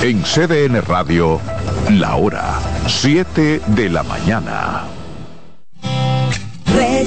En CDN Radio, la hora 7 de la mañana.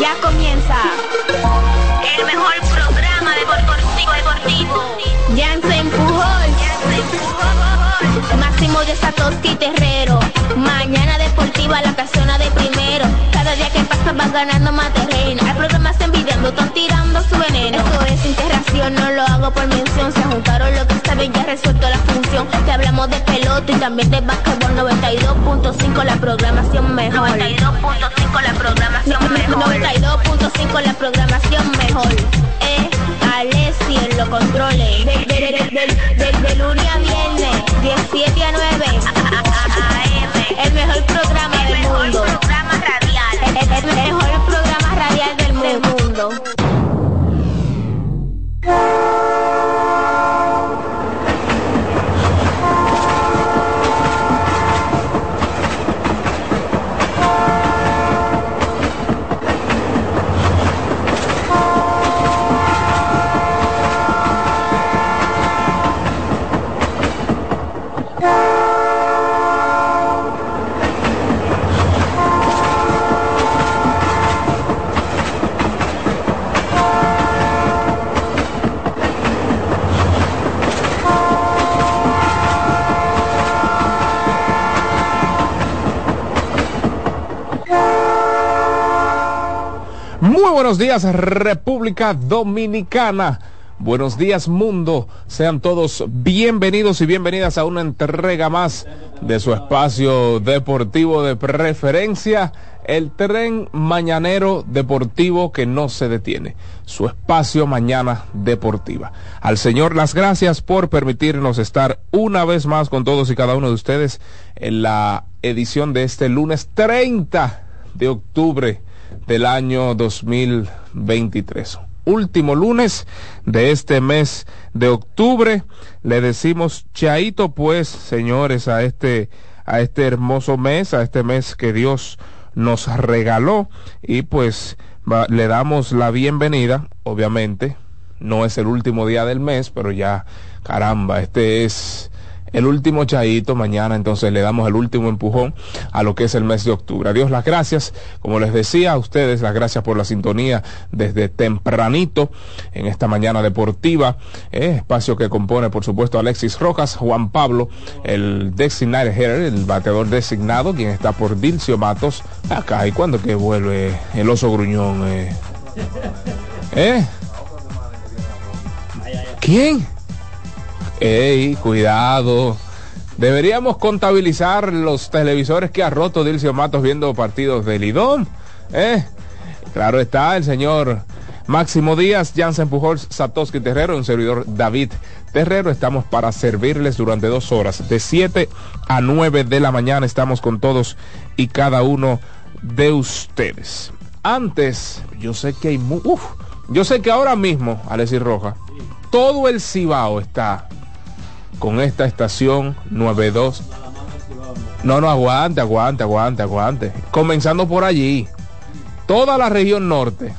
ya comienza el mejor programa deportivo deportivo. Jansen Pujol, Máximo de Satoshi Terrero. Mañana deportiva la casona de primero. Cada día que pasa vas ganando más terreno. Hay programas envidiando, están tirando su veneno. Esto es interacción, no lo hago por mención. Se juntaron saben, ya resuelto la función. Te hablamos de pelota y también de básquetbol 92.5 la programación mejor. 92.5 la programación mejor. 92.5 la programación mejor. Eh, Alessi en los controles. De, de, de, de, de- de lunes a viernes, 17 a 9. El mejor programa del mundo. programa radial. El, el mejor programa radial del mundo. Muy buenos días, República Dominicana. Buenos días, mundo. Sean todos bienvenidos y bienvenidas a una entrega más de su espacio deportivo de preferencia, el tren mañanero deportivo que no se detiene, su espacio mañana deportiva. Al Señor las gracias por permitirnos estar una vez más con todos y cada uno de ustedes en la edición de este lunes 30 de octubre del año 2023. Último lunes de este mes de octubre. Le decimos chaito pues, señores, a este, a este hermoso mes, a este mes que Dios nos regaló y pues le damos la bienvenida, obviamente. No es el último día del mes, pero ya, caramba, este es el último chayito mañana, entonces le damos el último empujón a lo que es el mes de octubre. Adiós las gracias, como les decía a ustedes, las gracias por la sintonía desde tempranito en esta mañana deportiva, eh, espacio que compone por supuesto Alexis Rojas, Juan Pablo, el designated hitter, el bateador designado, quien está por Dilcio Matos, acá, ¿y cuándo que vuelve el oso gruñón? ¿Eh? ¿Eh? ¿Quién? ¡Ey, cuidado! Deberíamos contabilizar los televisores que ha roto Dilcio Matos viendo partidos de Lidón. ¿Eh? Claro está, el señor Máximo Díaz, Jansen Pujols, Satoshi Terrero, un servidor David Terrero. Estamos para servirles durante dos horas. De 7 a 9 de la mañana estamos con todos y cada uno de ustedes. Antes, yo sé que hay... Uf, yo sé que ahora mismo, Alexis Roja, todo el Cibao está con esta estación 92. No, no, aguante, aguante, aguante, aguante. Comenzando por allí. Toda la región norte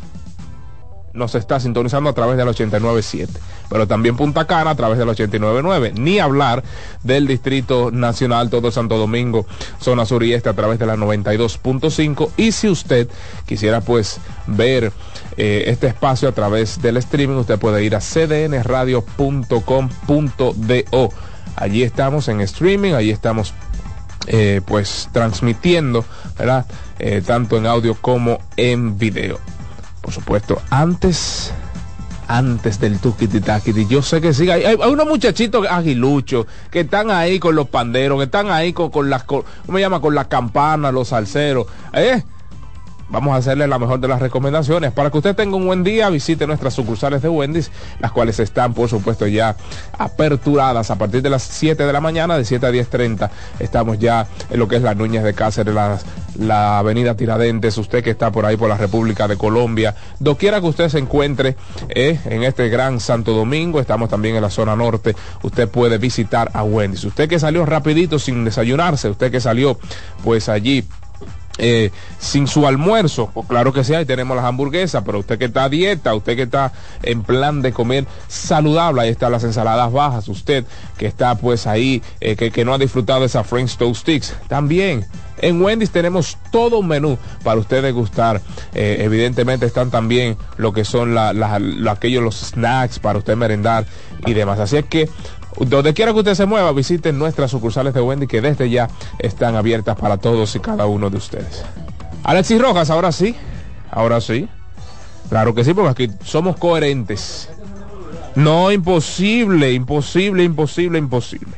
nos está sintonizando a través del 89.7, pero también Punta Cana a través del 89.9, ni hablar del Distrito Nacional, todo Santo Domingo, zona sur y este a través de la 92.5, y si usted quisiera pues ver eh, este espacio a través del streaming, usted puede ir a cdnradio.com.do. Allí estamos en streaming, allí estamos eh, pues transmitiendo, ¿verdad? Eh, tanto en audio como en video. Por supuesto, antes antes del tuquiti taquiti. Yo sé que sí. Hay, unos muchachitos aguiluchos que están ahí con los panderos, que están ahí con, con las, ¿cómo me llama? Con las campanas, los salseros. ¿Eh? Vamos a hacerle la mejor de las recomendaciones. Para que usted tenga un buen día, visite nuestras sucursales de Wendy's, las cuales están, por supuesto, ya aperturadas a partir de las 7 de la mañana, de 7 a 10.30. Estamos ya en lo que es las Núñez de Cáceres, la, la avenida Tiradentes, usted que está por ahí por la República de Colombia, doquiera que usted se encuentre eh, en este gran Santo Domingo, estamos también en la zona norte, usted puede visitar a Wendy's. Usted que salió rapidito sin desayunarse, usted que salió pues allí eh, sin su almuerzo, pues claro que sí, ahí tenemos las hamburguesas, pero usted que está a dieta, usted que está en plan de comer saludable, ahí están las ensaladas bajas, usted que está pues ahí, eh, que, no ha disfrutado de esa French Toast Sticks, también. En Wendy's tenemos todo un menú para usted degustar. Eh, evidentemente están también lo que son aquellos los snacks para usted merendar y demás. Así es que donde quiera que usted se mueva, visiten nuestras sucursales de Wendy que desde ya están abiertas para todos y cada uno de ustedes. Alexis Rojas, ahora sí, ahora sí. Claro que sí, porque aquí somos coherentes. No, imposible, imposible, imposible, imposible.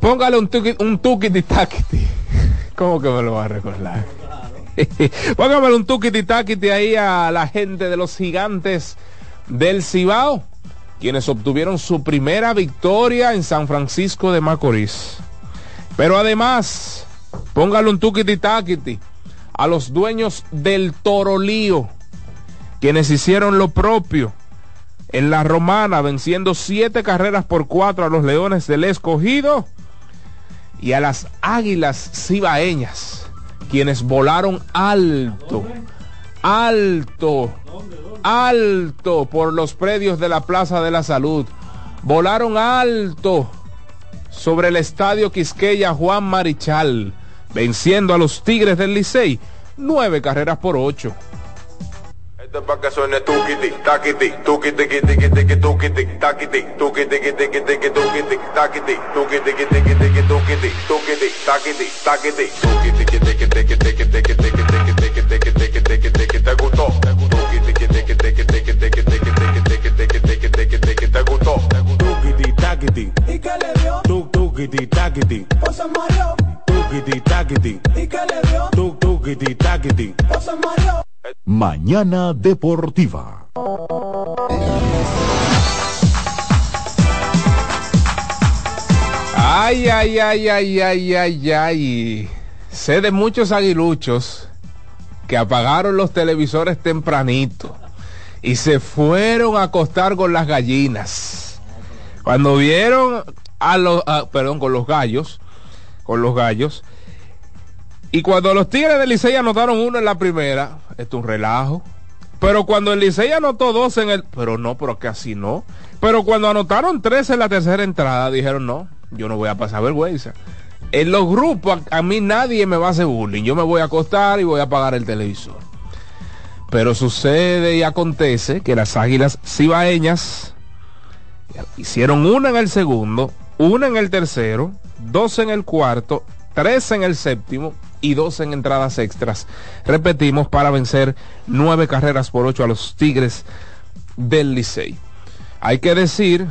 Póngale un tuki, un tuki taquiti. ¿Cómo que me lo va a recordar? Póngale un tuki taquiti ahí a la gente de los gigantes del Cibao quienes obtuvieron su primera victoria en San Francisco de Macorís. Pero además, póngale un tuquiti taquiti a los dueños del Torolío, quienes hicieron lo propio en la Romana, venciendo siete carreras por cuatro a los Leones del Escogido y a las Águilas Cibaeñas, quienes volaron alto alto, alto por los predios de la Plaza de la Salud. Volaron alto sobre el estadio Quisqueya Juan Marichal, venciendo a los Tigres del Licey nueve carreras por ocho. Mañana Deportiva. Ay, ay, ay, ay, ay, ay, ay. Sé de muchos aguiluchos que apagaron los televisores tempranito y se fueron a acostar con las gallinas. Cuando vieron a los, perdón, con los gallos, con los gallos, y cuando los Tigres de Licey anotaron uno en la primera, esto es un relajo. Pero cuando el Licey anotó dos en el, pero no, pero casi no. Pero cuando anotaron tres en la tercera entrada, dijeron no, yo no voy a pasar vergüenza. En los grupos a, mí nadie me va a hacer bullying. Yo me voy a acostar y voy a apagar el televisor. Pero sucede y acontece que las águilas cibaeñas hicieron una en el segundo, una en el tercero, dos en el cuarto, tres en el séptimo y dos en entradas extras. Repetimos, para vencer nueve carreras por ocho a los Tigres del Licey. Hay que decir,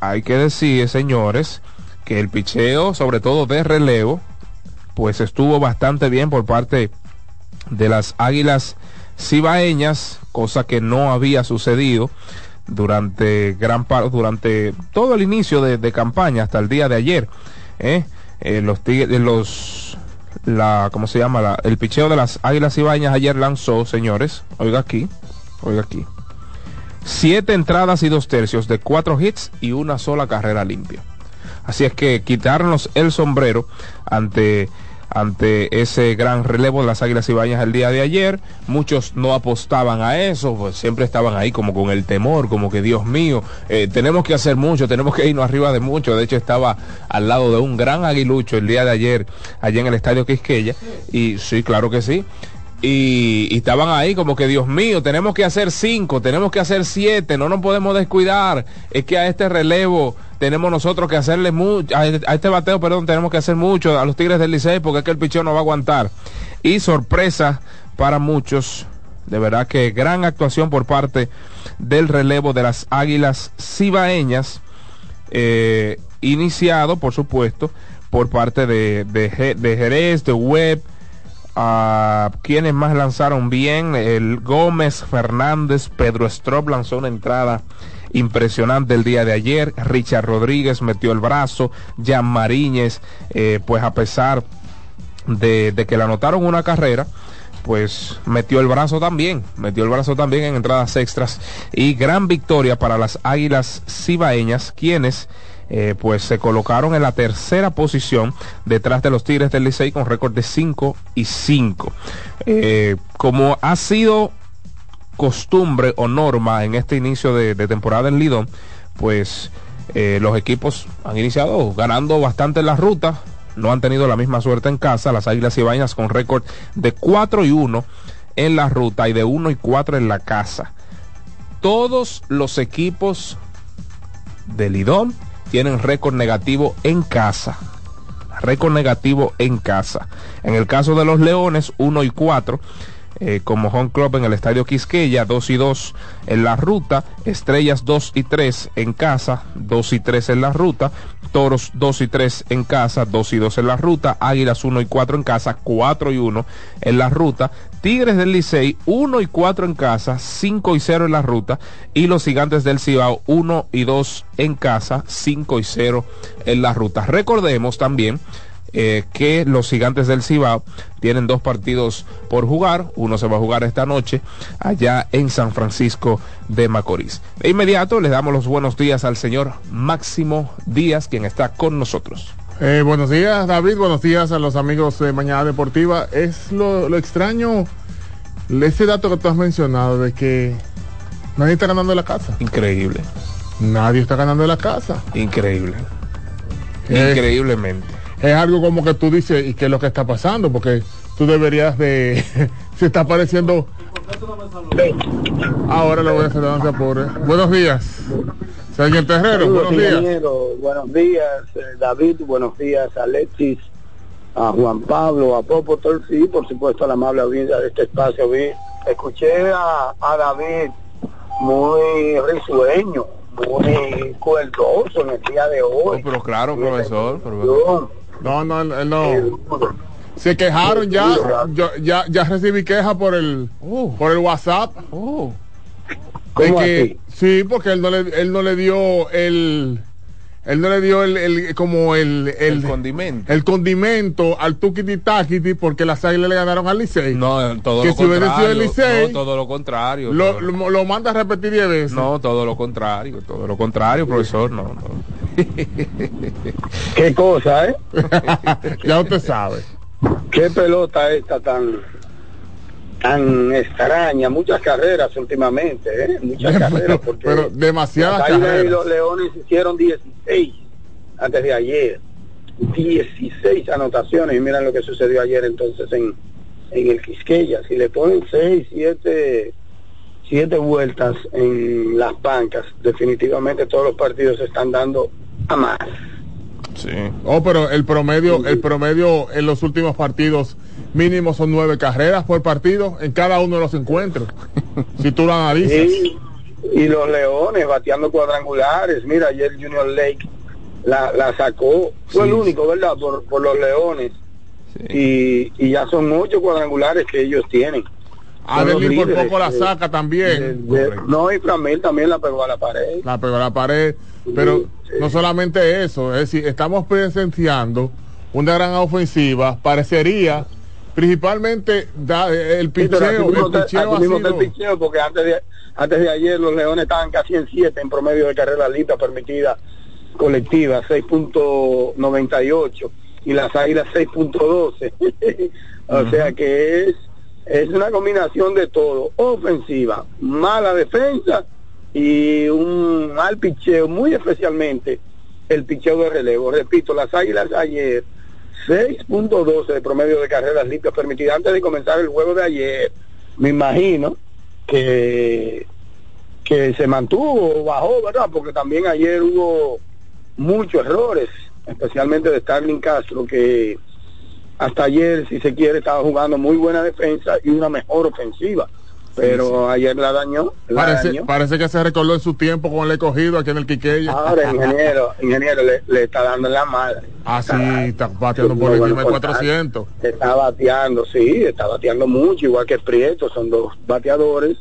hay que decir, señores, que el picheo, sobre todo de relevo, pues estuvo bastante bien por parte de las Águilas Cibaeñas, cosa que no había sucedido durante gran durante todo el inicio de, campaña hasta el día de ayer. ¿eh? Eh, los tigres, los la, ¿cómo se llama? el picheo de las Águilas Ibañas ayer lanzó, señores, oiga aquí, oiga aquí, siete entradas y dos tercios de cuatro hits y una sola carrera limpia. Así es que quitarnos el sombrero ante ante ese gran relevo de las Águilas Ibañas el día de ayer. Muchos no apostaban a eso, pues siempre estaban ahí como con el temor, como que Dios mío, eh, tenemos que hacer mucho, tenemos que irnos arriba de mucho. De hecho estaba al lado de un gran aguilucho el día de ayer, allá en el Estadio Quisqueya, y sí, claro que sí. Y, estaban ahí como que Dios mío, tenemos que hacer cinco, tenemos que hacer siete, no nos podemos descuidar. Es que a este relevo tenemos nosotros que hacerle mucho, a este bateo, perdón, tenemos que hacer mucho a los Tigres del Licey porque es que el pichón no va a aguantar. Y sorpresa para muchos, de verdad que gran actuación por parte del relevo de las Águilas Cibaeñas, eh, iniciado, por supuesto, por parte de, de, de Jerez, de Webb, a quienes más lanzaron bien, el Gómez Fernández, Pedro Strop lanzó una entrada impresionante el día de ayer, Richard Rodríguez metió el brazo, Jan Mariñez, eh, pues a pesar de, de que le anotaron una carrera, pues metió el brazo también, metió el brazo también en entradas extras. Y gran victoria para las Águilas Cibaeñas, quienes eh, pues se colocaron en la tercera posición detrás de los Tigres del Licey con récord de 5 y 5. Eh, como ha sido costumbre o norma en este inicio de, temporada en Lidón, pues eh, los equipos han iniciado ganando bastante en la ruta, no han tenido la misma suerte en casa, las Águilas y Vainas con récord de 4 y 1 en la ruta y de 1 y 4 en la casa. Todos los equipos de Lidón tienen récord negativo en casa. Récord negativo en casa. En el caso de los Leones, 1 y 4 eh, como home club en el estadio Quisqueya, 2 y 2 en la ruta, Estrellas 2 y 3 en casa, 2 y 3 en la ruta, Toros 2 y 3 en casa, 2 y 2 en la ruta, Águilas 1 y 4 en casa, 4 y 1 en la ruta, Tigres del Licey 1 y 4 en casa, 5 y 0 en la ruta, y los Gigantes del Cibao 1 y 2 en casa, 5 y 0 en la ruta. Recordemos también eh, que los gigantes del Cibao tienen dos partidos por jugar. Uno se va a jugar esta noche allá en San Francisco de Macorís. De inmediato les damos los buenos días al señor Máximo Díaz, quien está con nosotros. Eh, buenos días, David. Buenos días a los amigos de Mañana Deportiva. Es lo, lo extraño, ese dato que tú has mencionado de que nadie está ganando la casa. Increíble. Nadie está ganando la casa. Increíble. Increíblemente es algo como que tú dices, ¿y qué es lo que está pasando? Porque tú deberías de... se está apareciendo... Ahora lo voy a hacer danza pobre. Buenos días. Señor Terrero, buenos días. Buenos días, eh, David. Buenos días, Alexis, a Juan Pablo, a Popo y por supuesto a la amable audiencia de este espacio. Vi, escuché a, a David muy risueño, muy cuerdoso en el día de hoy. Oh, pero claro, profesor. No, no, no. se quejaron ya, yo, ya, ya recibí queja por el, Oh. por el WhatsApp. Oh. Sí, porque él no le, él no le dio el, él no le dio el, el- como el, el, El condimento. el condimento al Tukiti Takiti porque las águilas le ganaron al Licey. No, todo Que lo si hubiese sido contrario. el Licey, no, todo lo contrario. Lo, todo- lo, lo manda a repetir diez veces. no, todo lo contrario. Todo lo contrario, profesor. No, no. Qué cosa, ¿eh? ya usted sabe. Qué pelota esta tan tan extraña, muchas carreras últimamente, ¿eh? Muchas carreras porque pero demasiadas y carreras. los Leones hicieron 16 antes de ayer. 16 anotaciones y miran lo que sucedió ayer entonces en, en el Quisqueya. Si le ponen 6, 7 siete vueltas en las bancas, definitivamente todos los partidos se están dando a más. Sí. Oh, pero el promedio, el promedio en los últimos partidos mínimo son nueve carreras por partido en cada uno de los encuentros. si tú lo analizas. Y, y los Leones bateando cuadrangulares. Mira, ayer Junior Lake la, la sacó. Fue el único, ¿verdad? Por, por los Leones. sí. Y, y ya son ocho cuadrangulares que ellos tienen. Adelín por poco la saca De- también. de- no, y Framil también la pegó a la pared. La pegó a la pared. Pero Sí. no solamente eso, es decir, estamos presenciando una gran ofensiva. Parecería, principalmente, da- el picheo. El picheo ha el porque antes de, antes de ayer los Leones estaban casi en 7 en promedio de carrera limpias permitida colectiva, 6.98 y las Águilas 6.12. o sea que es es una combinación de todo, ofensiva, mala defensa y un mal picheo, muy especialmente el picheo de relevo. Repito, las Águilas ayer 6.12 de promedio de carreras limpias permitidas antes de comenzar el juego de ayer. Me imagino que que se mantuvo o bajó, ¿verdad? Porque también ayer hubo muchos errores, especialmente de Starling Castro, que hasta ayer, si se quiere, estaba jugando muy buena defensa y una mejor ofensiva. Pero ayer la dañó, la Parece, dañó. parece que se recordó en su tiempo con el escogido aquí en el Quiqueya. Ahora, ingeniero, ingeniero le, le está dando la madre. Ah, sí, está bateando por encima de bueno, 400. Está bateando, sí, está bateando mucho, igual que Prieto, son dos bateadores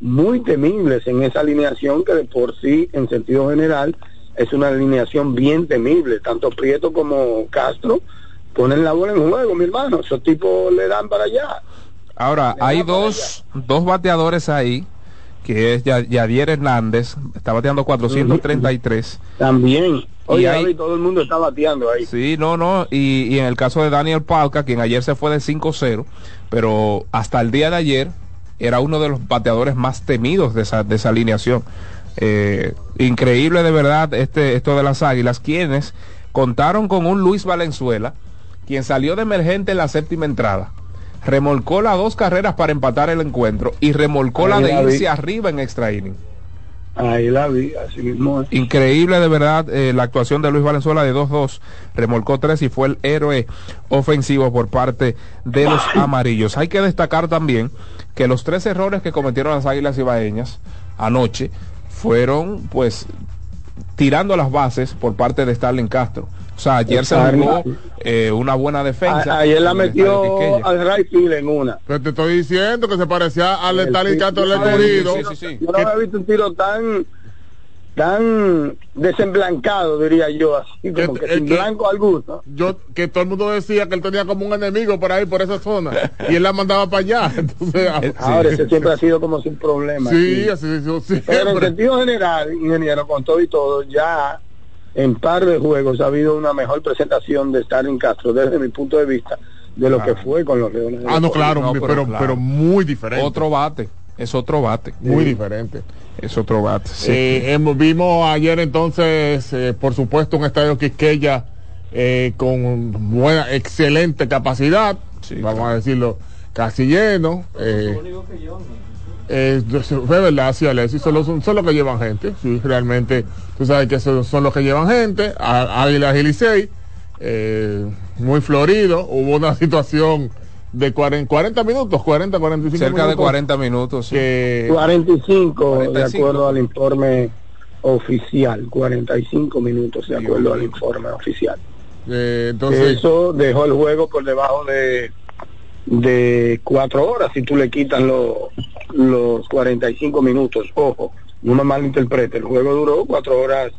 muy temibles en esa alineación que de por sí, en sentido general, es una alineación bien temible. Tanto Prieto como Castro ponen la bola en juego, mi hermano. Esos tipos le dan para allá. Ahora, hay dos, dos bateadores ahí, que es Ya- Yadier Hernández, está bateando 433. También. Oye, hay- David, todo el mundo está bateando ahí. Sí, no, no. Y, y en el caso de Daniel Palca, quien ayer se fue de 5-0, pero hasta el día de ayer era uno de los bateadores más temidos de esa, de esa alineación. Eh, increíble de verdad este, esto de las Águilas, quienes contaron con un Luis Valenzuela, quien salió de emergente en la séptima entrada. Remolcó las dos carreras para empatar el encuentro y remolcó la de la vi. irse arriba en extra inning. Ahí la vi, así mismo. es. Increíble de verdad eh, la actuación de Luis Valenzuela de 2-2, remolcó 3 y fue el héroe ofensivo por parte de los amarillos. Hay que destacar también que los tres errores que cometieron las Águilas Ibaeñas anoche fueron pues tirando las bases por parte de Starling Castro. O sea, ayer se jugó eh, una buena defensa. A- ayer la metió al right field en una. Pero te estoy diciendo que se parecía al tiro- Castro del escogido. sí, sí, sí. Yo no había visto un tiro tan tan desemblancado, diría yo, así como Que- que sin que- blanco al gusto. Yo, que todo el mundo decía que él tenía como un enemigo por ahí, por esa zona. y él la mandaba para allá. Entonces, ah, Ahora, ese siempre ha sido como sin problema. sí, así, sí, sí, Pero en sentido general, ingeniero, con todo y todo, ya en par de juegos ha habido una mejor presentación de Starling Castro, desde mi punto de vista, de lo que fue con los Leones. Ah, no, claro, No, pero, pero muy diferente. Otro bate, es otro bate, muy diferente. es otro bate. sí. Eh, hemos- vimos ayer entonces, eh, por supuesto, un estadio Quisqueya eh, con buena, excelente capacidad, Sí, vamos claro. a decirlo, casi lleno. Eh, eh, es verdad, sí, Alexis, son los, son los que llevan gente, sí, realmente, tú sabes que son, son los que llevan gente, Águilas y Licey, eh, muy florido, hubo una situación de 40, 40 minutos, 40, 45 Cerca de minutos, 40 minutos. sí. que 45, de 45. acuerdo al informe oficial, 45 minutos de Dios acuerdo al informe oficial. Eh, entonces, Eso dejó el juego por debajo de de cuatro horas si tú le quitas los los 45 minutos. Ojo, no me malinterprete, el juego duró cuatro horas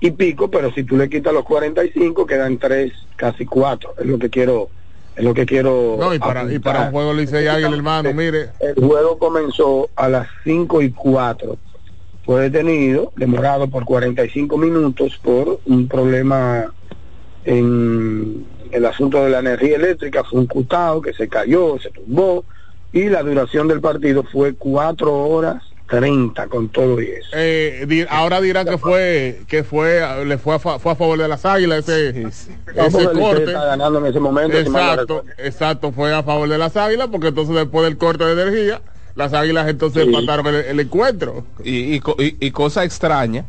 y pico, pero si tú le quitas los 45 quedan tres, casi cuatro. Es lo que quiero es lo que quiero no, y para, y para un juego Licey Águila, hermano, mire. El juego comenzó a las 5 y 4. Fue detenido, demorado por 45 minutos por un problema en el asunto de la energía eléctrica. Fue un cutado que se cayó, se tumbó y la duración del partido fue 4 horas 30 con todo y eso. Eh, di- ahora dirán que fue que fue le fue a, fa- fue a favor de las águilas ese, ese corte. está ganando en ese momento. Exacto, exacto, fue a favor de las águilas porque entonces después del corte de energía, las águilas entonces Sí. empataron el, el encuentro. Y, y co- y- y cosa extraña,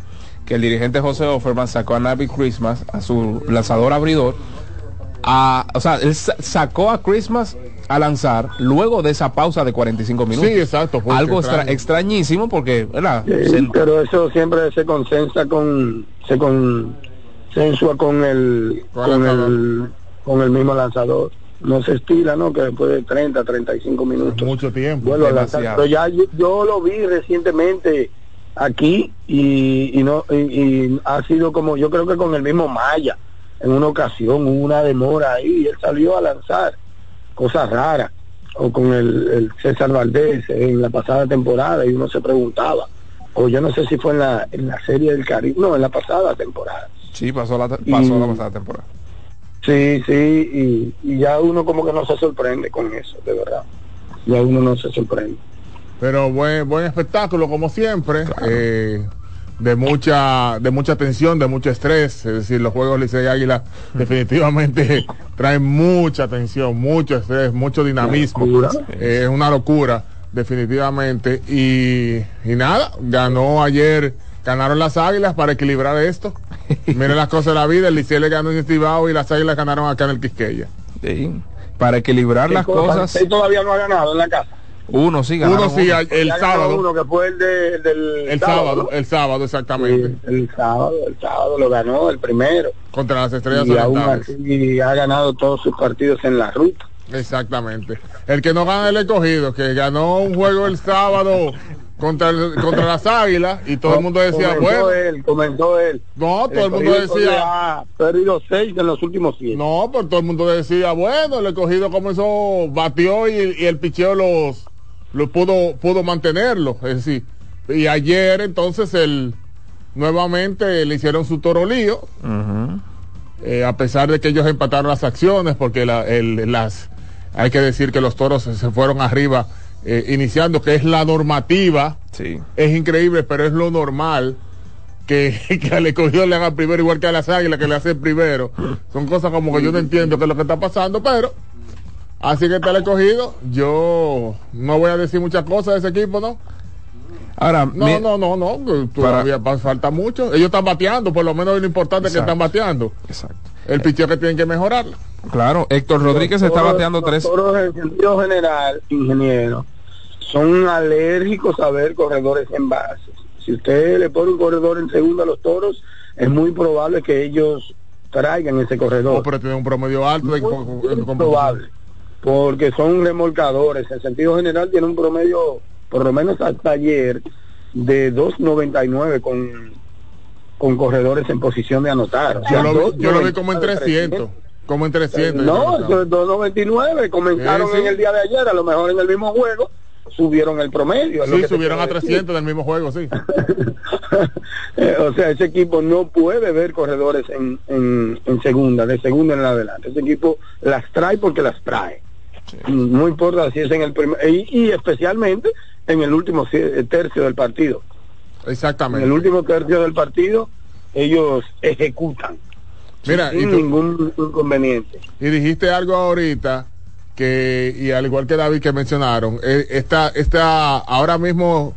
que el dirigente José Offerman sacó a Navi Christmas, a su lanzador abridor, a, o sea, él sa- sacó a Christmas a lanzar luego de esa pausa de 45 minutos. Sí, exacto, Algo extraño. extrañísimo porque, ¿verdad? Sí, pero eso siempre se consensa con se consensua con el Con con el con el mismo lanzador no se estila no que después de 30 35 minutos Mucho tiempo. vuelve a lanzar pero ya yo, yo lo vi recientemente aquí y, y no y, y ha sido como yo creo que con el mismo Maya en una ocasión hubo una demora ahí y él salió a lanzar cosas raras o con el, el César Valdés en la pasada temporada y uno se preguntaba o yo no sé si fue en la, en la serie del Caribe no en la pasada temporada sí, pasó la, Y- pasó la pasada temporada. sí sí y, y ya uno como que no se sorprende con eso de verdad ya uno no se sorprende Pero buen buen espectáculo como siempre. eh, de mucha de mucha tensión, de mucho estrés, es decir, los juegos Licey Águila definitivamente traen mucha tensión, mucho estrés, mucho dinamismo. Eh, es una locura, definitivamente. Y, y nada, ganó ayer, ganaron las Águilas para equilibrar esto. Miren las cosas de la vida, el Licey le ganó en Estibao y las Águilas ganaron acá en el Quisqueya. Sí. Para equilibrar las cosas, Él todavía no ha ganado en la casa uno sí ganó. Uno sí, uno. el Ya sábado, uno que fue el, de- el del el sábado, ¿no? el sábado exactamente, Sí, el sábado el sábado lo ganó el primero contra las Estrellas y aún así ha ganado todos sus partidos en la ruta Exactamente. El que no gana el escogido, que ganó un juego el sábado contra, el- contra las águilas y todo el mundo decía, comentó bueno, él comentó él no, todo el mundo decía, ha perdido seis en los últimos siete no, pero todo el mundo decía, bueno, el escogido comenzó, batió y, y el picheo los, los pudo, pudo mantenerlo. Es decir, y ayer entonces el nuevamente le hicieron su toro lío, Ujú. eh, a pesar de que ellos empataron las acciones, porque la- el- las, hay que decir que los toros se fueron arriba eh, iniciando, que es la normativa, Sí. es increíble, pero es lo normal. Que, que al escogido le hagan primero igual que a las águilas que le hacen primero. Son cosas como que yo no entiendo qué es lo que está pasando, pero así que está el escogido. Yo no voy a decir muchas cosas de ese equipo, ¿no? Ahora, No, mi- no, no, no, todavía falta mucho. Ellos están bateando, por lo menos lo importante es que están bateando. Exacto. El picheo que tienen que mejorar. Claro, Héctor Rodríguez está Toros- bateando los tres. toros en sentido general ingeniero son alérgicos a ver corredores en base si usted le pone un corredor en segunda a los toros es muy probable que ellos traigan ese corredor No, pero tiene un promedio alto de, Muy- muy probable porque son remolcadores en sentido general tiene un promedio por lo menos hasta ayer de 2.99 con con corredores en posición de anotar O sea, Yo lo, yo lo vi como en 2.99, 300. Como en 300. no, yo eso lo es 2.99 comenzaron Sí, sí. en el día de ayer a lo mejor en el mismo juego subieron el promedio Sí, subieron a quiero decir. 300 del mismo juego, sí. Eh, o sea, ese equipo no puede ver corredores en, en, en segunda, de segunda en adelante. Ese equipo las trae porque las trae. No importa si es en el primer, y, y especialmente en el último ci- tercio del partido. En Exactamente. el último tercio del partido, ellos ejecutan Mira, y, sin tú- ningún inconveniente. y dijiste algo ahorita que, y al igual que David que mencionaron, eh, está, está ahora mismo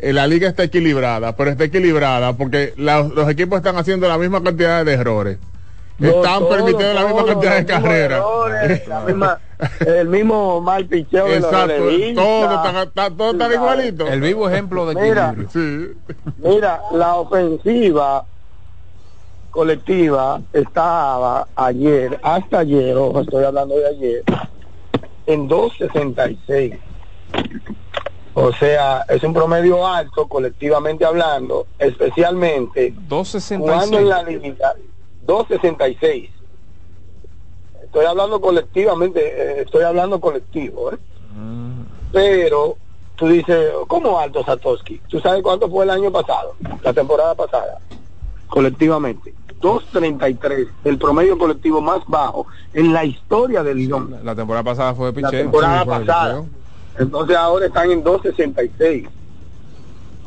eh, la liga está equilibrada, pero está equilibrada porque la- los equipos están haciendo la misma cantidad de errores. Están permitiendo la misma cantidad de carreras. el mismo mal picheo de los Exacto, relevistas. todo está, está- todo está igualito. El vivo ejemplo de Mira. Sí. Mira, la ofensiva colectiva estaba ayer, hasta ayer, ojo, estoy hablando de ayer, en 266. O sea, es un promedio alto colectivamente hablando, especialmente 266. cuando en la liga 266. Estoy hablando colectivamente, eh, estoy hablando colectivo, ¿eh? Pero tú dices, ¿cómo alto Satoshi? ¿Tú sabes cuánto fue el año pasado? La temporada pasada, colectivamente. 2.33, el promedio colectivo más bajo en la historia del Lidón. La temporada pasada fue de La temporada pasada. Entonces ahora están en 2.66.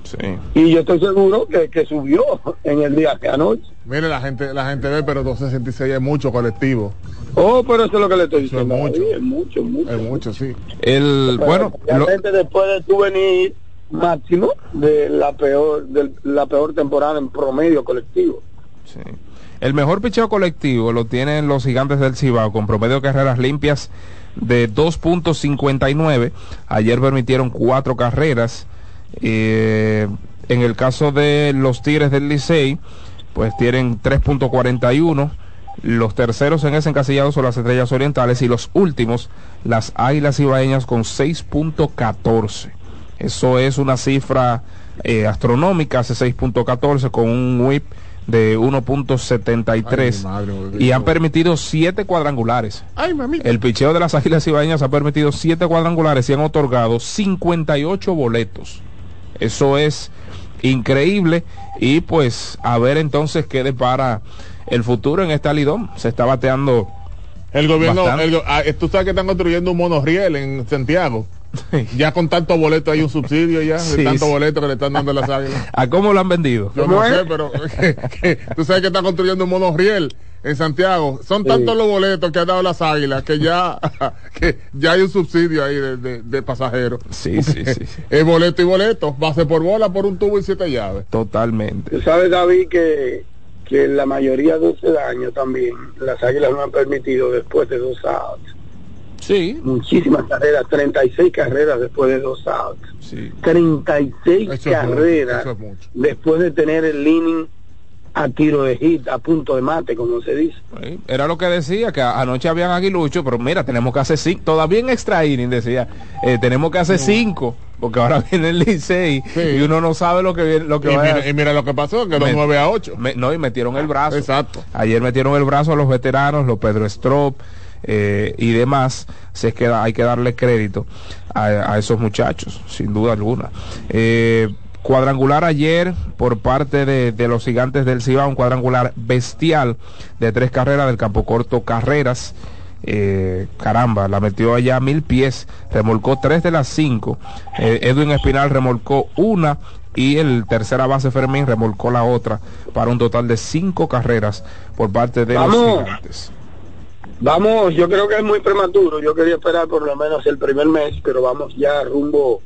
Sí. Y yo estoy seguro que, que subió en el día de anoche. Mire, la gente, la gente ve, pero 266 es mucho colectivo. Oh, pero eso es lo que le estoy Eso es diciendo. mucho. Es mucho, mucho. Es mucho, sí. El, Pero bueno, lo- realmente después de tu venir máximo de la peor de la peor temporada en promedio colectivo. Sí. El mejor picheo colectivo lo tienen los gigantes del Cibao con promedio de carreras limpias de 2.59. Ayer permitieron cuatro carreras. Eh, en el caso de los Tigres del Licey, pues tienen 3.41. Los terceros en ese encasillado son las Estrellas Orientales y los últimos, las Águilas Ibaeñas con 6.14. Eso es una cifra eh, astronómica, hace 6.14 con un whip de 1.73 Ay, mi madre, y han permitido siete cuadrangulares. Ay, mamita. El picheo de las Águilas Ibaeñas ha permitido siete cuadrangulares y han otorgado 58 boletos. Eso es increíble y pues a ver entonces qué depara el futuro en esta Lidón. Se está bateando El gobierno, el ah, tú sabes que están construyendo un monorriel en Santiago. Ya con tanto boleto hay un subsidio ya, Sí, de tanto sí. boleto que le están dando a las águilas. ¿A cómo lo han vendido? Yo no sé, pero que- que tú sabes que están construyendo un monorriel en Santiago. Son tantos los boletos que han dado las águilas que ya, que ya hay un subsidio ahí de, de- de pasajeros. Sí, sí, sí, sí. Es boleto y boleto, base por bola por un tubo y siete llaves. Totalmente. Tú sabes, David, que, que la mayoría de ese daño también las águilas no han permitido después de dos outs. Sí, Muchísimas carreras, 36 carreras después de dos outs. sí. 36 Eso es mucho, carreras eso es mucho. después de tener el inning a tiro de hit, a punto de mate, como se dice. Sí, Era lo que decía, que anoche habían aguilucho, pero mira, tenemos que hacer cinco, todavía en extra inning decía, eh, tenemos que hacer cinco, porque ahora viene el Licey Sí. y uno no sabe lo que viene, lo que Y va a y mira lo que pasó, quedó Me- 9 a 8. Me- no, y metieron el brazo. Exacto. Ayer metieron el brazo a los veteranos, los Pedro Strop eh, y demás. Se es que hay que darle crédito a, a esos muchachos, sin duda alguna. Eh, cuadrangular ayer por parte de, de los gigantes del Cibao, un cuadrangular bestial de tres carreras del campo corto Carreras. Eh, caramba, la metió allá a mil pies, remolcó tres de las cinco. Eh, Edwin Espinal remolcó una y el tercera base Fermín remolcó la otra para un total de cinco carreras por parte de los gigantes. Vamos, yo creo que es muy prematuro. Yo quería esperar por lo menos el primer mes, pero vamos ya rumbo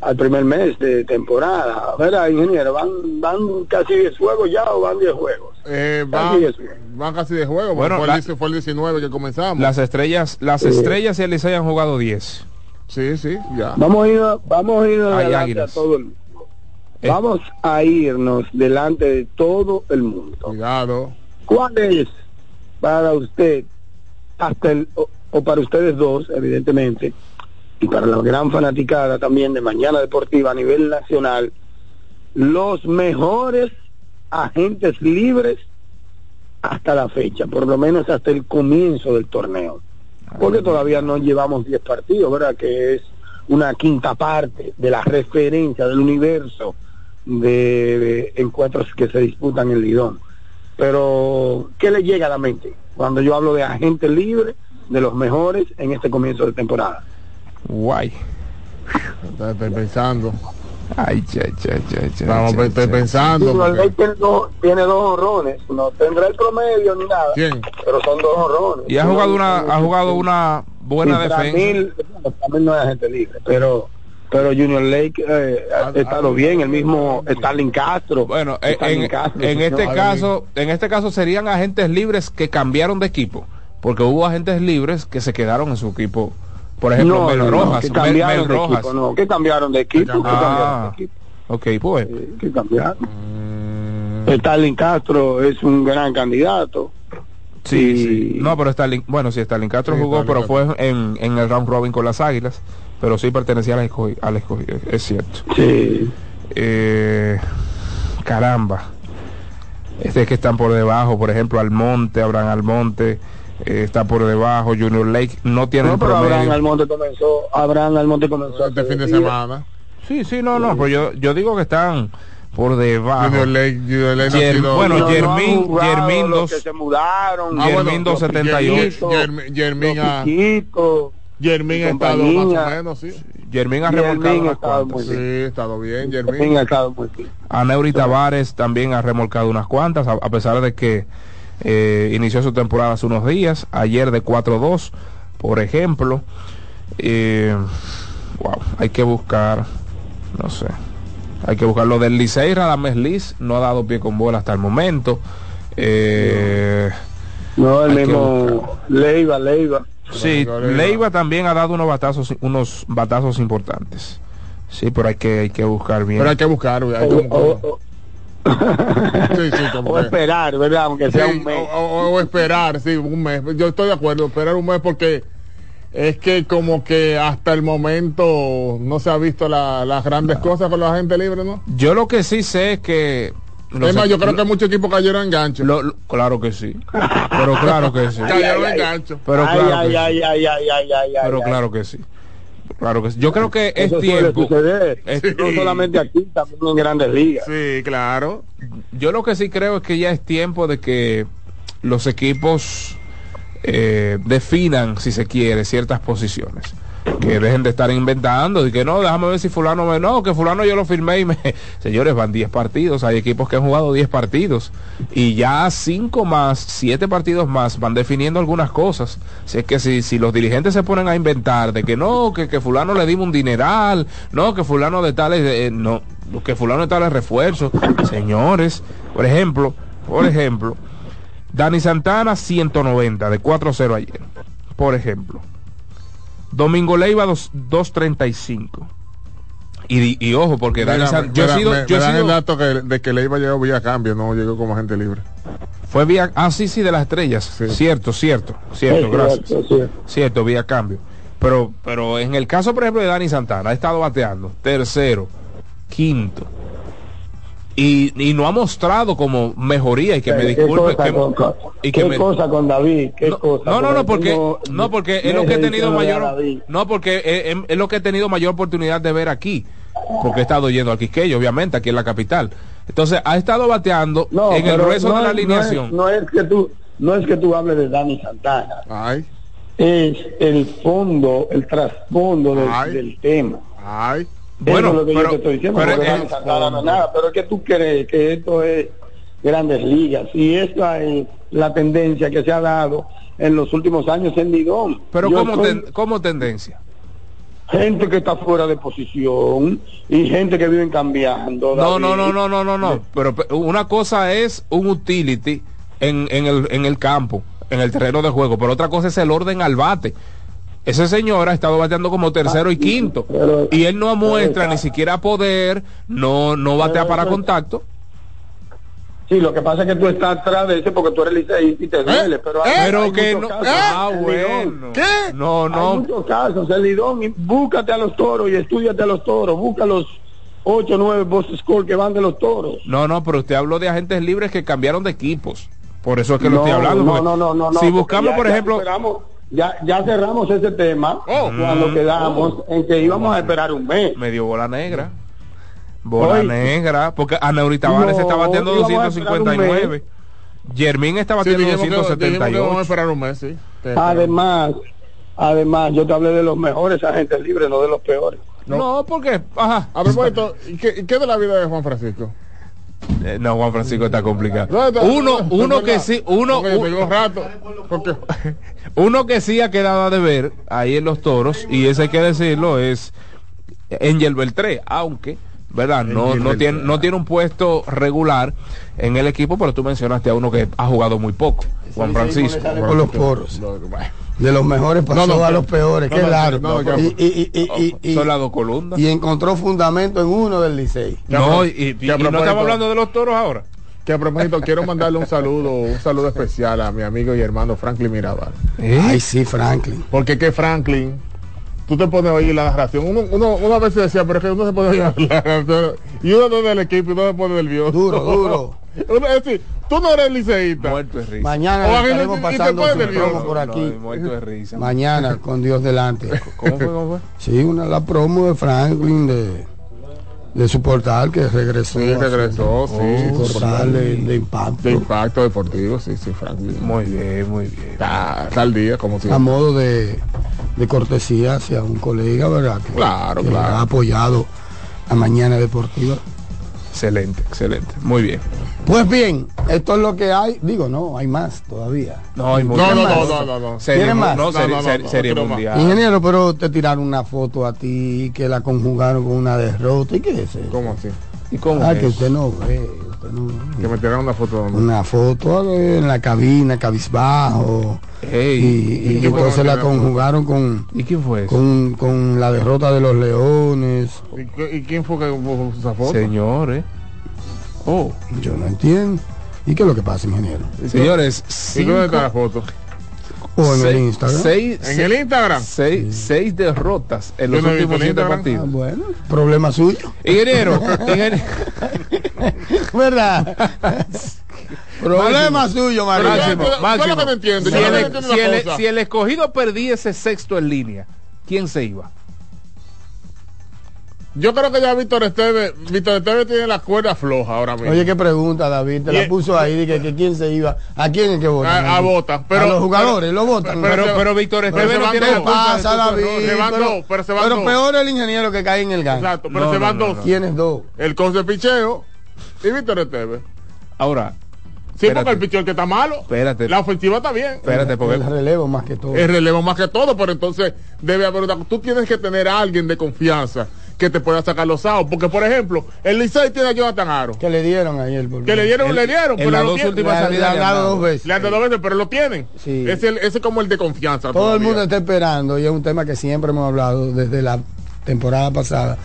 al primer mes de temporada. A ver, ingeniero, ¿van, van casi 10 juegos ya o van 10 juegos? Eh, Casi van, diez. van casi de juego. Bueno, fue, la- el, fue el 19 que comenzamos. Las estrellas, las Sí. estrellas y el Licey han jugado 10. Sí, sí, ya. Vamos a ir, vamos a ir delante a todo el mundo. Eh. Vamos a irnos delante de todo el mundo. Cuidado. ¿Cuál es para usted, hasta el, o, o para ustedes dos, evidentemente, y para la gran fanaticada también de Mañana Deportiva a nivel nacional, los mejores agentes libres hasta la fecha, por lo menos hasta el comienzo del torneo? Porque todavía no llevamos 10 partidos, ¿verdad? Que es una quinta parte de la referencia del universo de, encuentros que se disputan en Lidón. Pero, ¿qué le llega a la mente cuando yo hablo de agentes libres, de los mejores en este comienzo de temporada? Guay. Estoy, pensando. Ay, cha, cha, Estamos cha, estoy pensando. Junior porque- tiene dos, tiene dos honrones, no tendrá el promedio ni nada, ¿Quién? pero son dos honrones. Y ha jugado una, ha jugado una buena Sí, defensa. Bueno, Framil no es agente libre, pero pero Junior Lake eh, ha estado bien, el mismo Stalin Castro. Bueno, en, Stalin en- Castro, en señor. este caso, en este caso serían agentes libres que cambiaron de equipo, porque hubo agentes libres que se quedaron en su equipo. Por ejemplo, no, Mel no, no, Rojas, que Mel, Mel Rojas. equipo, no, que cambiaron de equipo, que Ah. cambiaron de equipo, Ok, pues. eh, que cambiaron. Mm, Stalin Castro es un gran candidato. Sí, Y- sí. No, pero Stalin, bueno, sí, Stalin Castro Sí, jugó, Stalin pero fue en, en el round robin con las Águilas, pero sí pertenecía al escogido, al escogido, es cierto. Sí. Eh, caramba. Este es que están por debajo, por ejemplo, Almonte, Abraham Almonte, eh, está por debajo, Junior Lake, no tiene No, el pero Abraham promedio. Almonte comenzó, Abraham Almonte comenzó Este fin de semana. Sí, sí, no, no, pero yo, yo digo que están por debajo. Junior Lake, Junior Lake no ha Jer- sido- bueno, No, no los dos- que se mudaron. Ah, Jermín los 278. Jermín- Jermín los ha- estado más o menos, sí. Jermín ha remolcado ha unas cuantas. Sí, ha estado bien, Jermín Jermín. ha estado muy bien. Aneuri Tavares también ha remolcado unas cuantas, a, a pesar de que eh, inició su temporada hace unos días, ayer de 4-2, por ejemplo. Eh, wow, hay que buscar, no sé, hay que buscar lo del Licey, Radames Liz no ha dado pie con bola hasta el momento. Eh, No, el mismo Leiva, Leiva. Sí, Leiva, Leiva. Leiva también ha dado unos batazos, unos batazos importantes. Sí, pero hay que, hay que buscar bien. Pero hay que buscar, hay que O, buscar. o- o- Sí, sí, como o que- esperar, ¿verdad? Aunque sea un mes. o, o- o esperar, sí, un mes. Yo estoy de acuerdo, esperar un mes porque es que como que hasta el momento no se ha visto la- las grandes cosas con la gente libre, ¿no? Yo lo que sí sé es que... es más, yo creo que muchos equipos cayeron en gancho. lo- lo- claro que sí. Pero claro que sí. cayeron ay, en gancho. Pero claro que sí. Pero claro que sí. Claro que sí. Yo creo que es Eso tiempo. suceder. Es- No solamente aquí, también en grandes ligas. Sí, claro. Yo lo que sí creo es que ya es tiempo de que los equipos eh, definan, si se quiere, ciertas posiciones. Que dejen de estar inventando y que no, déjame ver si fulano me... No, que fulano yo lo firmé y me... Señores, van 10 partidos, hay equipos que han jugado 10 partidos y ya 5 más, 7 partidos más van definiendo algunas cosas. Así es que si, si los dirigentes se ponen a inventar de que no, que, que fulano le dimos un dineral, no, que fulano de tales... eh, no, que fulano de tales refuerzos. Señores, por ejemplo, por ejemplo, Dani Santana 190 de 4-0 ayer. Por ejemplo. Domingo Leiva dos- 235. Y, y ojo, porque Dani Mira, San- me- yo he sido, me- yo he dan sido- el dato que, de que le iba a llegar vía cambio, no llegó como agente libre. fue vía, ah sí, sí, de las estrellas. Sí. Cierto, cierto, cierto, gracias. Cierto, vía cambio. Pero, pero en el caso, por ejemplo, de Dani Santana, ha estado bateando tercero, quinto. Y, y no ha mostrado como mejoría y que me ¿Qué disculpe. cosa que- con- y que qué me- cosa con David? ¿Qué no, cosa? no, no, no, porque no porque es lo que he tenido mayor no porque es, lo que he tenido mayor oportunidad de ver aquí porque he estado yendo al Quisqueyo obviamente aquí en la capital entonces ha estado bateando No, en el grueso no de la es- no es- alineación No es, que tú, no es que tú hables de Dani Santana, Ay, es el fondo, el trasfondo del, del tema. ay. Bueno, Eso es lo que pero- yo te estoy diciendo, pero porque es- Dani Santana no es nada, pero es que tú crees que esto es grandes ligas y esta es la tendencia que se ha dado en los últimos años en Lidón. pero Yo ten- como tendencia gente que está fuera de posición y gente que viven cambiando. no David. no no no no no no pero pe- una cosa es un utility en, en el en el campo en el terreno de juego pero otra cosa es el orden al bate ese señor ha estado bateando como tercero y quinto. Pero- y él no muestra pero- ni siquiera poder no no batea Pero para contacto. Sí, lo que pasa es que tú estás atrás de ese porque tú eres liceísta y te duele, pero hay, Pero hay que no- casos. Ah, bueno. ¿Qué? no Hay no. muchos casos. En Lidón y búscate a los toros y estudiate a los toros, busca los 8 o 9 boss score que van de los toros. no no pero usted habló de agentes libres que cambiaron de equipos. Por eso es que lo no, estoy hablando no, no, no, si buscamos ya- por ya ejemplo superamos- ya, ya cerramos ese tema Oh. cuando Mm. quedamos en que íbamos a esperar un mes. me dio bola negra bola Oye. negra porque Aneuri Tavares No, está un 259 Jermín está Sí, batiendo dijimos que vamos a 278 esperar un mes, sí. Además, además, yo te hablé de los mejores agentes libres, no de los peores. no. porque ajá A propósito, ¿y ¿qué, qué de la vida de Juan Francisco? Eh, no Juan Francisco está complicado. No, está- uno no, uno que sí uno un rato. Porque, Uno que sí ha quedado a deber ahí en los toros, y ese hay que decirlo, es Angel Beltré, aunque, ¿verdad? No, no, tiene, no tiene un puesto regular en el equipo, pero tú mencionaste a uno que ha jugado muy poco, Juan Francisco. Por los poros. De los mejores pasó No, no, a los peores. no, Qué largo. y, y, y, y, y- Son las dos columnas. y encontró fundamento en uno del Licey. No, y, no estamos hablando de los toros ahora. Que a propósito, quiero mandarle un saludo, un saludo especial a mi amigo y hermano Franklin Mirabal. Ay, sí, Franklin. Porque que Franklin, tú te pones a oír la narración. Uno, uno, uno a veces decía, pero es que uno se pone a oír la narración. Y uno no es del equipo y uno se pone nervioso. Duro, duro. Uno, es decir, tú no eres liceísta. Muerto de risa. Mañana O estaremos y te pasando nervioso. promo por aquí. No, muerto de risa. Mañana, con Dios delante. ¿Cómo fue? ¿Cómo fue? Sí, una la promo de Franklin de, de su portal que regresó. Sí, a su- regresó, sí. su portal de, de impacto. De impacto deportivo, sí, sí, Franklin. Muy bien, muy bien. Está, está al día, como a siempre. modo de, de cortesía hacia un colega, ¿verdad? Que, Claro, que claro. ha apoyado a Mañana Deportiva. Excelente, excelente. Muy bien. Pues bien, esto es lo que hay. Digo, no, hay más todavía. No, hay No, mucho no, más. no, no, no, no. Serie, ¿Tiene más? No, No, serie, no, no, serie- no, serie mundial. Ingeniero, pero te tiraron una foto a ti que la conjugaron con una derrota. ¿Y qué es eso? ¿Cómo así? ¿Y cómo Ah, es? que usted no ve. usted no ve. Que me tiraron una foto de Una foto eh, en la cabina, cabizbajo. Y, y ¿y entonces la conjugaron con, ¿Y quién fue eso? con, con la derrota de los leones. ¿Y, qué- y quién fue que esa foto? Señor, ¿eh? Oh, Yo no entiendo. ¿Y qué es lo que pasa, ingeniero? señores, ¿Y dónde está la cinco, foto? O en el seis- Instagram. seis, ¿En el Instagram? seis, seis derrotas en los no últimos el siete Instagram. Ah, partidos. bueno, problema suyo. Ingeniero, ingeniero, ¿Verdad? problema suyo, María. Máximo, ¿Qué es lo Máximo. Si el, el- si el escogido perdiese sexto en línea, ¿quién se iba? Yo creo que ya Víctor Esteve, Víctor Esteve tiene la cuerda floja ahora mismo. Oye, qué pregunta, David. Te Y- la puso ahí. Dije que quién se iba. ¿A quién es que votan? a, a votan, pero a los jugadores, lo votan. pero- Pero, pero Víctor pero Esteve se no van tiene dos. la ¿Qué culpa de pasa, David? Se van pero, dos, pero se van pero dos. peor el ingeniero que cae en el gan. Exacto, pero No, se van no, dos. no. ¿Quiénes dos? El coach de picheo y Víctor Esteve. Ahora, Sí, Espérate. porque el picheo que está malo. Espérate. La ofensiva está bien. espérate, porque El relevo más que todo. Es relevo más que todo, pero entonces debe haber una... Tú tienes que tener a alguien de confianza que te pueda sacar los outs. Porque, por ejemplo, el Licey tiene a Jonathan Aro. Que le dieron ayer. por- Que le dieron, le dieron, en pero las lo dos tienen. últimas salidas han le han dado dos veces. Le han dado dos veces, pero lo tienen. Sí. Es, el, ese es como el de confianza. Todo el mundo está esperando y es un tema que siempre hemos hablado desde la temporada pasada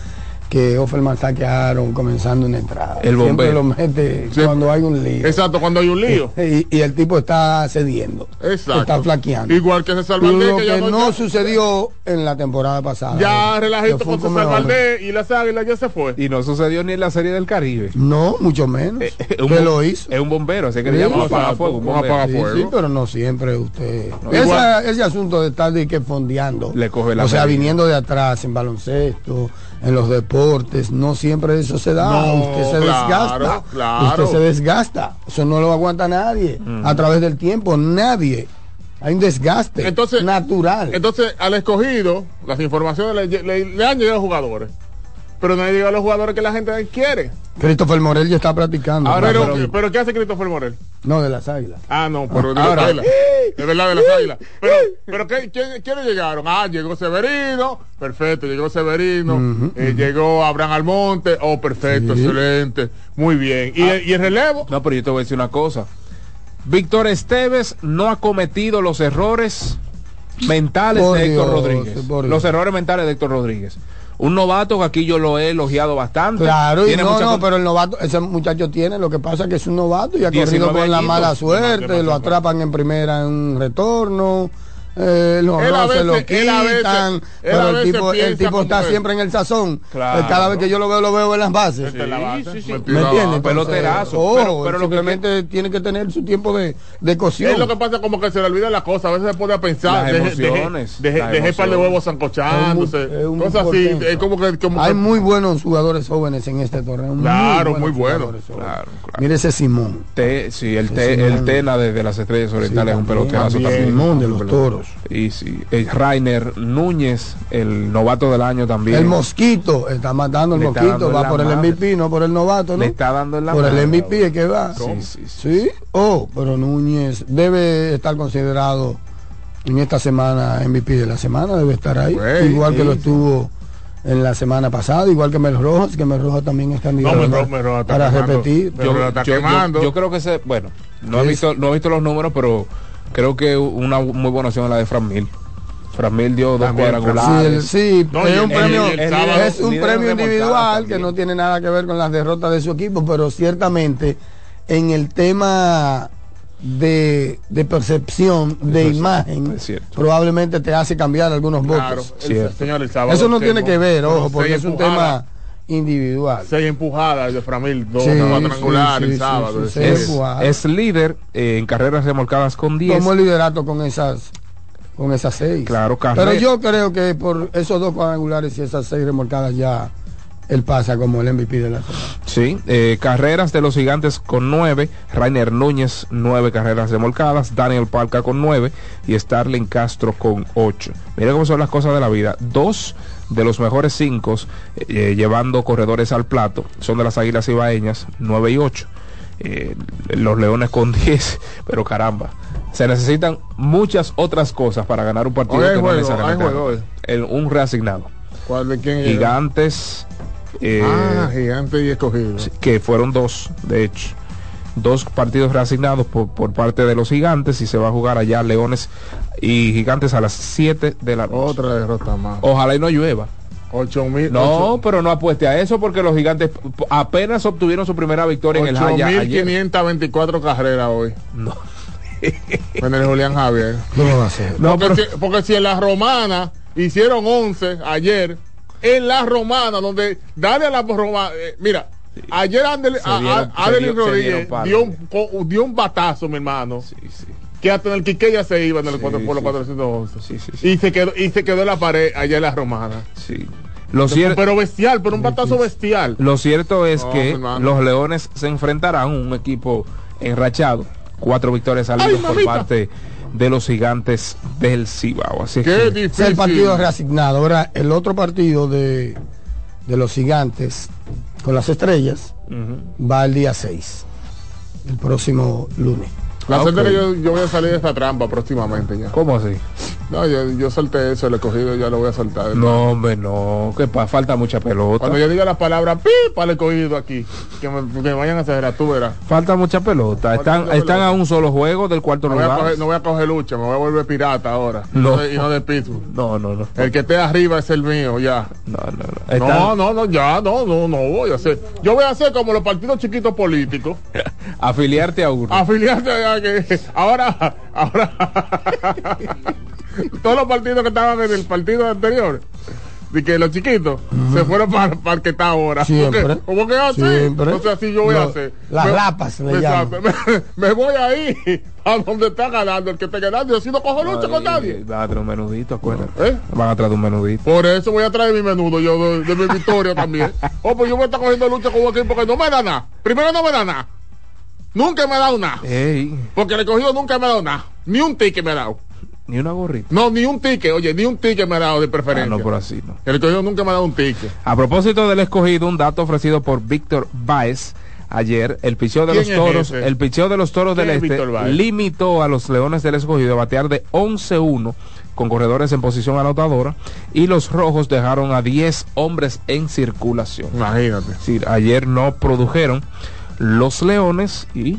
que Offerman saque a Aaron comenzando una entrada. El Siempre bombero. lo mete cuando hay un lío. Exacto, cuando hay un lío. Y, y el tipo está cediendo. Exacto. Está flaqueando. Igual que César Valdés, Lo que que ya no, no- sucedió en la temporada pasada. Ya Que relajito con César hombre. Valdés y las águilas ya se fue. Y no sucedió ni en la serie del Caribe. No, mucho menos. Eh, que es un bom- lo hizo. Es un bombero, así que Sí. le llaman apagafuego. Un apagafuego. Sí, sí, pero no siempre usted. No, Esa- igual- ese asunto de estar de que fondeando. Le coge la O sea, medida. viniendo de atrás en baloncesto, en los deportes, no siempre eso se da. No, usted se claro, desgasta. claro. Usted se desgasta. Eso no lo aguanta nadie. Mm. A través del tiempo, nadie. Hay un desgaste Entonces- natural. Entonces, al escogido, las informaciones le, le- le han llegado a los jugadores. Pero no llegado a los jugadores que la gente quiere. Christopher Morel ya está practicando. Ahora, pero, pero- pero, ¿qué hace Christopher Morel? no, de las águilas. Ah, no, pero de Ahora- las águilas. Es verdad, de las águilas. Pero, pero ¿qué, quién- ¿quiénes llegaron? Ah, llegó Severino. Perfecto, llegó Severino. Eh, Llegó Abraham Almonte. Oh, perfecto, Sí. excelente. Muy bien. ¿Y, el- y el relevo? No, pero yo te voy a decir una cosa. Víctor Esteves no ha cometido los errores mentales Por de Héctor Dios, Rodríguez. Los errores mentales de Héctor Rodríguez. Un novato que aquí yo lo he elogiado bastante. Claro, y no, no, pero el novato, ese muchacho tiene, lo que pasa es que es un novato y ha 19 corrido con la mala suerte, lo atrapan en primera en un retorno, eh, los Él a se lo veces- él a veces- quitan, él a pero el tipo, el está siempre en el sazón. Claro. Eh, Cada vez que yo lo veo, lo veo en las bases. Esta es la base, sí, sí. metida ¿Me la entiendes? Peloterazo, pero- pero lo que- tiene que tener su tiempo de, de cocción. Es lo que pasa como que se le olvida la cosa, a veces se pone a pensar, Las deje, emociones, deje, las deje, deje par de huevos zancochándose, cosas así, portento. es como que, como Hay que- muy buenos jugadores jóvenes en este torneo. Claro, muy buenos. Claro, claro. Mire ese Simón. Te- sí, el, te- el. Tena de, las estrellas orientales es un también. Simón de los toros. Y sí, eh, Rainer Núñez, el novato del año también. El mosquito, está matando el Le mosquito, va por el. MVP, no por el novato, ¿no? Le está dando en la por el MVP es que va. Sí, sí, sí. Sí, oh, pero Núñez debe estar considerado en esta semana MVP de la semana, debe estar ahí, igual que lo sí. estuvo en la semana pasada, igual que Mel Rojas, que Mel Rojas también es candidato Mel para- Rojas- Mel Rojas está para quemando. repetir. Yo, yo- creo que se, bueno, no he visto, no he visto los números, pero creo que una muy buena opción es la de Fran Mil. Fran Mil dio dos Sí, cuadrangulares. sí, No, es un el- premio, el- el sábado- es un líder premio remontada individual también. que no tiene nada que ver con las derrotas de su equipo, pero ciertamente en el tema de, de percepción, de imagen, probablemente te hace cambiar algunos Claro, votos. el señor, el sábado Eso no tiene que ver, ojo, porque es un tema individual. Seis empujadas de Framil, dos Sí, cuadrangulares sí, sábado. sí, sí, es- sí. Es, es líder eh, en carreras remolcadas con 10. Tomó el liderato con esas con esas seis. Claro, Pero carrera- yo creo que por esos dos cuadrangulares y esas seis remolcadas ya él pasa como el MVP de la semana. Sí, eh, carreras de los gigantes con 9, Rainer Núñez 9 carreras remolcadas, Daniel Palca con 9 y Starling Castro con 8. Mira cómo son las cosas de la vida. Dos de los mejores 5 llevando corredores al plato son de las Águilas Ibaeñas, 9 y 8. Eh, los Leones con 10, pero caramba. Se necesitan muchas otras cosas para ganar un partido que no juego, necesariamente hay juego el- un reasignado. ¿Cuál de quién? Gigantes. eh, ah, gigante y escogido. que fueron dos, de hecho. Dos partidos reasignados por, por parte de los gigantes y se va a jugar allá Leones y Gigantes a las 7 de la noche. Otra derrota más. Ojalá y no llueva. 8 mil. No, pero no apueste a eso porque los gigantes apenas obtuvieron su primera victoria en el ayer. 8.524 carreras hoy. No. En el Julián Javier. ¿Cómo va a? No, porque, pero- si, porque si en la romana hicieron 11 ayer, en la romana, donde dale a la romana, eh, mira, ayer Andel, Se a- a- dieron- se Adelín dio- se Rodríguez dio un, co- dio un batazo, mi hermano. Que hasta en el Quique ya se iba en el cuatro- por los 411. Y se quedó y se quedó en la pared allá en la romana. Sí. Lo, cier- Pero bestial, pero un batazo bestial. lo cierto es No, que los Leones se enfrentarán a un equipo enrachado. Cuatro victorias al hilo por mamita. parte de los gigantes del Cibao. Así Qué que es el partido reasignado. Ahora, el otro partido de, de los gigantes con las estrellas va el día 6, el próximo lunes. La Ah, suerte ok. que yo, yo voy a salir de esta trampa próximamente ya. ¿Cómo así? No, yo, yo solté eso, el escogido ya lo voy a soltar. No, hombre, no, que pa- falta mucha pelota. Cuando yo diga la palabra pi para el escogido aquí, que me, que vayan a hacer tú verás. Falta mucha pelota. Están, mucha están pelota. a un solo juego del cuarto No voy, lugar. coger, no voy a coger lucha, me voy a volver pirata ahora. No. Y no de, y no de Pittsburgh. No, no, no. El que esté arriba es el mío, ya. No, no, no. No, no, no, ya, no, no, no voy a hacer. Yo voy a hacer como los partidos chiquitos políticos. Afiliarte a uno. Afiliarte a que ahora, ahora todos los partidos que estaban en el partido anterior, de que los chiquitos se fueron para, para el que está ahora. Siempre. Porque- ¿Cómo que así? Siempre. Sea, así yo voy a hacer. las Me- lapas le Exacto. Me, me voy ahí a donde está ganando el que esté ganando. Yo si no cojo lucha con nadie. Van a traer un menudito, acuérdate. ¿Eh? Van a traer un menudito. Por eso voy a traer mi menudo yo de, de mi victoria también. Oh, pues yo voy a estar cogiendo lucha con un equipo que no me da nada. Primero no me da nada. Nunca me ha dado nada. Ey, Porque el escogido nunca me ha dado nada. Ni un ticket me ha dado. ni una gorrita. No, ni un ticket, oye, ni un ticket me ha dado de Ah, preferencia. no, por así no. El escogido nunca me ha dado un ticket. A propósito del escogido, un dato ofrecido por Víctor Baez ayer, el picheo de ¿Quién los toros, ese? el picheo de los toros ¿Quién del es este limitó a los leones del escogido a batear de 11-1 con corredores en posición anotadora y los rojos dejaron a 10 hombres en circulación. Imagínate. Es decir, ayer no produjeron los leones y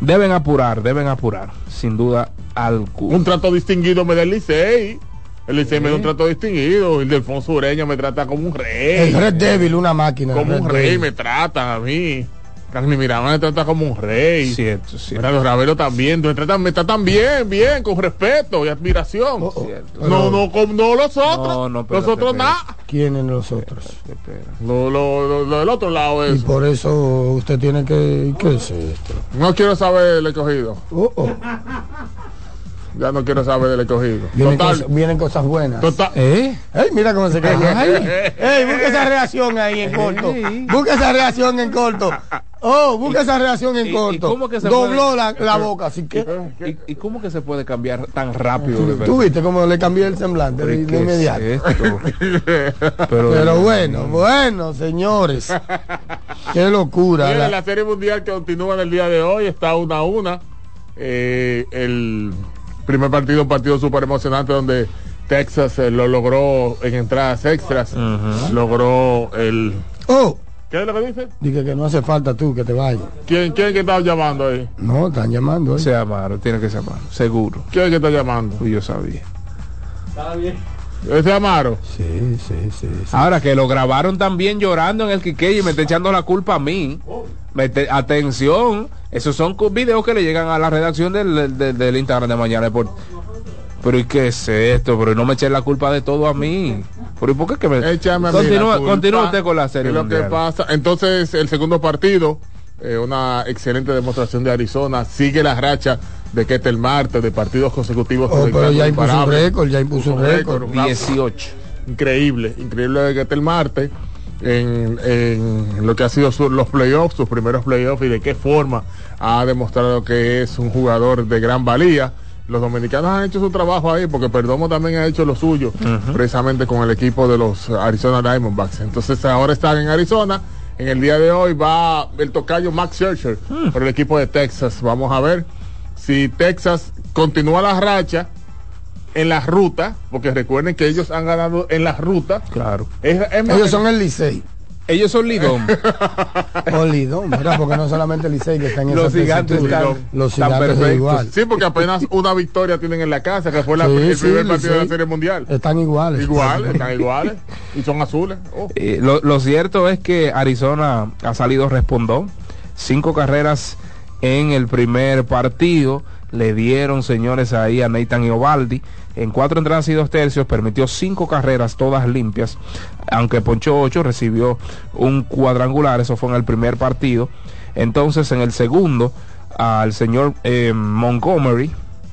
deben apurar, deben apurar, sin duda alguna. Un trato distinguido me da el Licey. El Licey me da un trato distinguido. El de Alfonso Ureña me trata como un rey. El Red Devil, una máquina. Como un rey Devil. me trata a mí. Carmen Miranda me trata como un rey. Cierto, los Ravelo también, me tratan, me tratan bien, bien, con respeto y admiración. Cierto. No, no, como no los otros. No, no, espérate, los otros nada. ¿Quiénes los otros? Lo, lo, lo- lo del otro lado Y eso. por eso usted tiene que... ¿Qué es esto? No quiero saber del escogido. Oh, oh. Ya no quiero saber del escogido. Vienen, Total. cosas, vienen cosas buenas. Total. ¿Eh? Ey, mira cómo se cae. Ey, busca esa reacción ahí en corto. Busca esa reacción en corto. Oh, busca esa reacción en y- y corto. cómo que se Dobló puede- la, la boca, así que. ¿Y, y cómo que se puede cambiar tan rápido? de Tú verdad? viste cómo le cambié el semblante de, ¿Qué de es inmediato. Pero, Pero bueno, bueno, señores. Qué locura. Mira, la- la serie mundial que continúa en el día de hoy está una a una. Eh, el primer partido, un partido súper emocionante donde Texas eh, lo logró en entradas extras. Logró el. Oh, ¿Qué es lo que dice? dije que no hace falta tú que te vayas. ¿Quién, quién es que está llamando ahí? No, están llamando. ¿eh? Se Amaro, tiene que ser Amaro, seguro. ¿Quién es que está llamando? Yo sabía. ¿Ese Amaro? Sí, sí, sí. sí. Ahora que lo grabaron también llorando en el Quique y me está echando la culpa a mí. Mete- atención, esos son videos que le llegan a la redacción del, del, del Instagram de Mañana Deport. Pero ¿y qué es esto? Pero no me echen la culpa de todo a mí. Pero ¿y por qué que me... Échame a mí continúa, culpa continúa usted con la serie lo que pasa. Entonces, el segundo partido, eh, una excelente demostración de Arizona, sigue la racha de que este el martes de partidos consecutivos. Oh, pero ya impuso un récord, ya impuso un récord. una- 18. Increíble, increíble de que este el martes en, en lo que ha sido su- los playoffs, sus primeros playoffs y de qué forma ha demostrado que es un jugador de gran valía. Los dominicanos han hecho su trabajo ahí porque Perdomo también ha hecho lo suyo precisamente con el equipo de los Arizona Diamondbacks. Entonces ahora están en Arizona. En el día de hoy va el tocayo Max Scherzer por el equipo de Texas. Vamos a ver si Texas continúa la racha en la ruta, porque recuerden que ellos han ganado en la ruta. Claro. Es- es más- Ellos son el Licey. Ellos son Lidón. O Lidón, mira, porque no solamente el Licey que está en esa Los gigantes están- Los gigantes es perfectos. igual. Sí, porque apenas una victoria tienen en la casa, que fue la- Sí, el sí, primer partido de la. Serie Mundial. Están iguales. Igual, están iguales. Y son azules. Oh. Eh, lo, lo cierto es que Arizona ha salido respondón. Cinco carreras en el primer partido. Le dieron, señores, ahí a Nathan Iovaldi. En cuatro entradas y dos tercios permitió cinco carreras, todas limpias. Aunque ponchó ocho, recibió un cuadrangular. Eso fue en el primer partido. Entonces, en el segundo, al señor eh, Montgomery,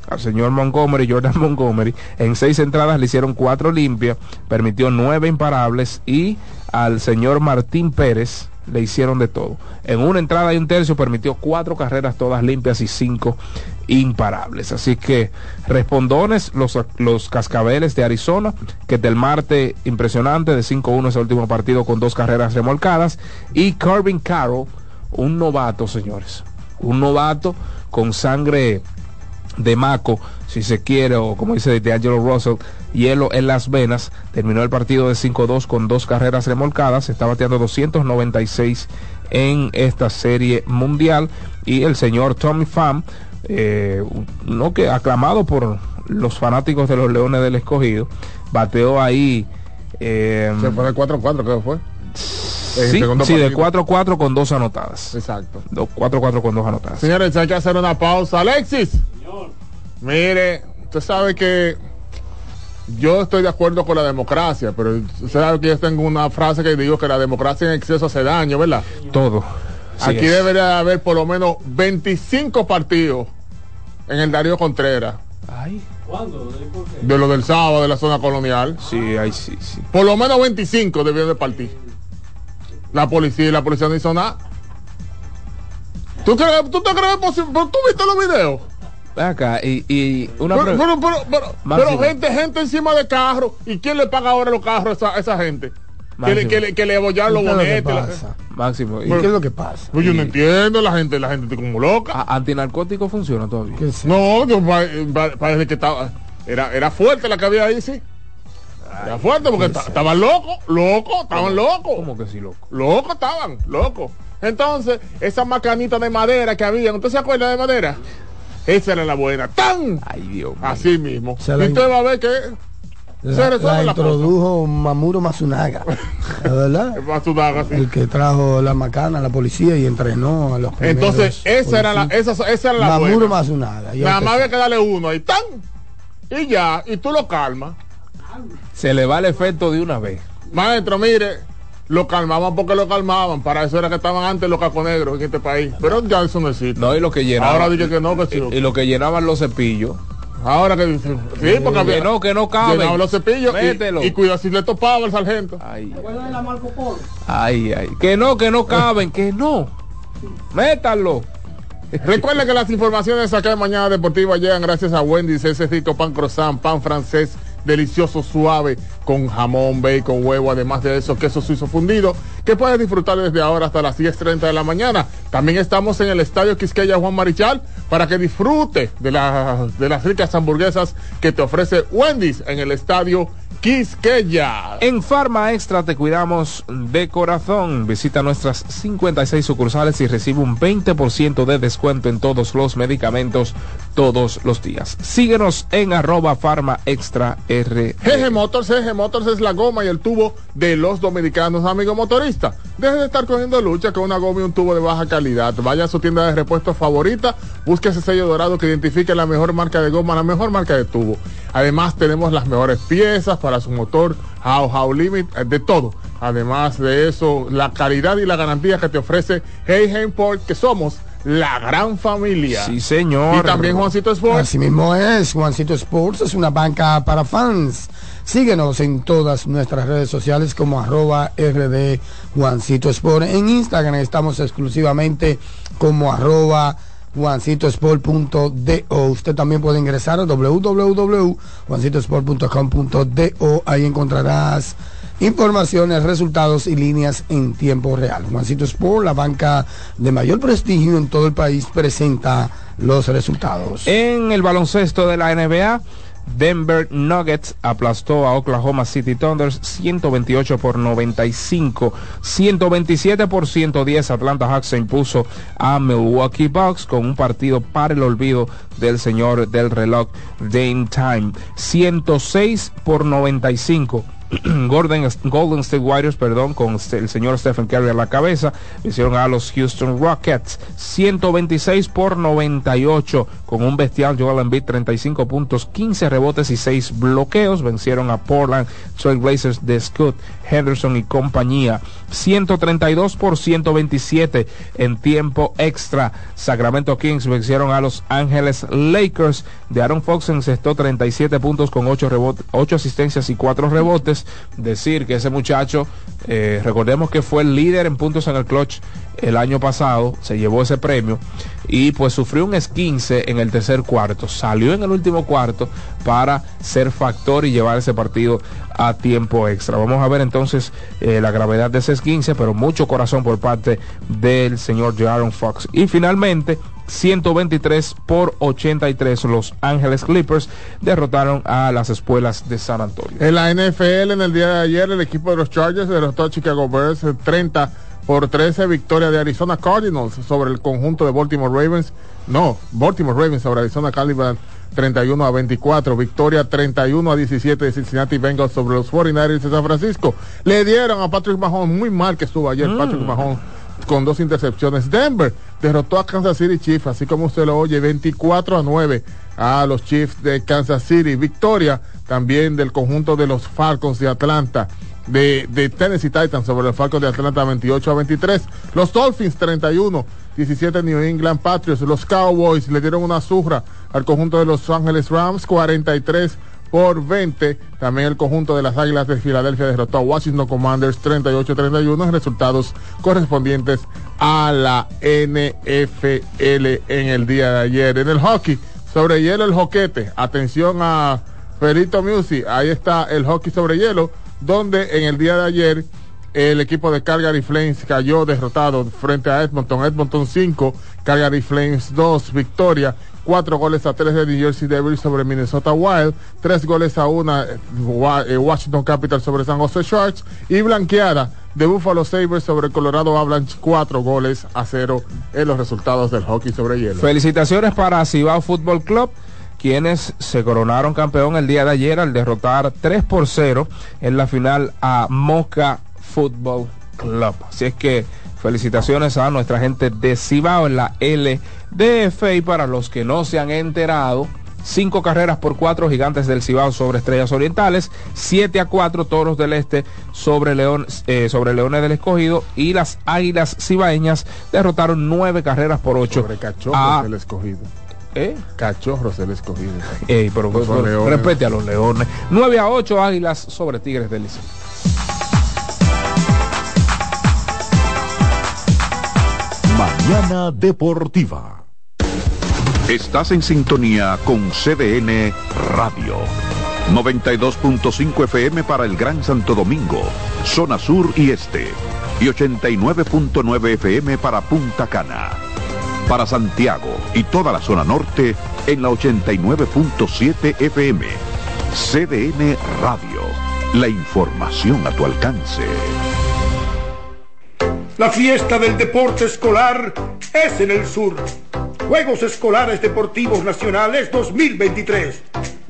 al señor Montgomery, Jordan Montgomery, en seis entradas le hicieron cuatro limpias, permitió nueve imparables y al señor Martín Pérez le hicieron de todo. En una entrada y un tercio permitió cuatro carreras todas limpias y cinco imparables. Así que respondones los, los cascabeles de Arizona, que del martes impresionante de 5-1 ese último partido con dos carreras remolcadas. Y Corbin Carroll, un novato, señores. Un novato con sangre de Maco, si se quiere, o como dice de Angelo Russell, hielo en las venas. Terminó el partido de 5-2 con dos carreras remolcadas. Está bateando 296 en esta serie mundial. Y el señor Tommy Pham, eh, no que aclamado por los fanáticos de los Leones del Escogido, bateó ahí. eh, Se fue de 4-4, creo que fue. En sí, segundo sí, de partido. 4-4 con dos anotadas. Exacto. Do- 4-4 con dos anotadas. Señores, hay que hacer una pausa. Alexis. Mire, usted sabe que yo estoy de acuerdo con la democracia, pero usted sabe que yo tengo una frase que digo que la democracia en exceso hace daño, ¿verdad? Todo. Así Aquí es. debería haber por lo menos 25 partidos en el Darío Contreras. Ay. De lo del sábado de la zona colonial. Sí, ahí sí, sí. Por lo menos 25 debieron de partir. La policía y la policía no hizo nada. ¿Tú, crees, ¿Tú te crees posible? ¿Tú viste los videos? Acá, y, y una Pero, pero, pero, pero, gente, gente encima de carro. ¿Y quién le paga ahora los carros a esa, a esa gente? Que le, que, le, que le abollaron los ¿Qué es lo que bonetes. la-? Máximo. ¿Y qué es lo que pasa? Pues yo no entiendo, la gente, la gente está como loca. a- antinarcótico funciona todavía. No, yo pa- pa- parece que estaba. Era, era fuerte la que había ahí, sí. Era fuerte porque ta- estaban locos, locos, estaban locos. ¿Cómo que sí, loco? Locos estaban, locos. Entonces, esa macanita de madera que había, ¿usted se acuerda de madera? Esa era la buena. ¡Tan! Ay, Dios mío. Así mismo. Se y usted va a ver que La, introdujo Mamuro Matsunaga, ¿la ¿verdad? va a sudar así. El que trajo la macana a la policía y entrenó a los primeros Entonces, esa era la, esa, esa era la Mamuro buena. Matsunaga. ya Nada más había que darle uno ahí, ¡tan! Y ya, y tú lo calmas. Se le va el efecto de una vez. Maestro, mire, lo calmaban porque lo calmaban. Para eso era que estaban antes los caconegros en este país. Pero ya eso no existe. No, y lo que llenaban. Ahora dije que no, que sí. y, y lo que llenaban los cepillos. Ahora que dicen, sí, porque había, Que no, que no caben. llenaban los cepillos Mételo. y, y cuidado si le topaba el sargento. Ay, ay, ay. Que no, que no caben, que no. Métalo. Recuerden que las informaciones acá en Mañana Deportiva llegan gracias a Wendy's, ese rico pan croissant, pan francés, delicioso, suave, con jamón, bacon, huevo, además de eso, queso suizo fundido, que puedes disfrutar desde ahora hasta las 10.30 de la mañana. También estamos en el Estadio Quisqueya Juan Marichal para que disfrute de, la- de las ricas hamburguesas que te ofrece Wendy's en el Estadio Quisqueya. En Farma Extra te cuidamos de corazón. Visita nuestras 56 sucursales y recibe un 20% de descuento en todos los medicamentos todos los días. Síguenos en arroba Farma Extra R. GG Motors, GG Motors es la goma y el tubo de los dominicanos, amigos motoristas. Deje de estar cogiendo lucha con una goma y un tubo de baja calidad. Vaya a su tienda de repuestos favorita, busque ese sello dorado que identifique la mejor marca de goma, la mejor marca de tubo. Además, tenemos las mejores piezas para su motor, How How Limit, eh, de todo. Además de eso, la calidad y la garantía que te ofrece Hey Port, que somos la gran familia. Sí, señor. Y también Juancito Sports. Así mismo es, Juancito Sports es una banca para fans. Síguenos en todas nuestras redes sociales como arroba rd Juancito Sport. En Instagram estamos exclusivamente como arroba juancitosport.do. Usted también puede ingresar a www.juancitosport.com.do. Ahí encontrarás informaciones, resultados y líneas en tiempo real. Juancito Sport, la banca de mayor prestigio en todo el país, presenta los resultados. En el baloncesto de la NBA, Denver Nuggets aplastó a Oklahoma City Thunders 128 por 95, 127 por 110. Atlanta Hawks se impuso a Milwaukee Bucks con un partido para el olvido del señor del reloj Dame Time, 106 por 95. Golden, Golden State Warriors, perdón, con el señor Stephen Curry a la cabeza, hicieron a los Houston Rockets 126 por 98 con un bestial Joel Embiid 35 puntos, 15 rebotes y 6 bloqueos, vencieron a Portland Trail Blazers de Scott Henderson y compañía. 132 por 127 en tiempo extra. Sacramento Kings vencieron a los Ángeles Lakers. De Aaron Fox encestó 37 puntos con 8 rebotes, 8 asistencias y 4 rebotes. Decir que ese muchacho, eh, recordemos que fue el líder en puntos en el clutch el año pasado, se llevó ese premio y pues sufrió un esquince en el tercer cuarto, salió en el último cuarto para ser factor y llevar ese partido a tiempo extra. Vamos a ver entonces eh, la gravedad de ese esquince, pero mucho corazón por parte del señor Jaron Fox. Y finalmente, 123 por 83 los Ángeles Clippers derrotaron a las escuelas de San Antonio. En la NFL en el día de ayer el equipo de los Chargers derrotó a Chicago Bears 30 por 13 victoria de Arizona Cardinals sobre el conjunto de Baltimore Ravens. No, Baltimore Ravens sobre Arizona Cardinals 31 a 24, victoria 31 a 17 de Cincinnati Bengals sobre los 49ers de San Francisco. Le dieron a Patrick Mahomes muy mal que estuvo ayer mm. Patrick Mahomes con dos intercepciones. Denver derrotó a Kansas City Chiefs, así como usted lo oye, 24 a 9 a los Chiefs de Kansas City. Victoria también del conjunto de los Falcons de Atlanta. De, de, Tennessee Titans sobre los Falcons de Atlanta 28 a 23. Los Dolphins 31, 17 New England Patriots. Los Cowboys le dieron una zurra al conjunto de Los Ángeles Rams 43 por 20. También el conjunto de las Águilas de Filadelfia derrotó a Washington Commanders 38-31 en resultados correspondientes a la NFL en el día de ayer. En el hockey, sobre hielo el joquete. Atención a Perito Music. Ahí está el hockey sobre hielo, donde en el día de ayer el equipo de Calgary Flames cayó derrotado frente a Edmonton. Edmonton 5, Calgary Flames 2, victoria. Cuatro goles a tres de New Jersey Devils sobre Minnesota Wild, tres goles a una eh, eh, Washington Capital sobre San Jose Sharks y blanqueada de Buffalo Sabres sobre Colorado Avalanche, cuatro goles a cero en los resultados del hockey sobre hielo. Felicitaciones para Cibao Football Club quienes se coronaron campeón el día de ayer al derrotar 3 por 0 en la final a Moca Football Club. Así es que felicitaciones a nuestra gente de Cibao en la LDF y para los que no se han enterado, cinco carreras por cuatro gigantes del Cibao sobre Estrellas Orientales, 7 a 4 toros del Este sobre, León, eh, sobre Leones del Escogido y las Águilas Cibaeñas derrotaron nueve carreras por ocho. Sobre Cachorros del Escogido. ¿Eh? Cachorros del Escogido. Ey, pero, respete a los Leones. 9 a 8 Águilas sobre Tigres del Liceo. Mañana Deportiva. Estás en sintonía con CDN Radio. 92.5 FM para el Gran Santo Domingo, zona sur y este. Y 89.9 FM para Punta Cana. Para Santiago y toda la zona norte en la 89.7 FM. CDN Radio. La información a tu alcance. La fiesta del deporte escolar es en el sur. Juegos Escolares Deportivos Nacionales 2023.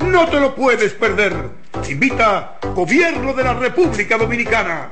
No te lo puedes perder Invita Gobierno de la República Dominicana.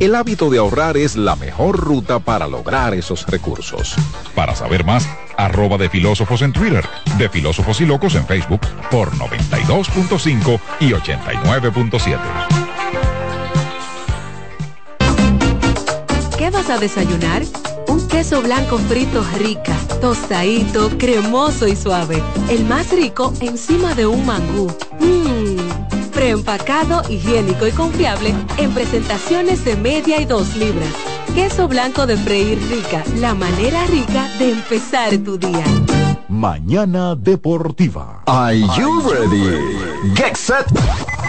El hábito de ahorrar es la mejor ruta para lograr esos recursos. Para saber más, arroba de filósofos en Twitter, de filósofos y locos en Facebook por 92.5 y 89.7. ¿Qué vas a desayunar? Un queso blanco frito rica, tostadito, cremoso y suave. El más rico encima de un mangú. Mmm, preempacado, higiénico y confiable en presentaciones de media y dos libras. Queso blanco de freír rica, la manera rica de empezar tu día. Mañana Deportiva. Are you ready? Get set.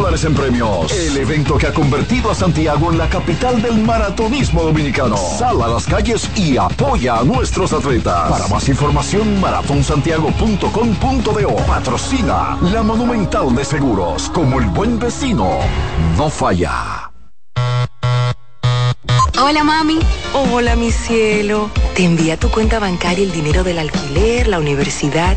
dólares en premios. El evento que ha convertido a Santiago en la capital del maratonismo dominicano. Sal a las calles y apoya a nuestros atletas. Para más información, maratonsantiago.com.do. Patrocina la Monumental de Seguros. Como el buen vecino, no falla. Hola mami. Hola mi cielo. Te envía tu cuenta bancaria el dinero del alquiler, la universidad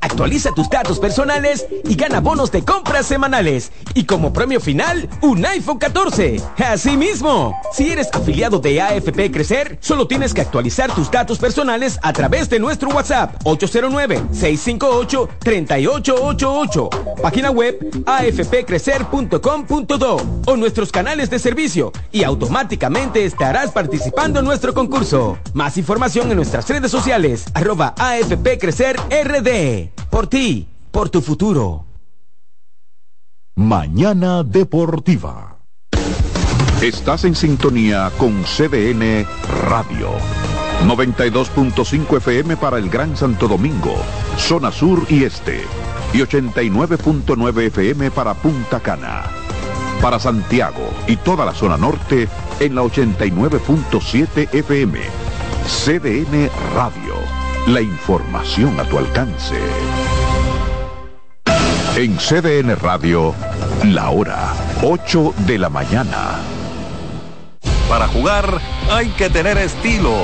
Actualiza tus datos personales y gana bonos de compras semanales. Y como premio final, un iPhone 14. Asimismo, si eres afiliado de AFP Crecer, solo tienes que actualizar tus datos personales a través de nuestro WhatsApp 809-658-3888. Página web afpcrecer.com.do o nuestros canales de servicio y automáticamente estarás participando en nuestro concurso. Más información en nuestras redes sociales, arroba AFP Crecer RD. Por ti, por tu futuro. Mañana Deportiva. Estás en sintonía con CDN Radio. 92.5 FM para el Gran Santo Domingo, zona sur y este. Y 89.9 FM para Punta Cana. Para Santiago y toda la zona norte en la 89.7 FM. CDN Radio. La información a tu alcance. En CDN Radio, la hora 8 de la mañana. Para jugar hay que tener estilo.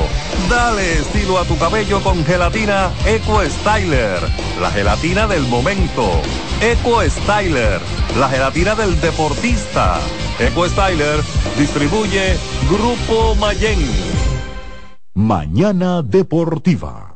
Dale estilo a tu cabello con gelatina Eco Styler, la gelatina del momento. Eco Styler, la gelatina del deportista. Eco Styler distribuye Grupo Mayen. Mañana Deportiva.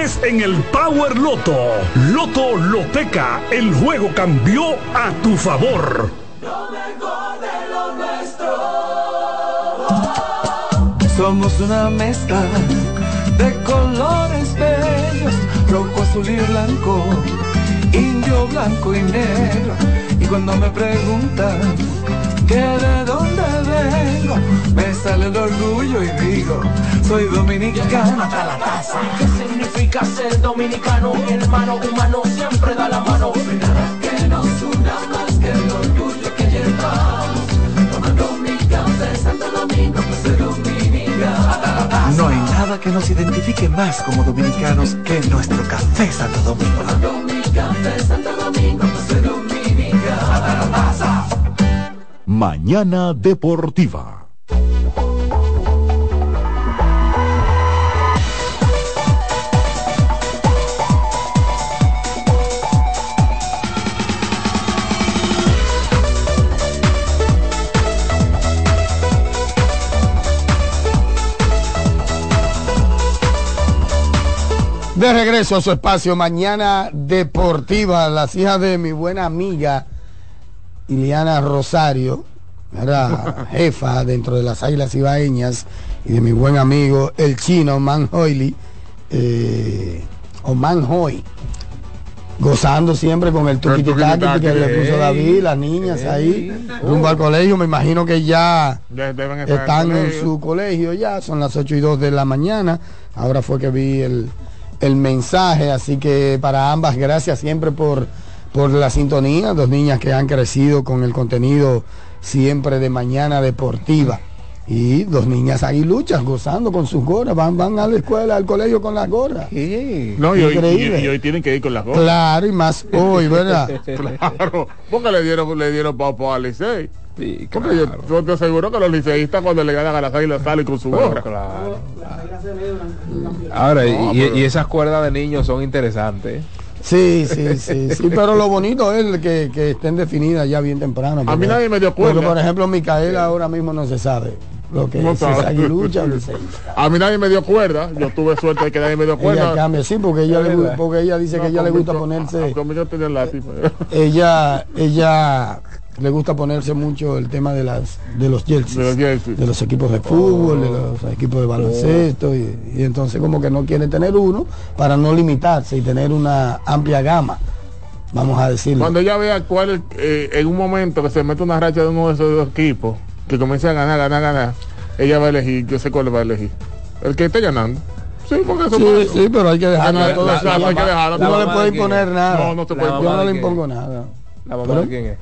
en el Power Loto. Loto Loteca, el juego cambió a tu favor. Somos una mezcla de colores bellos, rojo, azul y blanco, indio, blanco y negro. Y cuando me preguntan que de dónde vengo, me sale el orgullo y digo, soy dominicano hasta la taza. ¿Qué significa ser dominicano? Mi hermano humano siempre da la mano. que nos una más que el orgullo que llevamos. Tomando mi café Santo Domingo, pues soy dominicano. No hay nada que nos identifique más como dominicanos que nuestro café Santo Domingo. Tomando mi café Santo Domingo, pues soy dominicano. Mañana Deportiva. De regreso a su espacio Mañana Deportiva, las hijas de mi buena amiga Iliana Rosario, era jefa dentro de las Águilas Ibaeñas, y de mi buen amigo el chino Man Hoyli, eh, o Man Hoy, gozando siempre con el tuquititaqui que le puso David, las niñas ahí, rumbo al colegio, me imagino que ya están en su colegio ya, son las 8 y 2 de la mañana. Ahora fue que vi el, el mensaje, así que para ambas, gracias siempre por, por la sintonía, dos niñas que han crecido con el contenido siempre de mañana deportiva. Y dos niñas aguiluchas gozando con sus gorras, van, van a la escuela, al colegio con las gorras. No, y hoy, Increíble. y- y hoy tienen que ir con las gorras. Claro, y más hoy, ¿verdad? claro, porque le dieron, le dieron papo al Licey. porque yo, yo te aseguro que los liceístas cuando le ganan a las águilas salen con su gorra. Ahora, y, No, y- pero- y esas cuerdas de niños son interesantes. Sí, sí, sí, sí, pero lo bonito es que, que estén definidas ya bien temprano. A mí nadie me dio cuerda. Porque, por ejemplo, Micaela ahora mismo no se sabe lo que No es, aguilucha. A mí nadie me dio cuerda. Yo tuve suerte de que nadie me dio Ella cuerda. cambia, sí, porque ella, le, porque ella dice No, que ella le gusta conmigo- ponerse, Conmigo tenía el látiz. ella, ella le gusta ponerse mucho el tema de las de los jerseys, de los, equipos de fútbol, de los equipos de baloncesto, y, y entonces como que no quiere tener uno para no limitarse y tener una amplia gama, vamos a decirlo. Cuando ella vea cuál eh, en un momento que se mete una racha de uno de esos dos equipos, que comience a ganar, ganar, ganar, ella va a elegir, yo sé cuál va a elegir. El que esté ganando. Sí, porque eso Sí, sí, pero hay que dejarlo La- todo la- así. la- hay que dejarlo. Tú no le puedes imponer es? nada. No, no se puede Yo no le ¿de quién impongo es? nada. ¿La mamá ¿Pero? de quién es?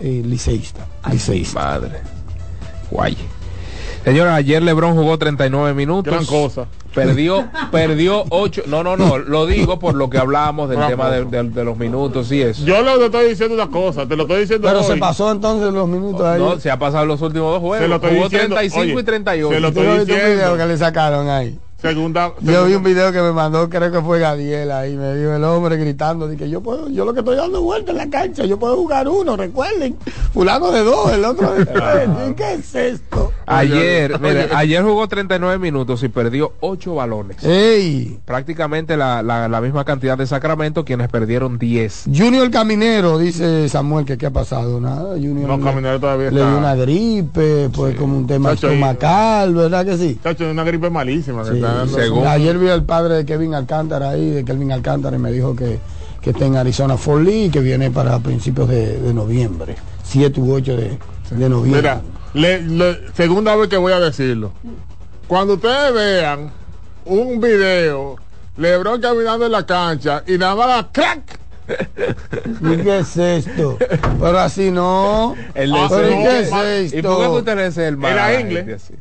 Eh, liceísta. liceísta. Madre. Guay. Señora, ayer LeBron jugó 39 minutos. Gran cosa. Perdió, perdió 8. No, no, no. Lo digo por lo que hablábamos del Gran tema de, cosa. de- de los minutos y eso. Yo lo te estoy diciendo una cosa, te lo estoy diciendo Pero se pasó entonces los minutos ahí. No, se ha pasado los últimos dos juegos. Se lo estoy Jugó diciendo, 35 oye, y 38. se lo ¿Tú estoy diciendo. video que le sacaron ahí? Segunda, Yo vi un video que me mandó, creo que fue Gadiel ahí, me vio el hombre gritando, dije, yo puedo, yo lo que estoy dando vuelta en la cancha, yo puedo jugar uno, recuerden, fulano de dos, el otro de tres, ¿Y ¿qué es esto? Ayer, mire, ayer jugó 39 minutos y perdió 8 balones. Ey, Prácticamente la, la- la misma cantidad de Sacramento, quienes perdieron 10. Junior Caminero, dice Samuel, que qué ha pasado, nada, Junior No, le- Caminero todavía le está- dio una gripe, pues como un tema estomacal, ¿verdad que sí? Chacho, una gripe malísima. que Sí, está según- Ayer vi al padre de Kevin Alcántara ahí, de Kevin Alcántara, y me dijo que, que está en Arizona Lee, que viene para principios de, de noviembre, 7 u 8 de, de noviembre. Mira, le- le- segunda vez que voy a decirlo. Cuando ustedes vean un video, Lebron caminando en la cancha y nada más crack. ¿Y qué es esto? Pero así no. El ¿Pero no, qué es ma- esto? ¿Y por qué usted le dice el mal? Era inglés.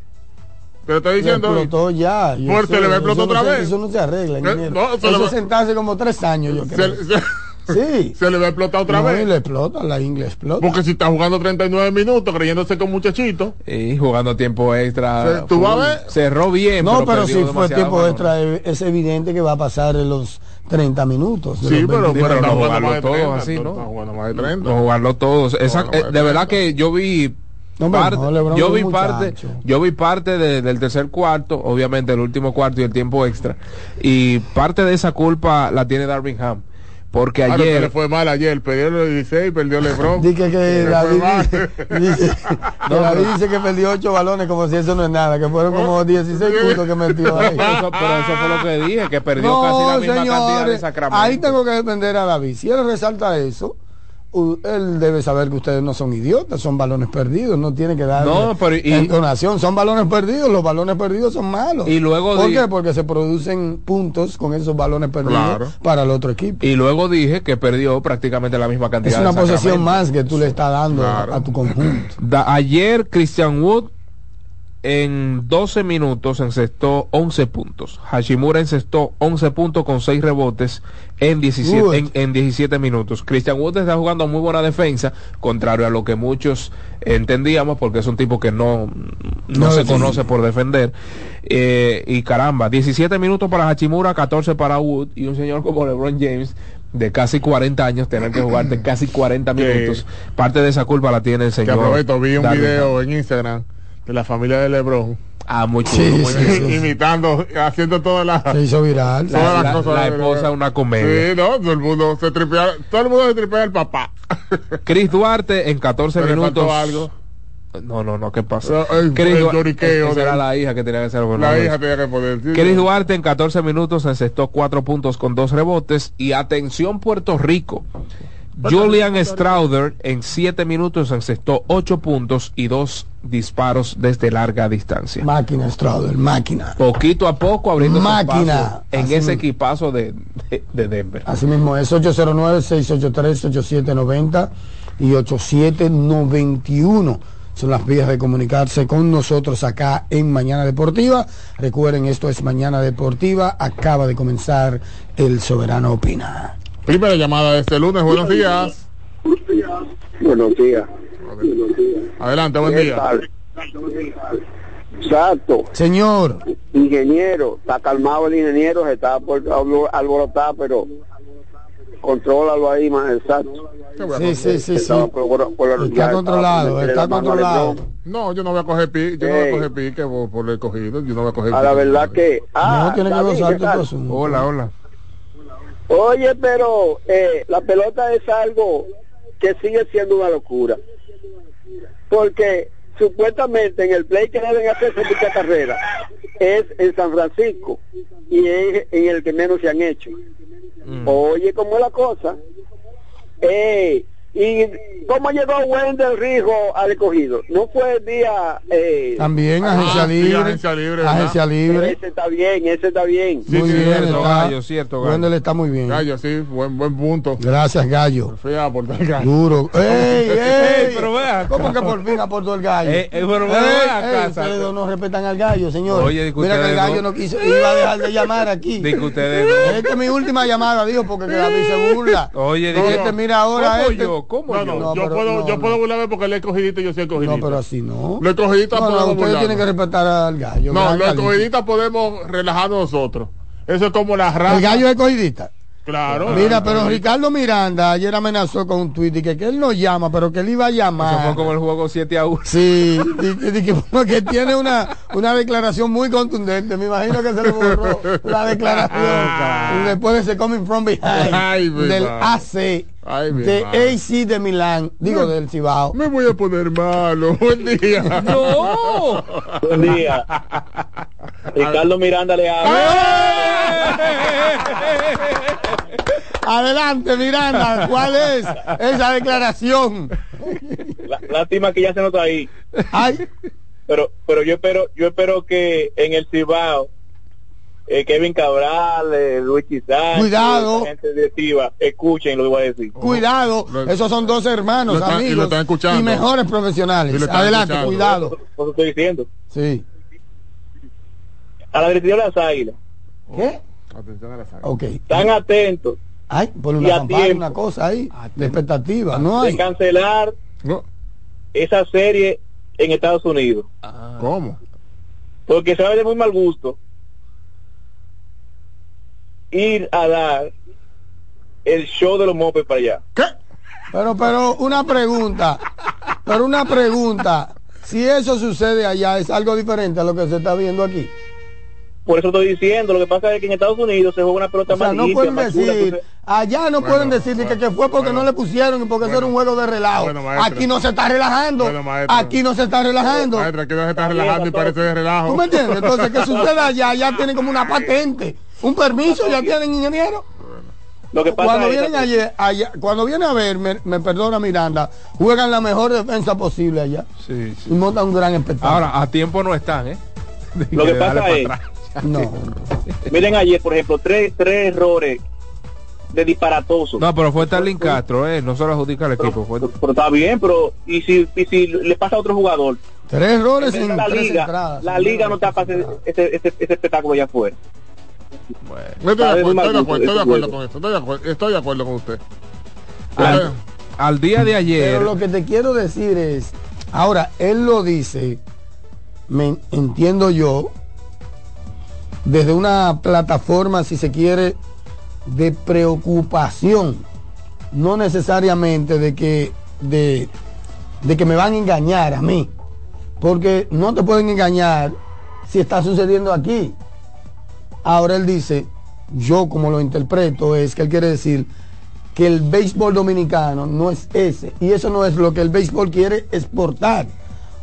Pero estoy Le diciendo. explotó ya. eso- le va a explotar eso no otra se- vez. Eso no se arregla, no, se le eso va- sentarse como tres años, yo creo. Se, se- Sí. se le va a explotar otra No, y vez. le explota, la inglés explota. Porque si está jugando 39 minutos creyéndose con muchachito. Y jugando tiempo extra. Sí, tú vas a ver. Cerró bien. No, pero si fue tiempo extra, es evidente que va a pasar en los 30 minutos. Sí, pero, 20. pero no jugarlo todos 30. así, ¿no? Está jugando más de 30. No jugarlo todos. Eh, de verdad que yo vi No, parte, no, yo vi parte, yo vi parte de- del tercer cuarto, obviamente el último cuarto y el tiempo extra, y parte de esa culpa la tiene Darvin Ham, porque Claro, que ayer le fue mal ayer. Perdió el 16, perdió Lebron. Dice que David dice, que David dice que perdió 8 balones como si eso no es nada, que fueron como 16 puntos que metió ahí. pero eso, pero eso fue lo que dije, que perdió casi la misma cantidad de señores, Sacramento. ahí tengo que defender a David. Si él resalta eso, él debe saber que ustedes no son idiotas, son balones perdidos, no tiene que dar No, pero y- entonación, son balones perdidos, los balones perdidos son malos. Y luego ¿Por qué? Porque se producen puntos con esos balones perdidos Claro. para el otro equipo. Y luego dije que perdió prácticamente la misma cantidad Es una de posesión más que tú le estás dando Claro. a tu conjunto. Da- ayer Christian Wood en 12 minutos encestó 11 puntos. Hashimura encestó 11 puntos con 6 rebotes en 17, Wood. en, en 17 minutos. Christian Wood está jugando muy buena defensa, contrario a lo que muchos entendíamos, porque es un tipo que no, no, No se conoce por defender. Eh, y caramba, 17 minutos para Hachimura, 14 para Wood y un señor como LeBron James de casi 40 años tener que jugarte casi 40 Sí. minutos. Parte de esa culpa la tiene el Que señor. aprovecho, vi un Darvin video en Instagram de la familia de Lebron Ah, muy chulo, Sí, muy sí, bien. sí. imitando, haciendo todas las Se hizo viral. La- todas las la- cosas la esposa una comedia. Sí, no, todo el mundo se tripea, todo el mundo se tripea al papá. Chris Duarte en 14 Pero le minutos. algo. No, no, no, ¿qué pasa? No, el- Chris el Duarte- lloriqueo esa de- era la hija que tenía que ser La hija tenía que poner. sí, Chris. Duarte en 14 minutos encestó 4 puntos con 2 rebotes. Y atención, Puerto Rico. Julian Strauder en 7 minutos encestó 8 puntos y 2 disparos desde larga distancia. Máquina, Strauder, máquina. Poquito a poco abriendo Máquina. en Así ese mismo. equipazo de, de, de Denver. Así mismo es 809-683-8790 y 8791. Son las vías de comunicarse con nosotros acá en Mañana Deportiva. Recuerden, esto es Mañana Deportiva. Acaba de comenzar El Soberano Opina. Primera llamada de este lunes, buenos días. Buenos días. Adelante, buen ¿Qué día. tal? Exacto. Señor, Ingeniero, está calmado el ingeniero, se está por albo- alborotar, pero contrólalo ahí más exacto. sí, sí, sí, sí. Estaba por- por- por- ya Está controlado, está controlado. No, yo no voy a coger pique, yo no voy a coger pique por, por el cogido, yo no voy a coger A la pique. verdad que... Ah, no tiene que David, gozar ¿qué tu tal? consumo. Hola, hola. Oye, pero eh, la pelota es algo que sigue siendo una locura. Porque supuestamente en el play que deben hacer mucha carrera es en San Francisco y es en el que menos se han hecho. Oye, ¿cómo es la cosa? Eh, ¿Y cómo llegó Wendell Rijo al escogido? ¿No fue el día... Eh, También agencia Ah, sí, libre. agencia libre, ¿verdad? Agencia libre. Ese está bien, ese está bien. muy sí, bien, cierto, está. Gallo, cierto, Gallo. Wendell está muy bien. Gallo, sí, buen, buen punto. Gracias, Gallo. A aportar el gallo. Duro. ¡Ey, ey! pero vea. ¿Cómo que por fin aportó el gallo? Eh, eh, pero Ey, vea ey, acá, ustedes Santo. no respetan al gallo, señor. Oye, Mira que el ustedes gallo no- no quiso, iba a dejar de llamar aquí. Di que ustedes no. Esta es mi última llamada, dijo, porque que David se burla. Oye, No, este, mira ahora ¿Cómo yo? ¿Cómo No, yo? no, No, yo pero puedo, no, yo no. puedo burlarme porque le he cogidito y yo soy cogidito. No, pero así no. Los escogidistas No, no, podemos ustedes tienen que respetar al gallo. No, los escogidistas podemos relajarnos nosotros. Eso es como la raza. El gallo es coidista. Claro. Mira, pero Ricardo Miranda ayer amenazó con un tuit y que, que él no llama, pero que él iba a Eso llamar. fue como el juego 7 a 1. Sí, di- di que, porque tiene una, una declaración muy contundente. Me imagino que se le borró la declaración. y después de ese coming from behind Ay, del. AC, Ay, mi de madre. AC de Milán, digo del Cibao. Me voy a poner malo. Buen día. ¡No! Buen día. Ricardo Miranda le habla. Adelante, Miranda, ¿cuál es esa declaración? La, Lástima que ya se nota ahí. Ay, Pero, pero yo espero, yo espero que en el Cibao, eh, Kevin Cabral, eh, Luis Chizán, Cuidado. la gente directiva, escuchen lo que voy a decir. cuidado, esos son dos hermanos, lo están- y lo amigos están escuchando. y mejores profesionales. Y lo están Adelante, escuchando. cuidado. Eso estoy diciendo. Sí. A la directiva de las águilas, ¿Qué? Atención a la saga. Ok. están atentos Ay, por una campana, una cosa ahí, de expectativa, no de hay. cancelar esa serie en Estados Unidos. ¿Cómo? Porque se va de muy mal gusto ir a dar el show de los mopes para allá. Pero, pero, una pregunta, pero una pregunta, si eso sucede allá, ¿es algo diferente a lo que se está viendo aquí? Por eso estoy diciendo, lo que pasa es que en Estados Unidos se juega una pelota O sea, más no pueden más pura, decir, entonces- allá no pueden decir que, que fue porque no le pusieron y porque eso era un juego de relajo. bueno, maestro. aquí no se está relajando, Bueno, maestro. aquí no se está relajando. Maestra, que no se está relajando y parece de relajo. ¿Tú me entiendes? Entonces, que suceda allá, ya tienen como una patente, un permiso, ya tienen ingeniero. Lo que pasa cuando es- vienen ayer, allá, cuando viene a ver, me, me perdona Miranda, juegan la mejor defensa posible allá Sí, y montan un gran espectáculo. Ahora, a tiempo no están, ¿eh? Lo que pasa es, no. miren ayer, por ejemplo, tres, tres errores de disparatosos. No, pero fue Starling Castro, ¿eh? No se lo adjudica al equipo. Fue... Pero está bien, pero ¿y si, y si le pasa a otro jugador? Tres errores En en la tres liga, entradas. la liga no está para hacer ese, ese, ese espectáculo allá afuera. No estoy de acuerdo, mal estoy de gusto acuerdo, estoy de ese acuerdo juego. con esto. Estoy de acuerdo, estoy de acuerdo con usted. Al, al día de ayer. Pero lo que te quiero decir es, ahora, él lo dice, me entiendo yo, desde una plataforma, si se quiere, de preocupación, no necesariamente de que, de, de que me van a engañar a mí, porque no te pueden engañar si está sucediendo aquí. Ahora él dice, yo como lo interpreto, es que él quiere decir que el béisbol dominicano no es ese. Y eso no es lo que el béisbol quiere exportar.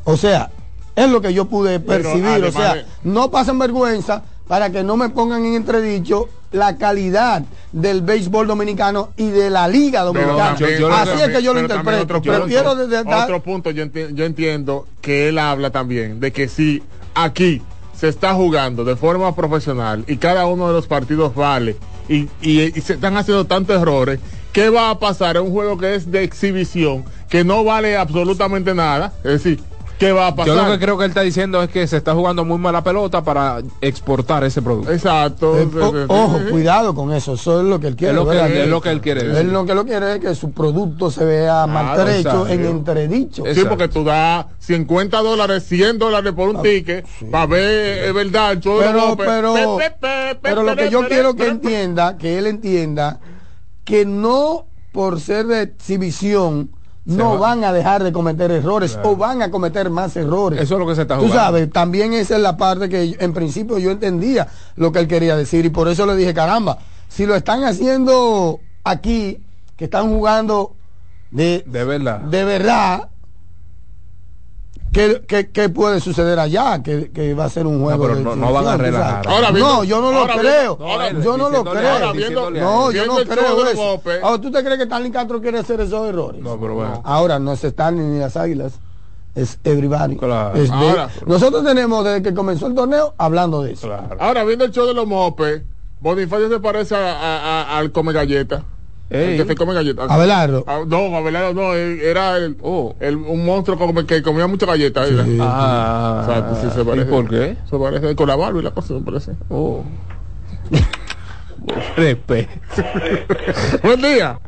O sea, es lo que yo pude percibir. O sea, no pasen vergüenza para que no me pongan en entredicho la calidad del béisbol dominicano y de la liga Pero dominicana. Así es que yo lo interpreto. otro Prefiero desde dar- otro punto yo, enti- yo entiendo que él habla también de que si aquí se está jugando de forma profesional y cada uno de los partidos vale y, y- se están haciendo tantos errores ¿qué va a pasar en un juego que es de exhibición que no vale absolutamente nada es decir ¿qué va a pasar? Yo lo que creo que él está diciendo es que se está jugando muy mala pelota para exportar ese producto. Exacto. Eh, o- ojo, cuidado con eso. Eso es lo que él quiere. Es lo que- ¿verdad? es lo que él quiere decir. Él lo que lo quiere es que su producto se vea maltrecho exacto. en entredicho. Sí, porque tú das 50 dólares, 100 dólares por un ticket para ver, es verdad, el show pero, pero, Pe, pe, pe, pero lo que yo quiero que entienda, que él entienda, que no por ser de exhibición no va. van a dejar de cometer errores o van a cometer más errores. Eso es lo que se está Tú jugando. sabes, también esa es la parte que en principio yo entendía lo que él quería decir y por eso le dije, caramba, si lo están haciendo aquí, que están jugando de, De verdad. de verdad, ¿qué, qué, qué puede suceder allá? Que, que va a ser un juego pero de no- no van a relajar. Ahora viendo- no, yo no lo ahora creo. viendo- ahora- yo no lo creo. viendo- no, yo no creo eso. Ahora, ¿tú te crees que Stanley Castro quiere hacer esos errores? No, pero bueno. Ahora no es Stanley ni las águilas, es everybody. Claro. Es de- Ahora. nosotros tenemos desde que comenzó el torneo hablando de eso. Claro. Ahora, viendo el show de los mopes, Bonifacio se parece a- a- a- al come galleta. Ey. El que se come galletas. Abelardo. Ah, no, Abelardo no, era el, Oh. el- un monstruo como que comía muchas galletas. era. Ah, Exacto, sí, se ¿y parece. por qué? Se parece con la barba y la cosa, me parece. Oh. Respeto. Buen día.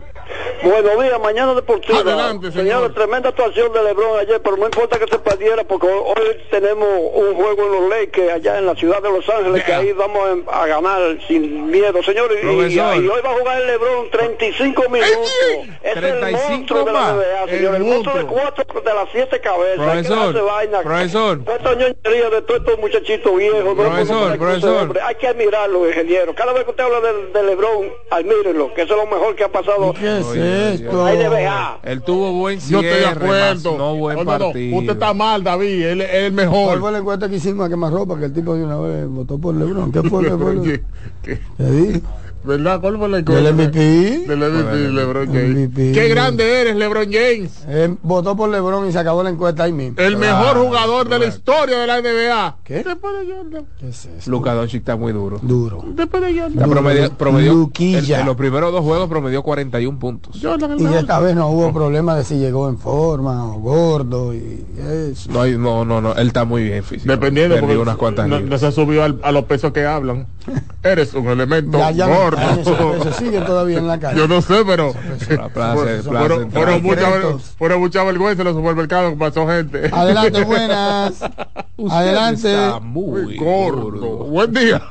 Buenos días, mañana deportiva. Adelante, señor. Tremenda actuación de LeBron ayer, pero no importa que se perdiera porque hoy, tenemos un juego en los Lakers allá en la ciudad de Los Ángeles que ahí vamos a, ganar sin miedo, señores. Y, y- hoy va a jugar el LeBron 35 minutos. Es el 35 monstruo de la. NBA, El señor. El, monstruo de cuatro de las siete cabezas. Que Profesor, darse vaina. profesor. Esta ñoñería de todos estos muchachitos viejos. el Profesor, ese profesor. hombre. Hay que admirarlo, ingeniero. Cada vez que usted habla de, de LeBron, admírenlo, que eso es lo mejor que ha pasado. ¿Qué es Oye, esto? Debe Él tuvo buen Yo cierre, estoy de acuerdo. no buen No, no, no, partido. Usted está mal, David. Él es el ¿Cuál mejor. fue la encuesta que hicimos a quemar ropa? Que el tipo de una vez votó por LeBron. ¿Qué fue? ¿Qué fue? ¿Qué- qué? ¿Verdad? ¿Cuál fue la ¿Del encuesta? MVP? Del MVP, LeBron James. MVP. Qué grande eres, LeBron James. Él votó por LeBron y se acabó la encuesta ahí mismo. El mejor jugador de la historia de la NBA. ¿Qué? Después de Jordan. ¿Qué es eso? Luka Doncic está muy duro. Duro. Después de Jordan. promedio, promedió- Luquilla. en, en los primeros dos juegos promedió 41 puntos. Jordan el Y esta vez no hubo problema de si llegó en forma o gordo y eso. No, no, no, no, él está muy bien físico. Dependiendo, Perdió porque unas cuantas no, no se subió al- a los pesos que hablan. Eres un elemento Ya, ya no gordo. Pesos, siguen todavía en la calle. Yo no sé, pero fueron mucha, vergüenza en los supermercados que pasó gente. Adelante, buenas. Adelante. Está muy gordo. gordo. Buen día.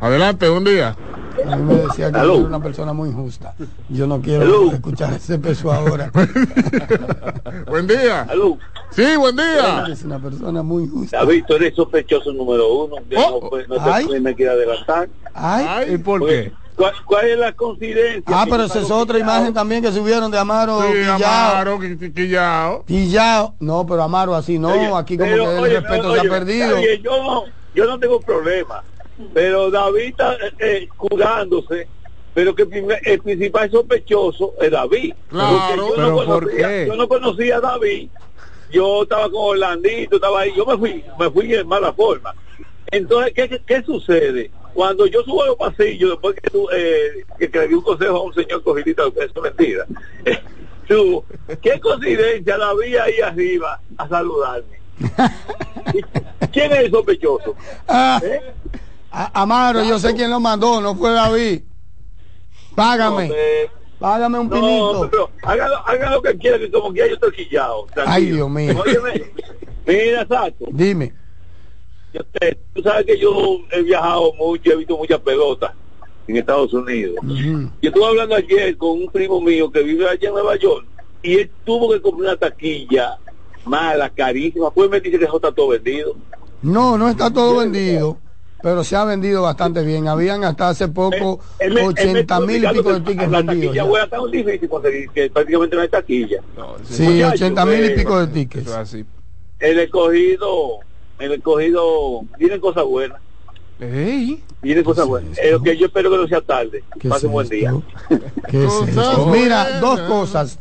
Adelante, un día. A mí me decía que era una persona muy justa. Yo no quiero escuchar ese peso ahora. Buen día. Aló, Sí, buen día. Es una persona muy justa. David, tú eres sospechoso número uno. Yo Oh, no, pues, no ay. te me quiero adelantar. Ay. Ay, ¿Y por qué? ¿Cuál, cuál es la coincidencia? Ah, Que pero yo esa es otra quillao. imagen también que subieron de Amaro sí, Quillao. Amaro, qui- qui- Quillao. Quillao. No, pero Amaro así no. Oye, Aquí como pero, que el oye, respeto oye, se ha perdido. yo, no, yo no tengo problema. Pero David está eh, eh, curándose. Pero que primer- el principal sospechoso es David. Claro. Porque yo, Pero no ¿por conocía, qué? yo no conocía a David. Yo estaba con Orlandito, estaba ahí. Yo me fui, me fui en mala forma. Entonces, ¿qué, qué, sucede? Cuando yo subo a los pasillos, después que, tú, eh, que, que le di un consejo a un señor cogidita, eso es mentira. tú, ¿Qué coincidencia David ahí arriba a saludarme? ¿Quién es el sospechoso? Ah, ¿Eh? Amaro, yo sé quién lo mandó, no fue David. Págame, No, eh, págame un no, pinito. pero hágalo, haga lo que quiera, que como que ya yo estoy quillado. tranquilo. Ay, Dios mío. Óyeme, mira, Sato, Dime. yo te- tú sabes que yo he viajado mucho, he visto muchas pelotas en Estados Unidos. Yo estuve hablando ayer con un primo mío que vive allá en Nueva York y él tuvo que comprar una taquilla mala, carísima. Pues me dice que eso está todo vendido. No, no está todo vendido, pero se ha vendido bastante bien. Habían hasta hace poco él me 80 mil y pico de que tickets La vendidos. está muy difícil conseguir, que prácticamente no hay taquilla. No, Sí, Muchacho, 80 mil y eh, pico de tickets. es así. El escogido, el escogido, tienen cosas buenas. Ey, Tienen cosas buenas. Eh, lo que yo espero que no sea tarde. ¿Qué Pase es un buen día. es? Mira, dos cosas.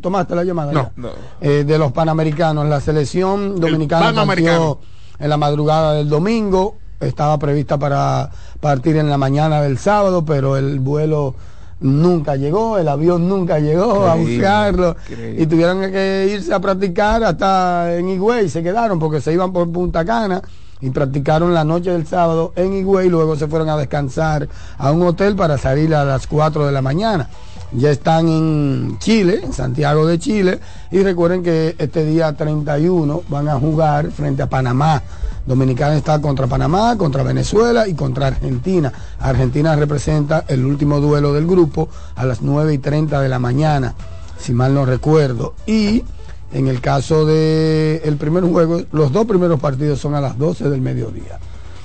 Tomaste la llamada. No, no. Eh, de los panamericanos. La selección dominicana en la madrugada del domingo. Estaba prevista para partir en la mañana del sábado, pero el vuelo nunca llegó, el avión nunca llegó a buscarlo y tuvieron que irse a practicar hasta en Higüey, se quedaron porque se iban por Punta Cana y practicaron la noche del sábado en Higüey, luego se fueron a descansar a un hotel para salir a las 4 de la mañana. Ya están en Chile, en Santiago de Chile, y recuerden que este día 31 van a jugar frente a Panamá. Dominicana está contra Panamá, contra Venezuela y contra Argentina. Argentina representa el último duelo del grupo a las 9 y 30 de la mañana, si mal no recuerdo. Y en el caso del el primer juego, los dos primeros partidos son a las 12 del mediodía.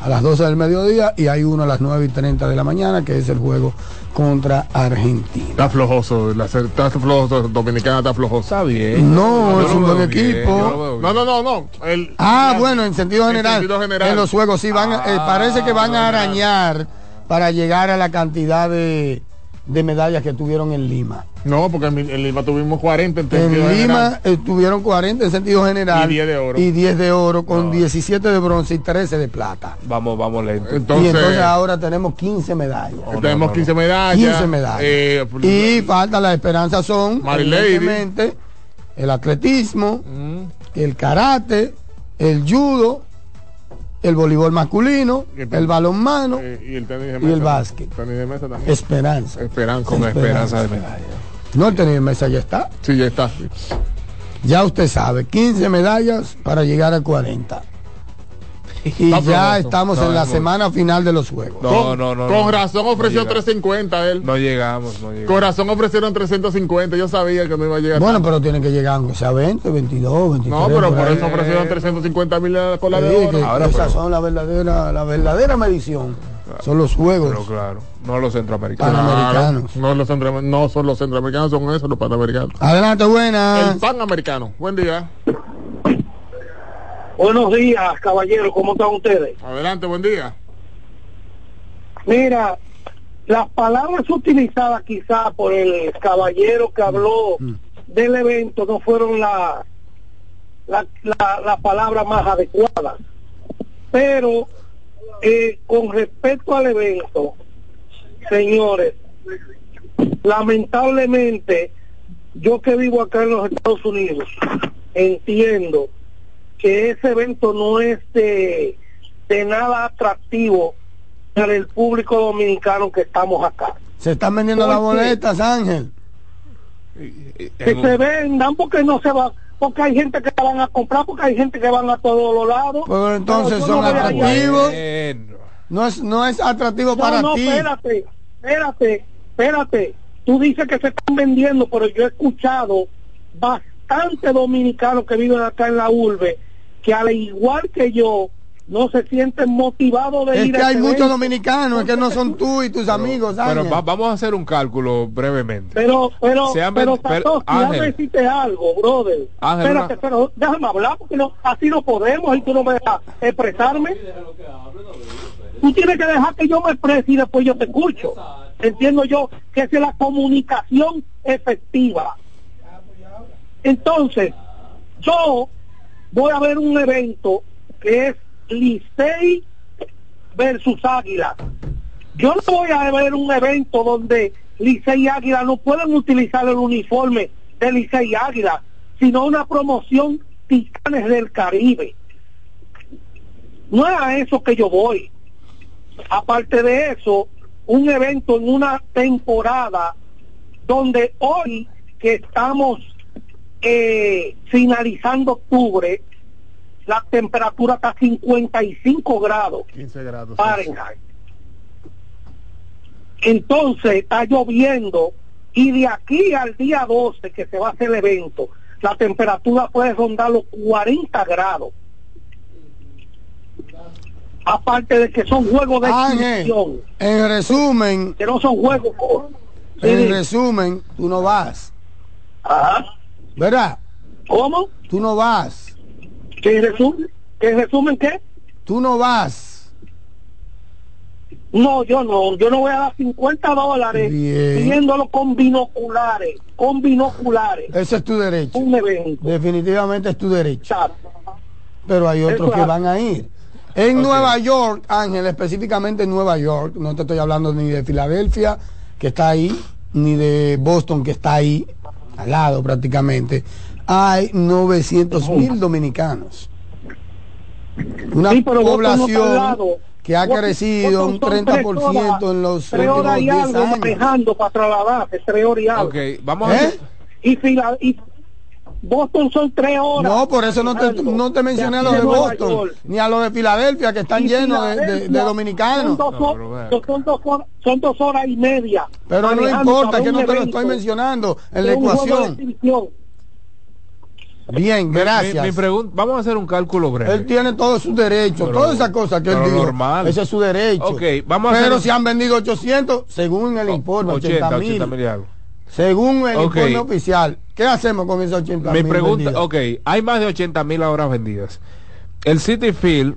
A las 12 del mediodía y hay uno a las 9 y 30 de la mañana, que es el juego contra Argentina. Está flojoso, la, está flojoso, Dominicana está flojoso. está bien. No, Yo es un buen equipo. bien. No, no, no, no. El, Ah, la- bueno, en sentido en general. sentido general. En los juegos sí van, a- eh, Ah, parece que van a general. arañar para llegar a la cantidad de, de medallas que tuvieron en Lima. No, porque en, en Lima tuvimos 40 en, En sentido Lima general. eh, tuvieron 40 en sentido general. Y 10 de oro. Y 10 de oro, con 17 de bronce y 13 de plata. Vamos, vamos lento. Entonces, y entonces ahora tenemos 15 medallas. no, tenemos no, 15 medallas. 15 medallas. eh, y falta la esperanza son, el atletismo, mm, el karate, el judo, el voleibol masculino, el- el balonmano, eh, y el tenis de y mesa. el básquet. Tenis de mesa también. esperanza. Esperanza. Con esperanza de medalla. No el tenis de mesa ya está. Sí, ya está. Ya usted sabe, 15 medallas para llegar a 40. Y Está ya estamos No, en la semana final de los juegos. No, con, no, no, Con razón ofreció No llega. 350 él. No llegamos, no Con llegamos. razón ofrecieron 350. Yo sabía que no iba a llegar. Bueno, tanto. pero tienen que llegar aunque sea 20, 22, 23. no, pero por eso ofrecieron 350 mil a la de oro. Ahora, esas pero- son la verdadera, la verdadera medición. Son los juegos. Pero claro, no los centroamericanos. Panamericanos. Claro, no, los no son los centroamericanos, son esos los panamericanos. Adelante, buenas. El panamericano. Buen día. Buenos días, caballeros, ¿cómo están ustedes? Adelante, buen día. Mira, las palabras utilizadas quizá por el caballero que habló del evento no fueron la la, la, la palabra más adecuada. Pero eh, con respecto al evento, señores, lamentablemente, yo que vivo acá en los Estados Unidos, entiendo que ese evento no es de, de nada atractivo para el público dominicano que estamos acá. Se están vendiendo las boletas, Ángel. Que se vendan porque no se va, porque hay gente que van a comprar, porque hay gente que van a todos los lados. Pero entonces son no atractivos. No es, no es atractivo para no, no, ti. espérate, espérate, espérate. Tú dices que se están vendiendo, pero yo he escuchado bastante dominicanos que viven acá en la urbe que al igual que yo no se sienten motivados de Es ir que a hay ese muchos evento. dominicanos, es que no son tú y tus amigos, Pero va- vamos a hacer un cálculo brevemente. Pero, pero, Se han pero, pero, déjame decirte algo, brother. Ángel, Espérate, una- pero déjame hablar porque no, así no podemos y tú no me dejas expresarme. Tú tienes que dejar que yo me exprese y después yo te escucho. Entiendo yo que esa es la comunicación efectiva. Entonces, yo voy a ver un evento que es Licey versus Águila. Yo no voy a ver un evento donde Licey y Águila no pueden utilizar el uniforme de Licey y Águila, sino una promoción Titanes del Caribe. No es a eso que yo voy. Aparte de eso, un evento en una temporada donde hoy que estamos eh, finalizando octubre, la temperatura está a 55 grados 15 grados. Fahrenheit. Entonces está lloviendo y de aquí al día 12 que se va a hacer el evento, la temperatura puede rondar los 40 grados. Aparte de que son juegos de exhibición, en resumen, que no son juegos en Sí. resumen, tú no vas. Ajá. ¿Verdad? ¿Cómo? Tú no vas. ¿Que en resumen, en resumen qué? Tú no vas. No, yo no, yo no voy a dar 50 dólares Bien. viéndolo con binoculares, con binoculares. Ese es tu derecho. Un evento. Definitivamente es tu derecho. Pero hay otros Eso que van a ir. En Nueva York, Ángel, específicamente en Nueva York, no te estoy hablando ni de Filadelfia, que está ahí, ni de Boston, que está ahí, al lado prácticamente, hay 900 mil dominicanos. Una Sí, no población que ha Boston- crecido un Boston son tres 30% horas- en los tres últimos horas y 10 algo años. manejando para trasladarse, tres horas y algo. Ok, vamos a ¿Eh? Y, Fila- y Boston son tres horas. No, por eso no te, no te mencioné a los de Boston, ni a los de Filadelfia, que están llenos de, de- de Filadelfia dominicanos. Son dos, hor- son dos horas, son dos horas y media. Pero no importa, que no te lo estoy mencionando en la ecuación. Bien, gracias. Mi, mi pregun- vamos a hacer un cálculo breve. Él tiene todos sus derechos, todas esas cosas que él dijo. normal. Ese es su derecho. Ok, vamos a Pero hacer si han vendido 800, según el informe, 80 80, mil. 80 mil y algo. Según el informe oficial. ¿Qué hacemos con esos 80 Mi mil? pregunta, vendidos? ok, hay más de 80 mil horas vendidas. El City Field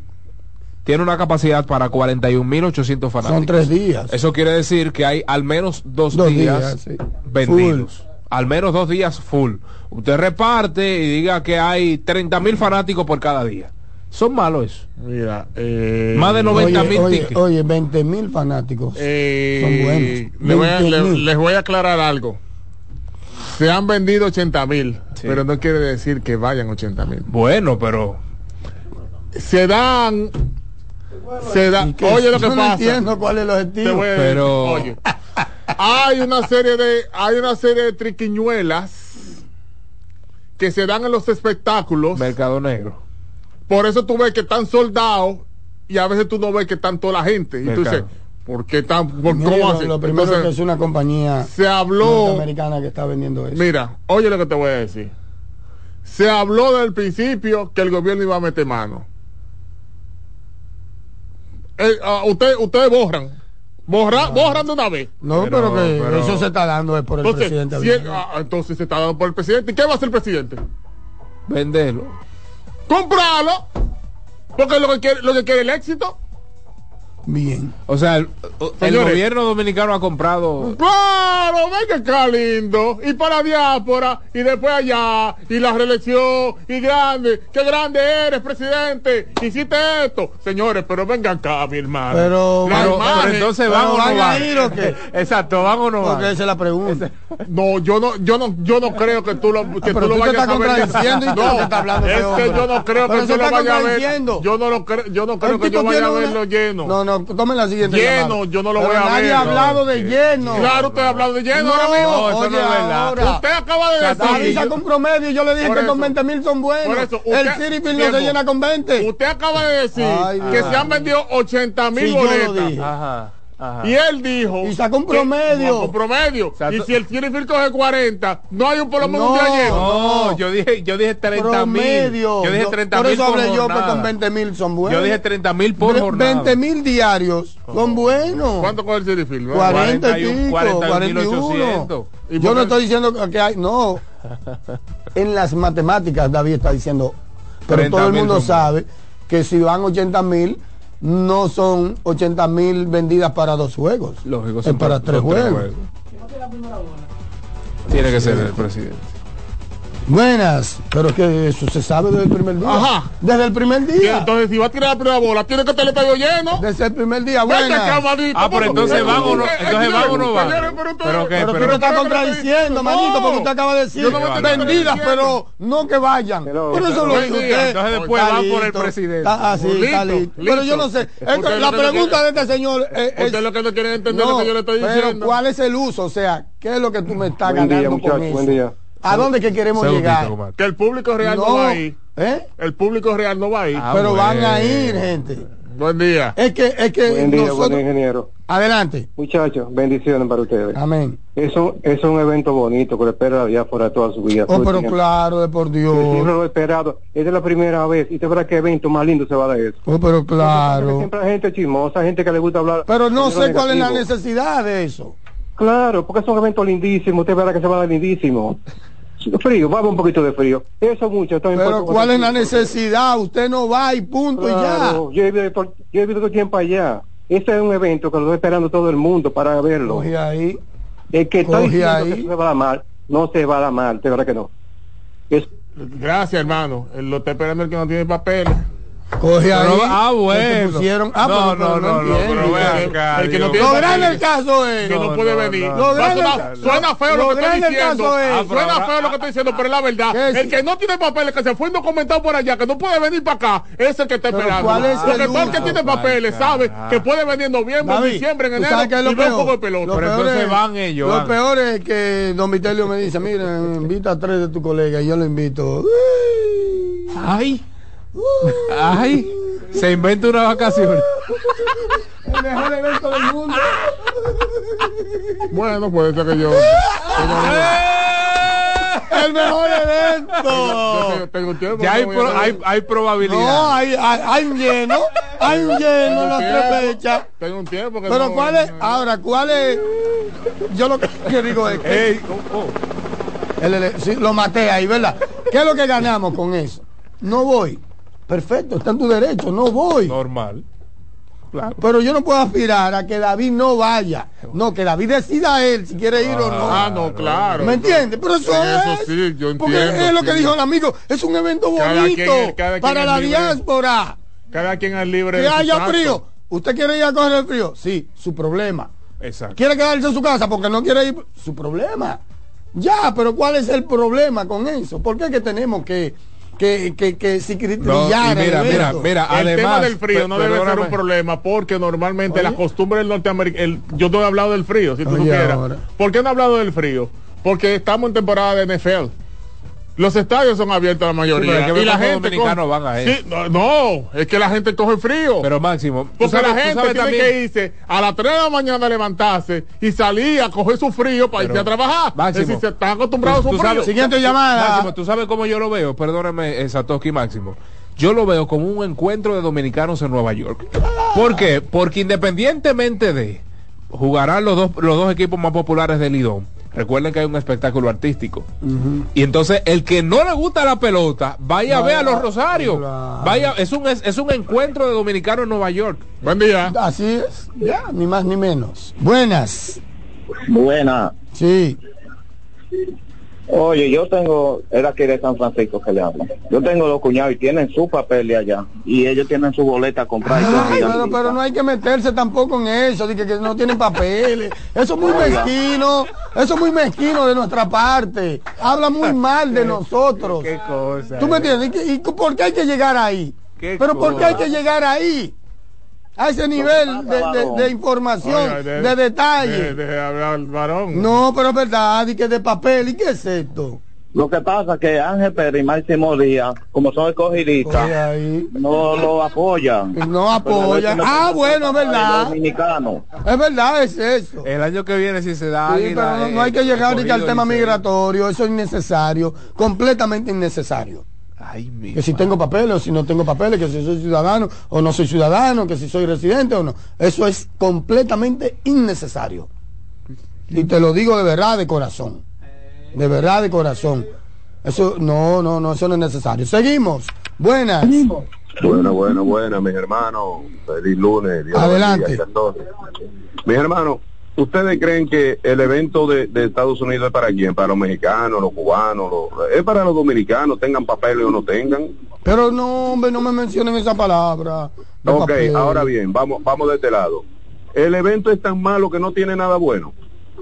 tiene una capacidad para 41.800 fanáticos. Son tres días. Eso quiere decir que hay al menos dos, Dos días, días, sí. vendidos. Al menos dos días full. Usted reparte y diga que hay 30 mil fanáticos por cada día. Son malos eso. Mira, eh, Más de 90 mil oye, tickets. oye, 20 mil fanáticos. Eh, son buenos. le voy a- 20 le- mil. les voy a aclarar algo. Se han vendido 80 mil, pero no quiere decir que vayan 80 mil. Bueno, pero se dan, se da. Oye lo que Yo no pasa. entiendo cuál es el objetivo. Pero- oye, hay una serie de, hay una serie de triquiñuelas que se dan en los espectáculos. Mercado Negro. Por eso tú ves que están soldados y a veces tú no ves que están toda la gente. Y tú dices, ¿por qué tan, por, Mira, cómo lo, lo primero Entonces, que es una compañía se habló, americana que está vendiendo eso. mira, oye lo que te voy a decir. Se habló desde el principio que el gobierno iba a meter mano. Eh, ah, usted, ustedes borran. Borra, borran de una vez. No, pero, que eso se está dando es por el Entonces, presidente. si ah, entonces se está dando por el presidente. ¿Y qué va a hacer el presidente? Vendelo. Comprarlo. Porque lo que quiere, lo que quiere el éxito. Bien. O sea, el, el Señores. gobierno dominicano ha comprado. Claro, ven que está lindo. Y para diáspora, y después allá, y la reelección, y grande. Qué grande eres, presidente. Hiciste esto. Señores, pero vengan acá, mi hermano. Pero, La Pero, imagen- pero entonces pero van o no van a van. ir, ¿o qué? Exacto, van o no van. Porque esa es la pregunta. No, yo no, yo no, yo no creo que tú lo, que Ah, pero tú lo tú te vayas estás a ver. contradiciendo y no, que hablando es que yo no creo Pero que tú lo vayas a ver. Yo no lo creo, yo no creo que yo vaya a verlo una- lleno. No, no, tome la siguiente Lleno, llamada. yo no lo Pero voy a nadie ver. ha hablado de No, lleno. Claro, usted ha hablado de lleno No, ahora mismo. No, eso oye, no es verdad. ahora. Usted acaba de David decir. sacó un promedio yo le dije Por que eso. con 20 mil son buenos. Por eso, el usted- no se llena con 20. Usted acaba de decir Ay, que Dios. se han vendido 80 mil Sí, yo lo boletas. dije. Ajá, ajá. Y él dijo. Y sacó un promedio. no, un promedio. sea, y si el City Field coge 40, no hay un por lo menos un No. día lleno. No, yo dije, yo dije 30 mil. Yo dije 30 por mil eso por hablé yo jornada. con 20 mil son buenos. Yo dije 30 mil por Ve- jornada. 20 mil diarios son buenos. ¿Cuánto coge el City Field? 40 y 41, pico, 41.800. 41. ¿Y Yo por no qué? estoy diciendo que hay, no. En las matemáticas David está diciendo, pero 30 todo el mundo sabe que si van 80 mil, no son 80 mil vendidas para dos juegos. Lógico, es son para son tres juegos. Tiene que ser el presidente. Buenas, pero que eso se sabe desde el primer día. Ajá. Desde el primer día. entonces, si va a tirar la primera bola, tiene que tener el estadio lleno. Desde el primer día. Buenas. Ah, pero entonces van o no- entonces o no señores, pero Pero que- Pero tú pero- me estás pero- contradiciendo, No. manito, porque usted acaba de decir Yo no me estoy vendidas, pero no que vayan. Por eso lo dijo usted. Entonces después van por el presidente. Así, está Listo, listo. Pero yo no sé. la no pregunta de este señor es, es- Usted lo que no quiere entender no, lo que yo le estoy pero diciendo. ¿cuál es el uso? O sea, ¿qué es lo que tú me estás Buen día, ganando con muchachos, eso? buen día. ¿A dónde que queremos Segundito, llegar? Que el público real no, No, va a ir. ¿eh? El público real no va a ir. Ah, Pero van a ir, gente. Buen día. Es que, es que Buen día, buen nosotros... ingeniero. Adelante. Muchachos, bendiciones para ustedes. Amén. Eso es un evento bonito que le espera la diáspora toda su vida. Oh, pero claro, de por Yo siempre Dios. lo he esperado. Esta es la primera vez. Y te verá qué evento más lindo se va a dar eso. Oh, pero claro. Siempre hay gente chismosa, gente que le gusta hablar. Pero no sé cuál es la necesidad de eso. Claro, porque es un evento lindísimo. Usted verá que se va a dar lindísimo. Frío, va a haber un poquito de frío. Eso mucho. Pero puede- ¿cuál es la necesidad? Usted no va y punto y ya. Yo he vivido todo, yo he vivido todo tiempo allá. Este es un evento que lo está esperando todo el mundo para verlo. Coge ahí. El que está diciendo ahí. que se va a dar mal, no se va a dar mal, de verdad que no. Es, Gracias, hermano. Lo está esperando el que no tiene papeles. Coge ahí. Pero- ah, bueno. pusieron- Ah, No, pero- no, no, no, pero ven acá, El que no tiene Lo grande del papeles, caso es. que no, No, puede no, venir. no, Lo grande- suena feo lo lo, que estoy diciendo. Ah, suena pero- feo lo que estoy diciendo, pero es la verdad. El que no tiene papeles, que se fue indocumentado por allá, que no puede venir para acá, es el que está esperando. ¿cuál es Porque el todo el que uso? tiene papeles sabe que puede venir en noviembre, diciembre, en ¿tú enero, sabes qué es y lo ve un peor? poco de pelota. Lo Pero entonces es- van ellos, Lo peor es que Don Vitelio me dice, mira, invita a tres de tus colegas y yo lo invito. Ay, ay, se inventa una vacación. El mejor evento del mundo. Bueno, puede ser que yo. El mejor yo evento. tengo- tengo un tiempo. Ya hay, pro- hay, hay probabilidad. No, hay, hay, hay un lleno. Hay un lleno en las tres fechas. Tengo un tiempo que Pero no- cuál es, ahora, cuál es, yo lo que, que digo es que oh, oh. el sí, lo maté ahí, ¿verdad? ¿Qué es lo que ganamos con eso? No voy. Perfecto, está en tu derecho, no voy. Normal. Claro. Pero yo no puedo aspirar a que David no vaya. No, que David decida él si quiere ir o no. Ah, no, claro. ¿Me entiendes? Pero eso es. eso sí, yo Porque entiendo, es lo que dijo el amigo. Es un evento Cada bonito quien es- cada quien para la libre. diáspora. Cada quien es libre Que de su haya santo. frío. ¿Usted quiere ir a coger el frío? Sí, su problema. Exacto. ¿Quiere quedarse en su casa porque no quiere ir? Su problema. Ya, pero ¿cuál es el problema con eso? ¿Por qué que tenemos que, que, que, que No, y cicrillar el mira, mira, mira, el además. tema del frío no debe ser un problema porque normalmente Oye. la costumbre del norteamericano, yo no he hablado del frío, si tú Oye, supieras. ahora. ¿Por qué no he hablado del frío? Porque estamos en temporada de NFL. Los estadios son abiertos a la mayoría. Sí, pero es que y la gente coge- van a Sí, no, no, es que la gente coge frío. Pero Máximo, porque sabes- la gente tiene también- que irse a las 3 de la mañana a levantarse y salir a coger su frío para Pero, irse a trabajar. Máximo, es decir, se están acostumbrados a su frío. sabes- Siguiente llamada. Máximo, tú sabes cómo yo lo veo, perdóname, eh, Satoshi Máximo. Yo lo veo como un encuentro de dominicanos en Nueva York. ¿Por qué? Porque independientemente de jugarán los dos, los dos equipos más populares del Lidón, recuerden que hay un espectáculo artístico. Y entonces el que no le gusta la pelota, vaya a ver a los Rosarios. Vaya, es un es, es un encuentro de dominicanos en Nueva York. Buen día. Así es, ya, ni más ni menos. Buenas. Buena. Sí. Oye, yo tengo, era aquí de San Francisco que le hablo. Yo tengo dos cuñados y tienen su papel de allá. Y ellos tienen su boleta Ay, y pero, pero no hay que meterse tampoco en eso, de que, que no tienen papeles. Eso es muy Oiga. mezquino, eso es muy mezquino de nuestra parte. Habla muy mal de nosotros. Qué cosa. ¿Tú me entiendes? ¿Y, por qué hay que llegar ahí? Qué Pero ¿por qué hay cosa. que llegar ahí? A ese nivel de, de- de información, Oiga, de, detalle. de- de hablar al varón. No, pero es verdad, y que de papel, ¿y qué es esto? Lo que pasa es que Ángel Pérez y Máximo Díaz, como son escogidistas, no lo apoyan. No apoyan. Ah, bueno, es verdad. Dominicano. Es verdad, es eso. El año que viene si se da Sí, Águila, pero no, eh, no hay que llegar ni que al tema migratorio, eso es innecesario, completamente innecesario. Ay, mi Que si tengo papeles o si no tengo papeles, que si soy ciudadano o no soy ciudadano, que si soy residente o no. Eso es completamente innecesario. Y te lo digo de verdad, de corazón. De verdad, de corazón. Eso, no, no, no, eso no es necesario. Seguimos. Buenas. Bueno, bueno, bueno, mis hermanos. Feliz lunes. Dios Adelante. Mis hermanos, ¿ustedes creen que el evento de, de Estados Unidos es para quién? ¿Para los mexicanos, los cubanos? los- ¿Es para los dominicanos, tengan papeles o no tengan? Pero no, hombre, no me mencionen esa palabra. Ok, papel. ahora bien, vamos, vamos de este lado. El evento es tan malo que no tiene nada bueno.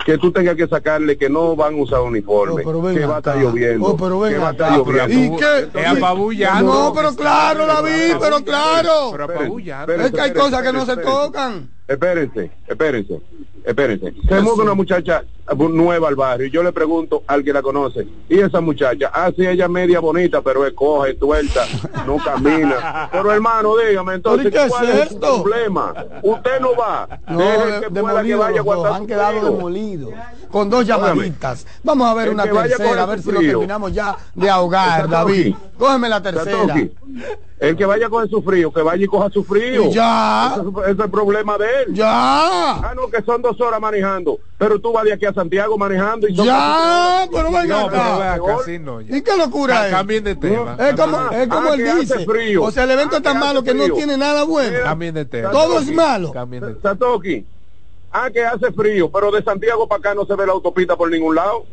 Que tú tengas que sacarle que no van a usar uniforme, pero ven que va a estar lloviendo, Oh, pero que va a estar lloviendo. ¿Y qué? Es apabullando. No, pero claro, David, pero claro. Pero apabullando. Es que hay cosas que no se espérense. tocan. Espérense, espérense, espérense. Se mueve una muchacha nueva al barrio y yo le pregunto al que la conoce, y esa muchacha, ah, sí, ella media bonita, pero es coja, es tuerta, no camina. Pero hermano, dígame, entonces, ¿Pero y qué ¿cuál es esto? problema? Usted no va. No, Deje de- que pueda que vaya dos, han quedado demolidos. Con dos llamaditas. Vamos a ver el una tercera, a ver si lo terminamos ya de ahogar, David. Cógeme la tercera. El que vaya a coger su frío, que vaya y coja su frío. Ya. Ese, es- ese es el problema de él. Ya. Ah, no, que son dos horas manejando. Pero tú vas de aquí a Santiago manejando y son Ya, pero venga No, pero acá. ve acá, sí, no, ya. ¿Y qué locura Ca- es? Cambien de tema. Es como, Ah, es como ah, él dice. frío. O sea, el evento Ah, es tan que malo que no tiene nada bueno. Cambien de tema. Todo es malo. Cambien de tema. Satoki. Ah, que hace frío, pero de Santiago para acá no se ve la autopista por ningún lado.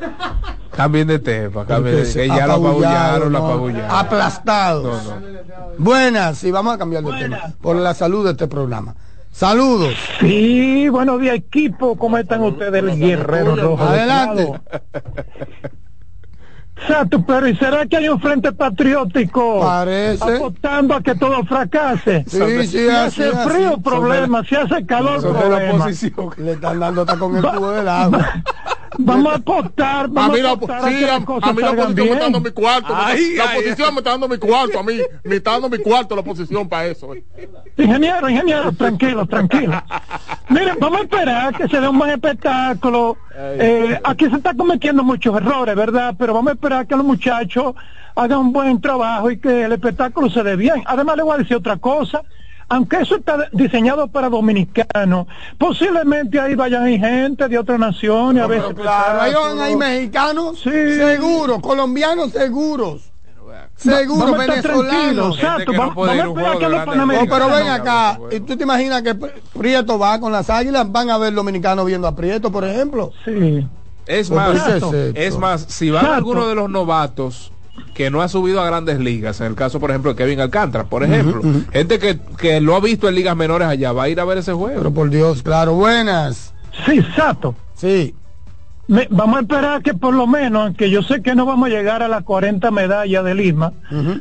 Cambien de tema. Cambien de, que ya lo apabullaron, lo ¿no? apabullaron. Aplastados. No, no. Buenas, sí, vamos a cambiar de tema. Por la salud de este programa. Saludos. Sí, buenos días equipo, ¿cómo están ustedes el guerrero rojo? Adelante. Exacto, pero ¿y será que hay un frente patriótico? Parece. Apostando a que todo fracase. Sí, sí, si hace así. frío, problema. Si hace calor, la problema. oposición. Le están dando hasta con el cubo del agua. Vamos a apostar, A vamos mí a la, apostar a sí, a, a mí la oposición me está dando bien. mi cuarto. Ay, la ay, oposición me está dando mi cuarto a mí. Me está dando mi cuarto la oposición para eso. eh. Ingeniero, ingeniero, tranquilo, tranquilo. Miren, vamos a esperar que se dé un buen espectáculo. Eh, aquí se está cometiendo muchos errores, ¿verdad? Pero vamos a esperar que los muchachos hagan un buen trabajo y que el espectáculo se dé bien. Además, le voy a decir otra cosa. Aunque eso está diseñado para dominicanos, posiblemente ahí vayan ahí gente de otras naciones a ver ese Claro, ahí van espectáculo. mexicanos Sí. seguros, colombianos seguros. Seguros, venezolanos. exacto. No Vamos, a esperar que los. No, panamericanos... pero ven acá, ¿y tú te imaginas que Prieto va con las águilas? Van a ver dominicanos viendo a Prieto, por ejemplo. Sí. Es más, ¿qué es más, si van Exacto. alguno de los novatos que no ha subido a grandes ligas, en el caso, por ejemplo, de Kevin Alcántara, por ejemplo, gente que, que lo ha visto en ligas menores allá, va a ir a ver ese juego. Pero por Dios, claro, buenas. Sí, exacto. Sí. Me- vamos a esperar que por lo menos, aunque yo sé que no vamos a llegar a las 40 medallas de Lima,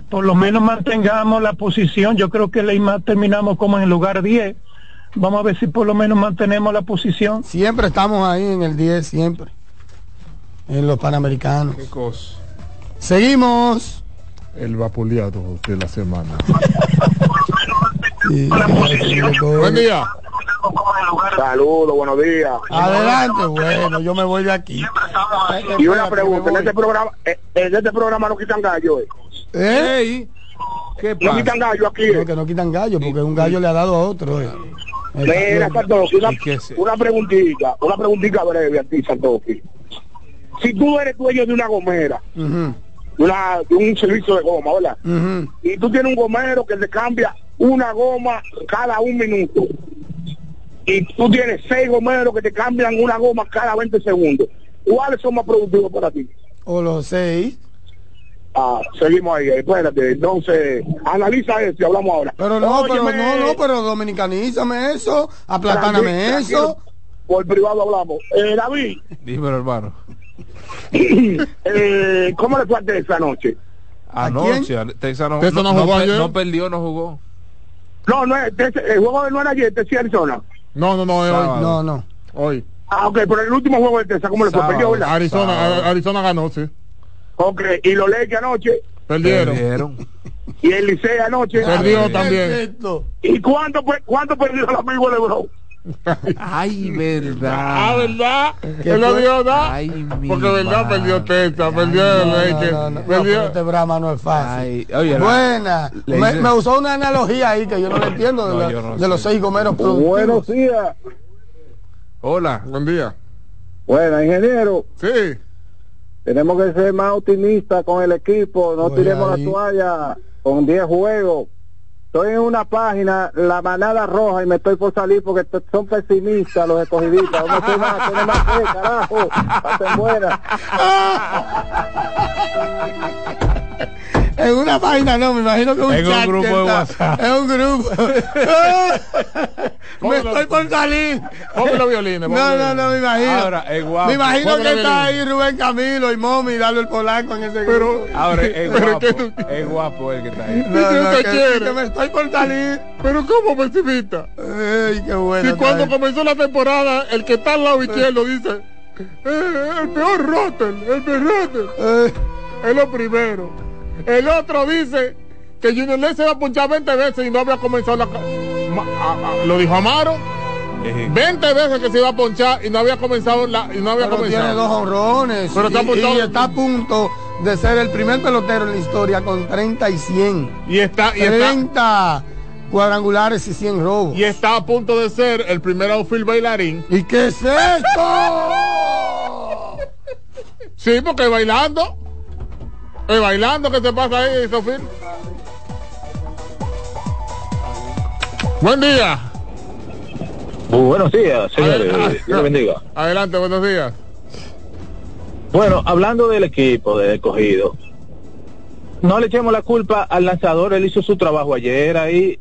por lo menos mantengamos la posición. Yo creo que Lima terminamos como en el lugar 10. Vamos a ver si por lo menos mantenemos la posición. Siempre estamos ahí en el 10, siempre. En los Panamericanos. Qué cosa. Seguimos. El vapuleado de la semana. Sí, Buen día. Saludos, buenos días. Adelante, bueno, yo me voy de aquí. Y una pregunta, en este programa, eh, en este programa no quitan gallo, eh. ¿Eh? Ey, ¿qué No pasa? quitan gallo aquí, No, que no quitan gallo, porque un gallo le ha dado a otro. eh. Mira, Santoki, una, una preguntita, una preguntita breve a ti, Santoki. Si tú eres dueño de una gomera, una, de un servicio de goma, ¿verdad? Y tú tienes un gomero que te cambia una goma cada un minuto. Y tú tienes seis gomeros que te cambian una goma cada 20 segundos. ¿Cuáles son más productivos para ti? O los seis. Ah, seguimos ahí, espérate, entonces, analiza eso y hablamos ahora. Pero no, pero no, no, pero dominicanízame eso, aplatáname tranquilo, eso. Por privado hablamos. Eh, David, Dímelo, hermano. Eh, ¿cómo le fue a esa noche? Anoche, Texas no, Texas no, no pe- perdió, no jugó. No, no es, Texas- el juego de no era ayer, Texas y Arizona. No, no, no, hoy. No, no. Hoy. Ah, ok, pero el último juego de Texas, ¿cómo le fue? Perdió, ¿verdad? Arizona, Arizona ganó, sí. Ok, y los Lakers anoche, Perdieron. y el Licey anoche. Perdió también. ¿Y cuánto, fue- cuánto perdió el amigo LeBron? Ay, verdad. Ah, ¿verdad? ¿Qué Él no dio nada. Ay, Porque verdad madre. perdió Texas, perdió no, no, no, perdió- este drama no es fácil. Ay, oye, Buena. le Me, usó una analogía ahí que yo no la entiendo de, No, la- yo no de sé. los seis gomeros productivos. Buenos días. Hola. Buen día. Bueno, ingeniero, Sí. tenemos que ser más optimistas con el equipo, no tiremos ahí. la toalla con 10 juegos. Estoy en una página, la manada roja, y me estoy por salir porque son pesimistas los escogidistas. Vamos a hacer más, más fe, carajo. Buenas. En una página no, me imagino que un En un chat grupo que de WhatsApp. Es un grupo. me estoy por salir. Ponme los violines. No, no, no, me imagino. Ahora, es guapo. Me imagino que está violines. ahí Rubén Camilo y Momi dando el polanco en ese Pero- grupo. Ahora, es Pero guapo. Es guapo el que está ahí. No, no, ¿Qué que, quiere? que me estoy por salir. Pero ¿cómo pesimista? Ay, qué bueno. Si cuando comenzó la temporada, el que está al lado izquierdo dice, eh, el peor Rotten, el peor Rotten. Eh, Es lo primero. El otro dice que Junior Ley se va a punchar 20 veces y no había comenzado la... ca- Ma- a- a- lo dijo Amaro. Eh, 20 veces que se iba a ponchar y no había comenzado la, y no había pero tiene comenzado. dos honrones. Pero y, está y está a punto de ser el primer pelotero en la historia con 30 y 100. Y está, y está, 30 cuadrangulares y 100 robos. y está a punto de ser el primer outfield bailarín. ¿Y qué es esto? Sí, porque bailando. Es bailando que te pasa ahí, Sofía. Buen día. Muy buenos días, señores. Adel- Dios le bendiga. Adelante, buenos días. Bueno, hablando del equipo de escogido, no le echemos la culpa al lanzador, él hizo su trabajo ayer ahí,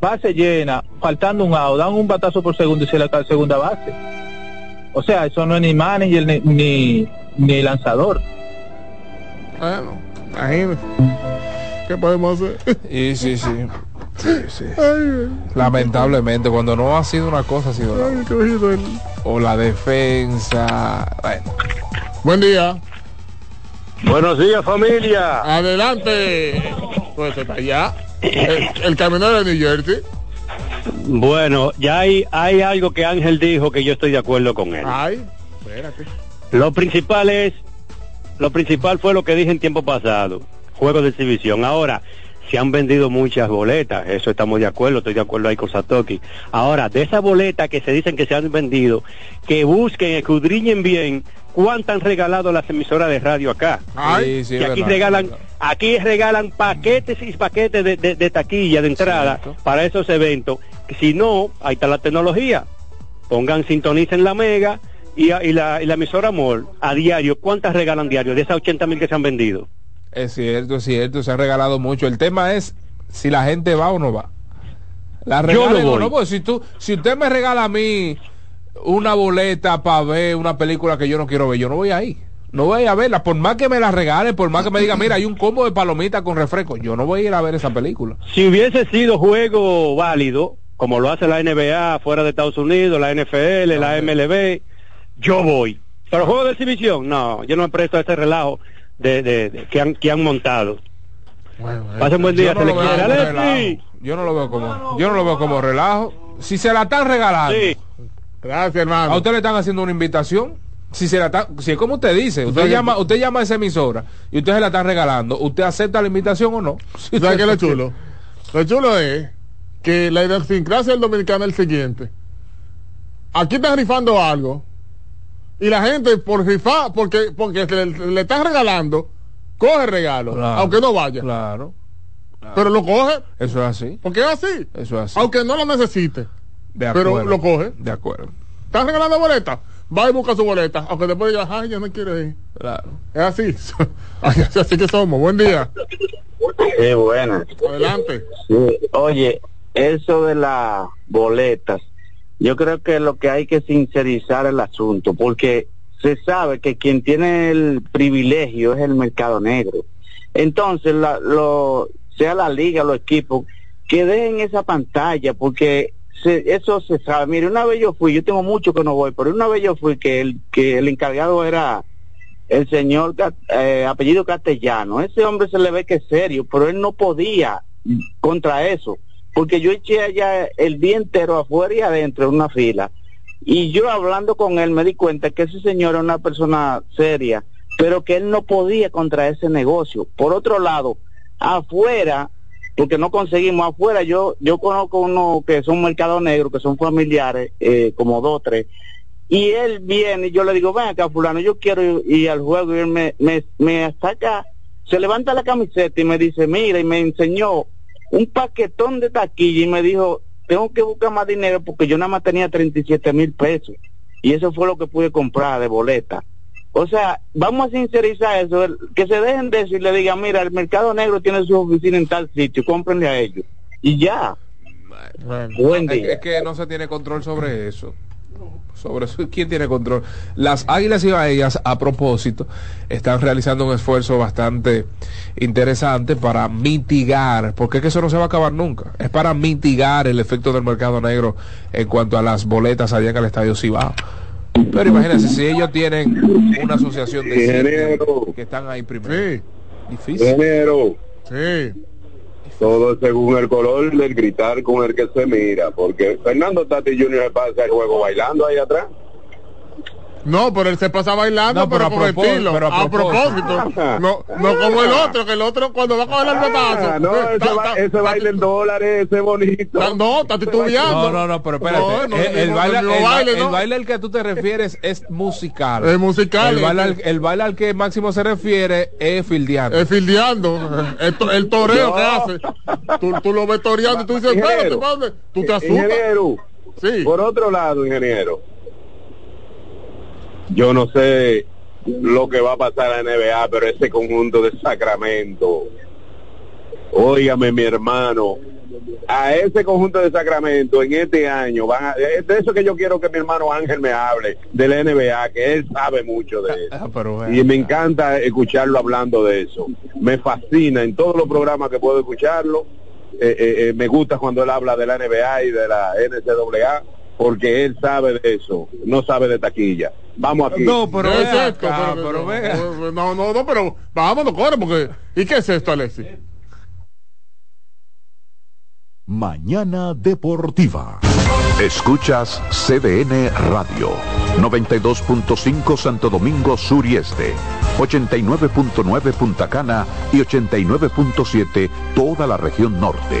base llena, faltando un out, dan un batazo por segundo y se le cae segunda base. O sea, eso no es ni manager ni, ni, ni lanzador. Bueno, ¿Qué podemos hacer? Y sí, sí. Sí, sí. Ay, Lamentablemente, cuando no ha sido una cosa, ha sido ay, otra. O la defensa. Bueno, Buen día. Buenos días, familia. Adelante. Pues está allá. El, el camionero de New Jersey. Bueno, ya hay, hay algo que Ángel dijo que yo estoy de acuerdo con él. Ay, espérate. Lo principal es, lo principal fue lo que dije en tiempo pasado, juego de exhibición. Ahora, se han vendido muchas boletas, eso estamos de acuerdo, estoy de acuerdo ahí con Satoki. Ahora, de esas boletas que se dicen que se han vendido, que busquen, escudriñen bien cuántas han regalado las emisoras de radio acá. sí, sí, que aquí verdad, regalan, verdad. aquí regalan paquetes y paquetes de, de- de taquilla, de entrada para esos eventos. Si no, ahí está la tecnología. Pongan, sintonicen la mega y, la, y la emisora Amor a diario. ¿Cuántas regalan diario de esas 80 mil que se han vendido? es cierto, es cierto, se han regalado mucho. El tema es si la gente va o no va. La Yo regalen no voy. no, pues si tú, si usted me regala a mí una boleta para ver una película que yo no quiero ver, yo no voy ahí. No voy a verla, por más que me la regale, por más que me diga, mira, hay un combo de palomitas con refresco, yo no voy a ir a ver esa película. Si hubiese sido juego válido, como lo hace la NBA fuera de Estados Unidos, la NFL, la MLB, yo voy. Pero juego de exhibición, no, yo no me presto a ese relajo de, de- de- que, han, que han montado. Pasen buen día, Yo no se le lo veo quiere. como. Yo no lo veo como, yo no lo veo como relajo. Si se la están regalando, Gracias, hermano. a usted le están haciendo una invitación. Si se la está, si es como usted dice, usted llama, usted llama a esa emisora y usted se la están regalando, ¿usted acepta la invitación o no? ¿Sabes qué es lo chulo? Lo chulo es que la idiosincrasia del dominicano es el siguiente. Aquí están rifando algo y la gente por rifar, porque, porque le, le están regalando, coge regalo, Claro. aunque no vaya. Claro. Pero lo coge. Eso es así. Porque es así. Eso es así. Aunque no lo necesite. De pero acuerdo. lo coge. De acuerdo. ¿Están regalando boletas? Va y busca su boleta. Aunque después diga, ay, yo no quiero ir. Claro. Es así. Así que somos. Buen día. Sí, buena. Adelante. Sí, Oye, eso de las boletas, yo creo que lo que hay que sincerizar el asunto, porque se sabe que quien tiene el privilegio es el mercado negro. Entonces, la- lo, sea la liga, los equipos, que dejen esa pantalla, porque se- eso se sabe. Mire, una vez yo fui, yo tengo mucho que no voy, pero una vez yo fui que el, que el encargado era el señor eh, apellido castellano. Ese hombre se le ve que es serio, pero él no podía contra eso, porque yo eché allá el día entero afuera y adentro en una fila. Y yo hablando con él me di cuenta que ese señor era una persona seria, pero que él no podía contra ese negocio. Por otro lado, afuera, porque no conseguimos afuera, yo yo conozco uno que son mercados negros, que son familiares, eh, como dos, tres, y él viene y yo le digo, ven acá fulano, yo quiero ir, al juego y él me, me, me saca, se levanta la camiseta y me dice, mira, y me enseñó un paquetón de taquilla y me dijo, tengo que buscar más dinero porque yo nada más tenía 37 mil pesos y eso fue lo que pude comprar de boleta. O sea, vamos a sincerizar eso, el- que se dejen de eso y le digan, mira, el mercado negro tiene su oficina en tal sitio, cómprenle a ellos. Y ya. Buen Es, día. es que no se tiene control sobre eso. Sobre eso, ¿quién tiene control? Las águilas y bahías, a propósito, están realizando un esfuerzo bastante interesante para mitigar, porque es que eso no se va a acabar nunca. Es para mitigar el efecto del mercado negro en cuanto a las boletas allá en el estadio Cibao. Pero imagínense, si ellos tienen una asociación de que están ahí primero. Difícil. Ingeniero. Sí. Todo según el color del gritar con el que se mira, porque Fernando Tati se pasa el juego bailando ahí atrás. No, pero él se pasa bailando, No, pero, pero a con propós- estilo. pero a a propósito. No, no como el otro, que el otro cuando va a coger el pedazo. Ah, no, ese, ese baile en dólares, ese bonito. No, está titubeando. No, no, no, pero espérate. No, no, el, el baile, el, baile, el no. baile al que tú te refieres es musical. Es musical, El baile, al, este. el baile al que Máximo se refiere es fildeando. Es fildeando. El, to- el toreo No. que hace. Tú, tú lo ves toreando y tú dices, espérate. Tú te asustas. Ingeniero, por otro lado, ingeniero, yo no sé lo que va a pasar en la NBA, pero ese conjunto de Sacramento, óigame mi hermano, a ese conjunto de Sacramento en este año, van a, es de eso que yo quiero que mi hermano Ángel me hable, de la NBA, que él sabe mucho de eso. pero Y me encanta escucharlo hablando de eso. Me fascina en todos los programas que puedo escucharlo. Eh, eh, eh, me gusta cuando él habla de la NBA y de la NCAA porque él sabe de eso, no sabe de taquilla. Vamos aquí. No, pero es esto, pero, pero- no, no, no, pero vámonos, corre, porque ¿y qué es esto, Alexis? Mañana Deportiva. Escuchas CDN Radio. 92.5 Santo Domingo Sur y Este. 89.9 Punta Cana y 89.7 toda la región norte.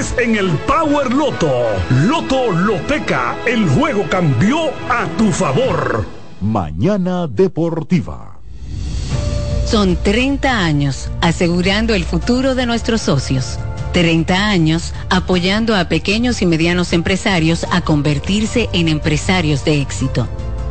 en el Power Loto. Loto Loteca, el juego cambió a tu favor. Mañana Deportiva. Son 30 años asegurando el futuro de nuestros socios. 30 años apoyando a pequeños y medianos empresarios a convertirse en empresarios de éxito.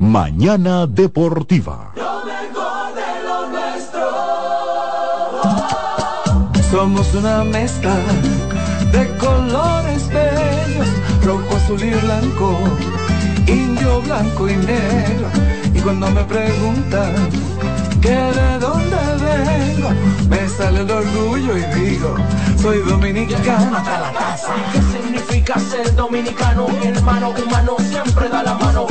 Mañana Deportiva. Lo mejor de lo nuestro. Somos una mezcla de colores bellos, rojo, azul y blanco, indio, blanco y negro. Y cuando me preguntan que de dónde vengo, me sale el orgullo y digo, soy dominicano hasta la casa. ¿Qué significa ser dominicano? Mi hermano humano siempre da la mano.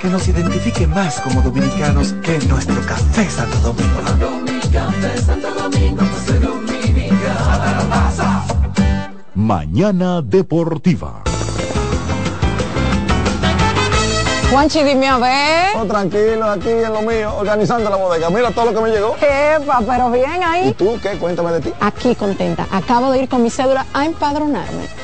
Que nos identifique más como dominicanos que nuestro café Santo Domingo. Mañana Deportiva. Juanchi, dime a ver. Oh, tranquilo, aquí en lo mío, organizando la bodega. Mira todo lo que me llegó. Epa, pero bien ahí. ¿Y tú qué? Cuéntame de ti. Aquí contenta. Acabo de ir con mi cédula a empadronarme.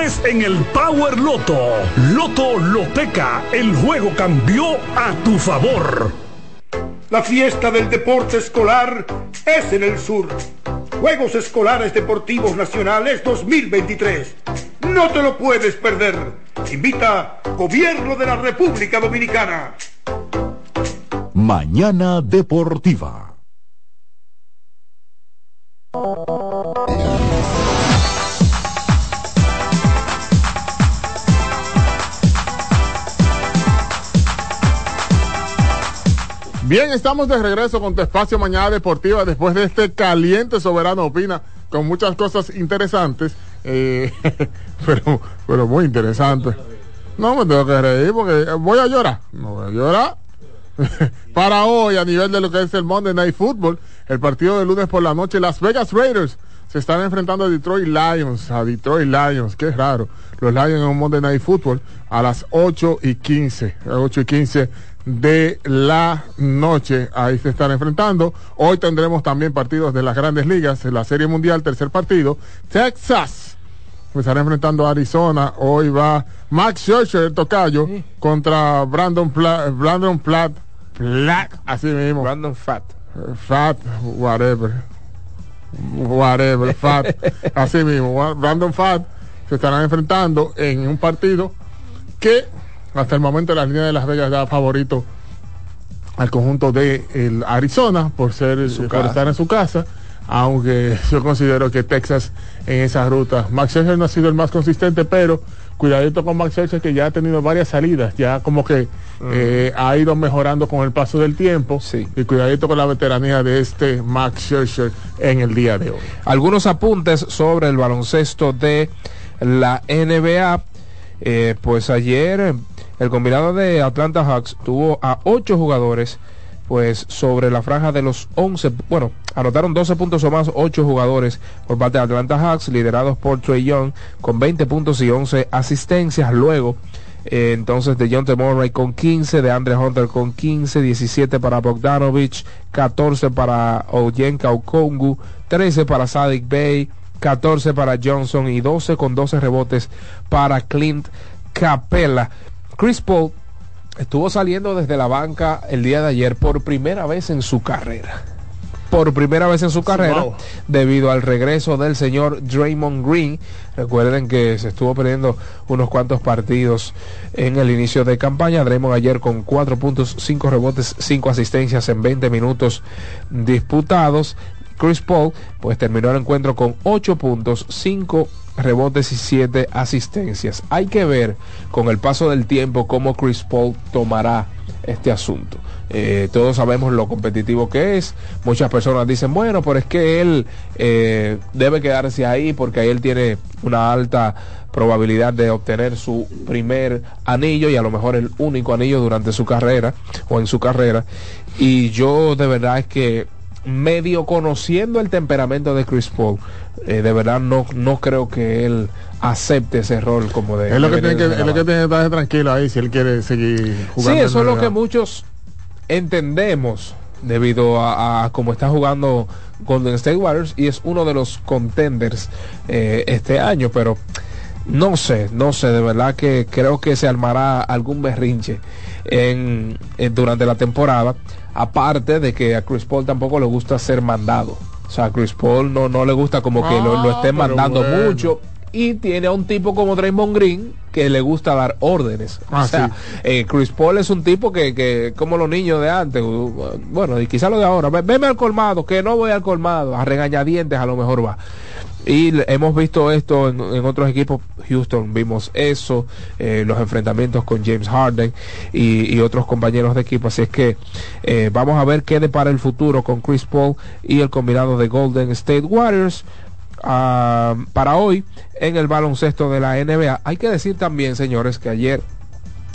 en el Power Loto. Loto Loteca, el juego cambió a tu favor. La fiesta del deporte escolar es en el sur. Juegos Escolares Deportivos Nacionales 2023. No te lo puedes perder. Invita Gobierno de la República Dominicana. Mañana Deportiva. Bien, estamos de regreso con tu espacio Mañana Deportiva después de este caliente soberano opina con muchas cosas interesantes, eh, pero, pero muy interesantes. No me tengo que reír porque voy a llorar, no voy a llorar. Para hoy, a nivel de lo que es el Monday Night Football, el partido de lunes por la noche, Las Vegas Raiders se están enfrentando a Detroit Lions, a Detroit Lions, qué raro. Los Lions en un Monday Night Football a las 8 y 15, a 8 y 15 de la noche. Ahí se están enfrentando. Hoy tendremos también partidos de las grandes ligas, en la Serie Mundial, tercer partido. Texas se estará enfrentando a Arizona. Hoy va Max Scherzer, el tocayo, contra Brandon Platt, Brandon Platt, Platt, así mismo. Brandon Fat. Fat, whatever. Whatever, Fat. así mismo. Brandon Fat se estarán enfrentando en un partido que hasta el momento la línea de Las Vegas da favorito al conjunto de el Arizona por ser por estar en su casa. aunque yo considero que Texas en esa ruta, Max Scherzer no ha sido el más consistente, pero cuidadito con Max Scherzer que ya ha tenido varias salidas, ya como que eh, ha ido mejorando con el paso del tiempo y cuidadito con la veteranía de este Max Scherzer en el día de hoy. Algunos apuntes sobre el baloncesto de la NBA. Eh, pues ayer el combinado de Atlanta Hawks tuvo a ocho jugadores pues sobre la franja de los 11, bueno, anotaron 12 puntos o más, 8 jugadores por parte de Atlanta Hawks, liderados por Trey Young, con 20 puntos y 11 asistencias. Luego, eh, entonces, de John Murray con 15, de Andre Hunter con 15, 17 para Bogdanovich, 14 para Oyenka Okongu, 13 para Sadik Bay, 14 para Johnson y 12 con 12 rebotes para Clint Capella. Chris Paul estuvo saliendo desde la banca el día de ayer por primera vez en su carrera. Por primera vez en su carrera, debido al regreso del señor Draymond Green. Recuerden que se estuvo perdiendo unos cuantos partidos en el inicio de campaña. Draymond ayer con 4 puntos, 5 rebotes, 5 asistencias en 20 minutos disputados. Chris Paul, pues terminó el encuentro con 8 puntos, 5 rebotes y 7 asistencias. Hay que ver con el paso del tiempo cómo Chris Paul tomará este asunto. Eh, todos sabemos lo competitivo que es. Muchas personas dicen, bueno, pero es que él eh, debe quedarse ahí porque ahí él tiene una alta probabilidad de obtener su primer anillo y a lo mejor el único anillo durante su carrera o en su carrera. Y yo de verdad es que medio conociendo el temperamento de Chris Paul, eh, de verdad no, no creo que él acepte ese rol como de... Es lo, que tiene, que, es lo que tiene que estar tranquilo ahí si él quiere seguir jugando. Sí, eso es lo que muchos entendemos debido a, cómo está jugando Golden State Warriors y es uno de los contenders eh, este año, pero no sé, no sé, de verdad que creo que se armará algún berrinche en, durante la temporada Aparte de que a Chris Paul tampoco le gusta ser mandado. O sea, Chris Paul no, no le gusta como que lo, lo estén mandando mucho. Y tiene a un tipo como Draymond Green que le gusta dar órdenes. o ah, sea, eh, Chris Paul es un tipo que, que, como los niños de antes, bueno, y quizá lo de ahora, veme al colmado, que no voy al colmado, a regañadientes a lo mejor va. Y hemos visto esto en, otros equipos. Houston vimos eso, eh, los enfrentamientos con James Harden y, otros compañeros de equipo. Así es que eh, vamos a ver qué depara el futuro con Chris Paul y el combinado de Golden State Warriors. Ah, para hoy en el baloncesto de la NBA. Hay que decir también, señores, que ayer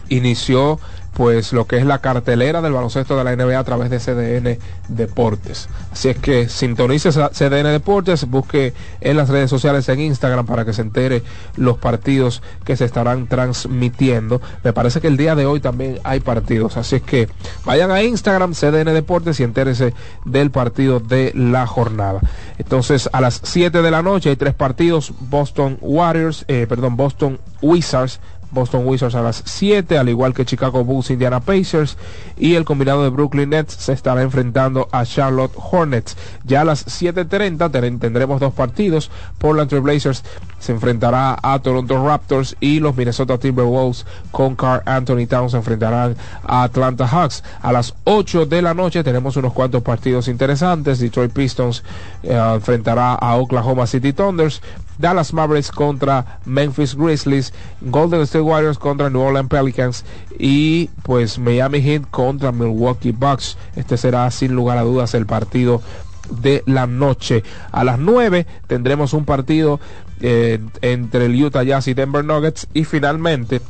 inició pues lo que es la cartelera del baloncesto de la NBA a través de CDN Deportes. Así es que sintonice CDN Deportes, busque en las redes sociales en Instagram para que se entere los partidos que se estarán transmitiendo. Me parece que el día de hoy también hay partidos, así es que vayan a Instagram CDN Deportes y entérese del partido de la jornada. Entonces a las 7 de la noche hay tres partidos, Boston Warriors, eh, perdón, Boston Wizards Boston Wizards a las 7, al igual que Chicago Bulls, Indiana Pacers y el combinado de Brooklyn Nets se estará enfrentando a Charlotte Hornets. Ya a las 7.30 tendremos dos partidos. Portland Trail Blazers se enfrentará a Toronto Raptors y los Minnesota Timberwolves con Carl Anthony Towns se enfrentarán a Atlanta Hawks. A las 8 de la noche tenemos unos cuantos partidos interesantes. Detroit Pistons eh, enfrentará a Oklahoma City Thunders. Dallas Mavericks contra Memphis Grizzlies, Golden State Warriors contra New Orleans Pelicans y pues Miami Heat contra Milwaukee Bucks. Este será sin lugar a dudas el partido de la noche. A las 9 tendremos un partido eh, entre el Utah Jazz y Denver Nuggets y finalmente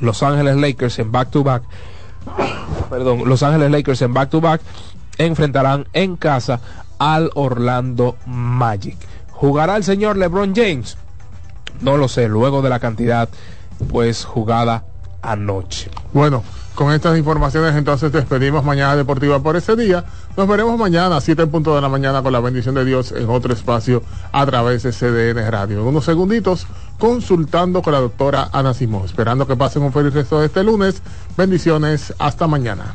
Los Ángeles Lakers en back to back. Perdón, Los Ángeles Lakers en back to back enfrentarán en casa al Orlando Magic. ¿Jugará el señor LeBron James? No lo sé, luego de la cantidad pues jugada anoche. Bueno, con estas informaciones entonces despedimos mañana deportiva por ese día. Nos veremos mañana a 7 punto de la mañana con la bendición de Dios en otro espacio a través de CDN Radio. En unos segunditos consultando con la doctora Ana Simón. Esperando que pasen un feliz resto de este lunes. Bendiciones. Hasta mañana.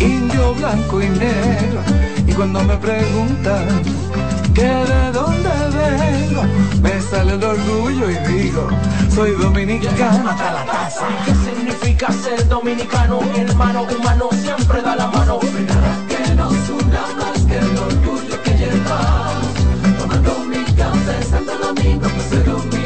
indio, blanco y negro. Y cuando me preguntan que de dónde vengo, me sale el orgullo y digo, soy dominicano hasta la casa. ¿Qué significa ser dominicano? Hermano humano siempre da la mano. Que nos una más que el orgullo que llevamos. Tomando mi Santo Domingo, pues.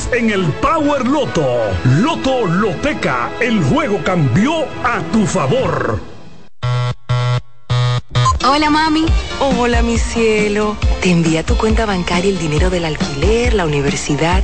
en el Power Loto. Loto Loteca, el juego cambió a tu favor. Hola mami. Hola mi cielo. Te envía tu cuenta bancaria el dinero del alquiler, la universidad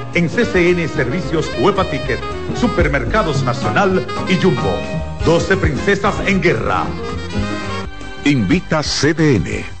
en CCN Servicios Huepa Ticket, Supermercados Nacional y Jumbo. 12 Princesas en Guerra. Invita CDN.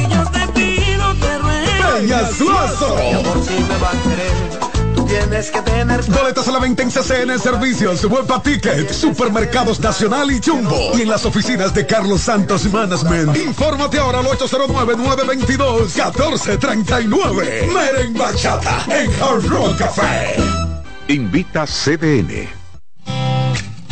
Si me va a querer, tú tienes que tener. Boletas a la venta en CCN Servicios, Huepa Ticket, Supermercados Nacional y Jumbo. Y en las oficinas de Carlos Santos Management. Infórmate ahora al 809-922-1439. Meren Bachata en Hard Rock Café. Invita CDN.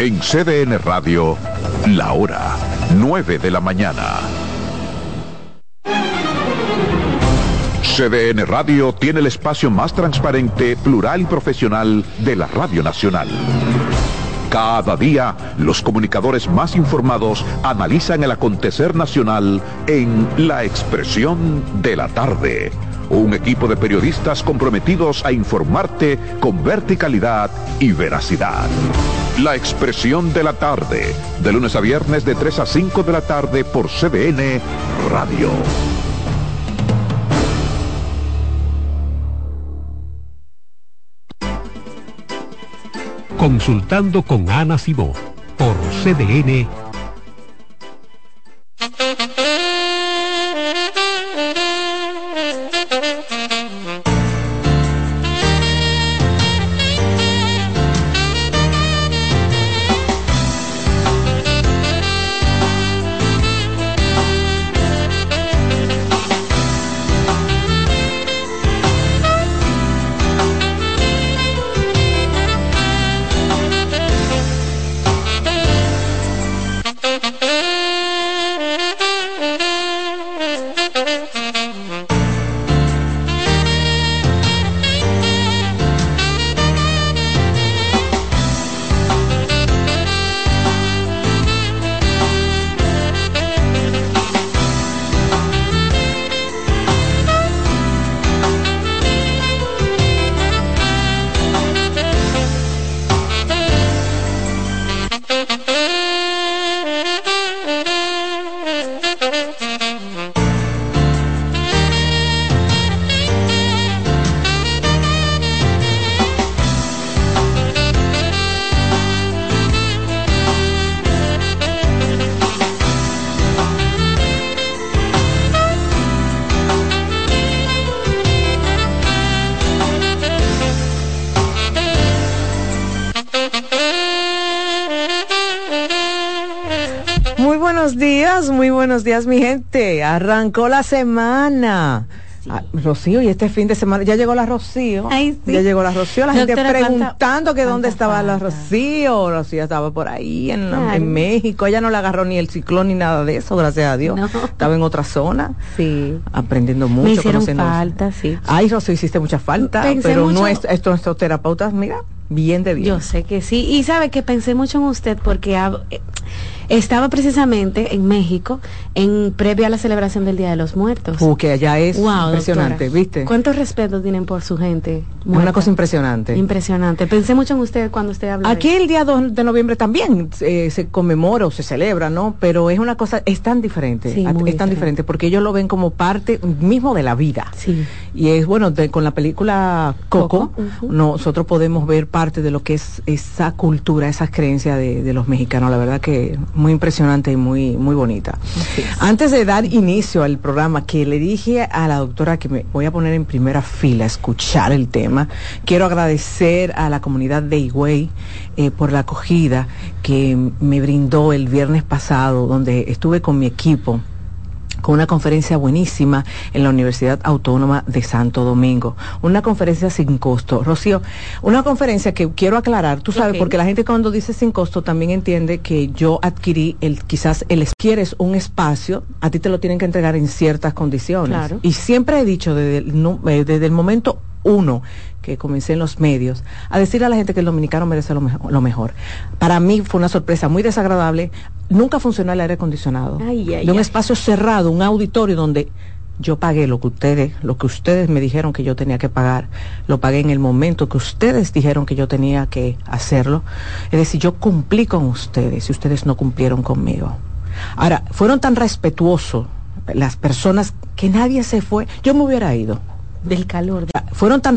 En CDN Radio, la hora 9 de la mañana. CDN Radio tiene el espacio más transparente, plural y profesional de la Radio Nacional. Cada día, los comunicadores más informados analizan el acontecer nacional en La Expresión de la Tarde. Un equipo de periodistas comprometidos a informarte con verticalidad y veracidad. La Expresión de la Tarde, de lunes a viernes de 3 a 5 de la tarde por CDN Radio. Consultando con Ana Simó por CDN. Arrancó la semana. Ah, Rocío, y este fin de semana ya llegó la Rocío. Ya llegó la Rocío, la gente Doctora, ¿cuánta- preguntando que dónde estaba la? Rocío. Rocío estaba por ahí en, Claro. en México. Ella no le agarró ni el ciclón ni nada de eso, gracias a Dios. No. Estaba en otra zona. Sí. Aprendiendo mucho. Me hicieron conociendo- falta, sí. Ay, Rocío, hiciste mucha falta. Pensé pero mucho- estos nuestros terapeutas, mira, bien de bien. Yo sé que sí. Y sabe que pensé mucho en usted porque estaba precisamente en México en previa a la celebración del Día de los Muertos. Uh, que allá es Wow, impresionante, doctora. ¿viste? ¿Cuánto respeto tienen por su gente? Es una cosa impresionante. Impresionante. Pensé mucho en usted cuando usted habla. de Aquí el día 2 de noviembre también eh, se conmemora o se celebra, ¿no? Pero es una cosa, es tan diferente, Sí, es tan diferente. diferente porque ellos lo ven como parte mismo de la vida. Sí. Y es bueno, con la película Coco, nosotros podemos ver parte de lo que es esa cultura, esa creencia de, los mexicanos, la verdad que muy impresionante y muy, muy bonita. Antes de dar inicio al programa, que le dije a la doctora que me voy a poner en primera fila a escuchar el tema, quiero agradecer a la comunidad de Higüey eh, por la acogida que me brindó el viernes pasado, donde estuve con mi equipo con una conferencia buenísima en la Universidad Autónoma de Santo Domingo. Una conferencia sin costo. Rocío, una conferencia que quiero aclarar, tú sabes, porque la gente cuando dice sin costo también entiende que yo adquirí el quizás el quieres un espacio, a ti te lo tienen que entregar en ciertas condiciones. Claro. Y siempre he dicho desde el, eh, desde el momento uno que comencé en los medios, a decirle a la gente que el dominicano merece lo, lo mejor. Para mí fue una sorpresa muy desagradable. Nunca funcionó el aire acondicionado. de un espacio cerrado, un auditorio donde yo pagué lo que ustedes, lo que ustedes me dijeron que yo tenía que pagar, lo pagué en el momento que ustedes dijeron que yo tenía que hacerlo. Es decir, yo cumplí con ustedes y ustedes no cumplieron conmigo. Ahora, fueron tan respetuosos las personas que nadie se fue. Yo me hubiera ido. Del calor. Fueron tan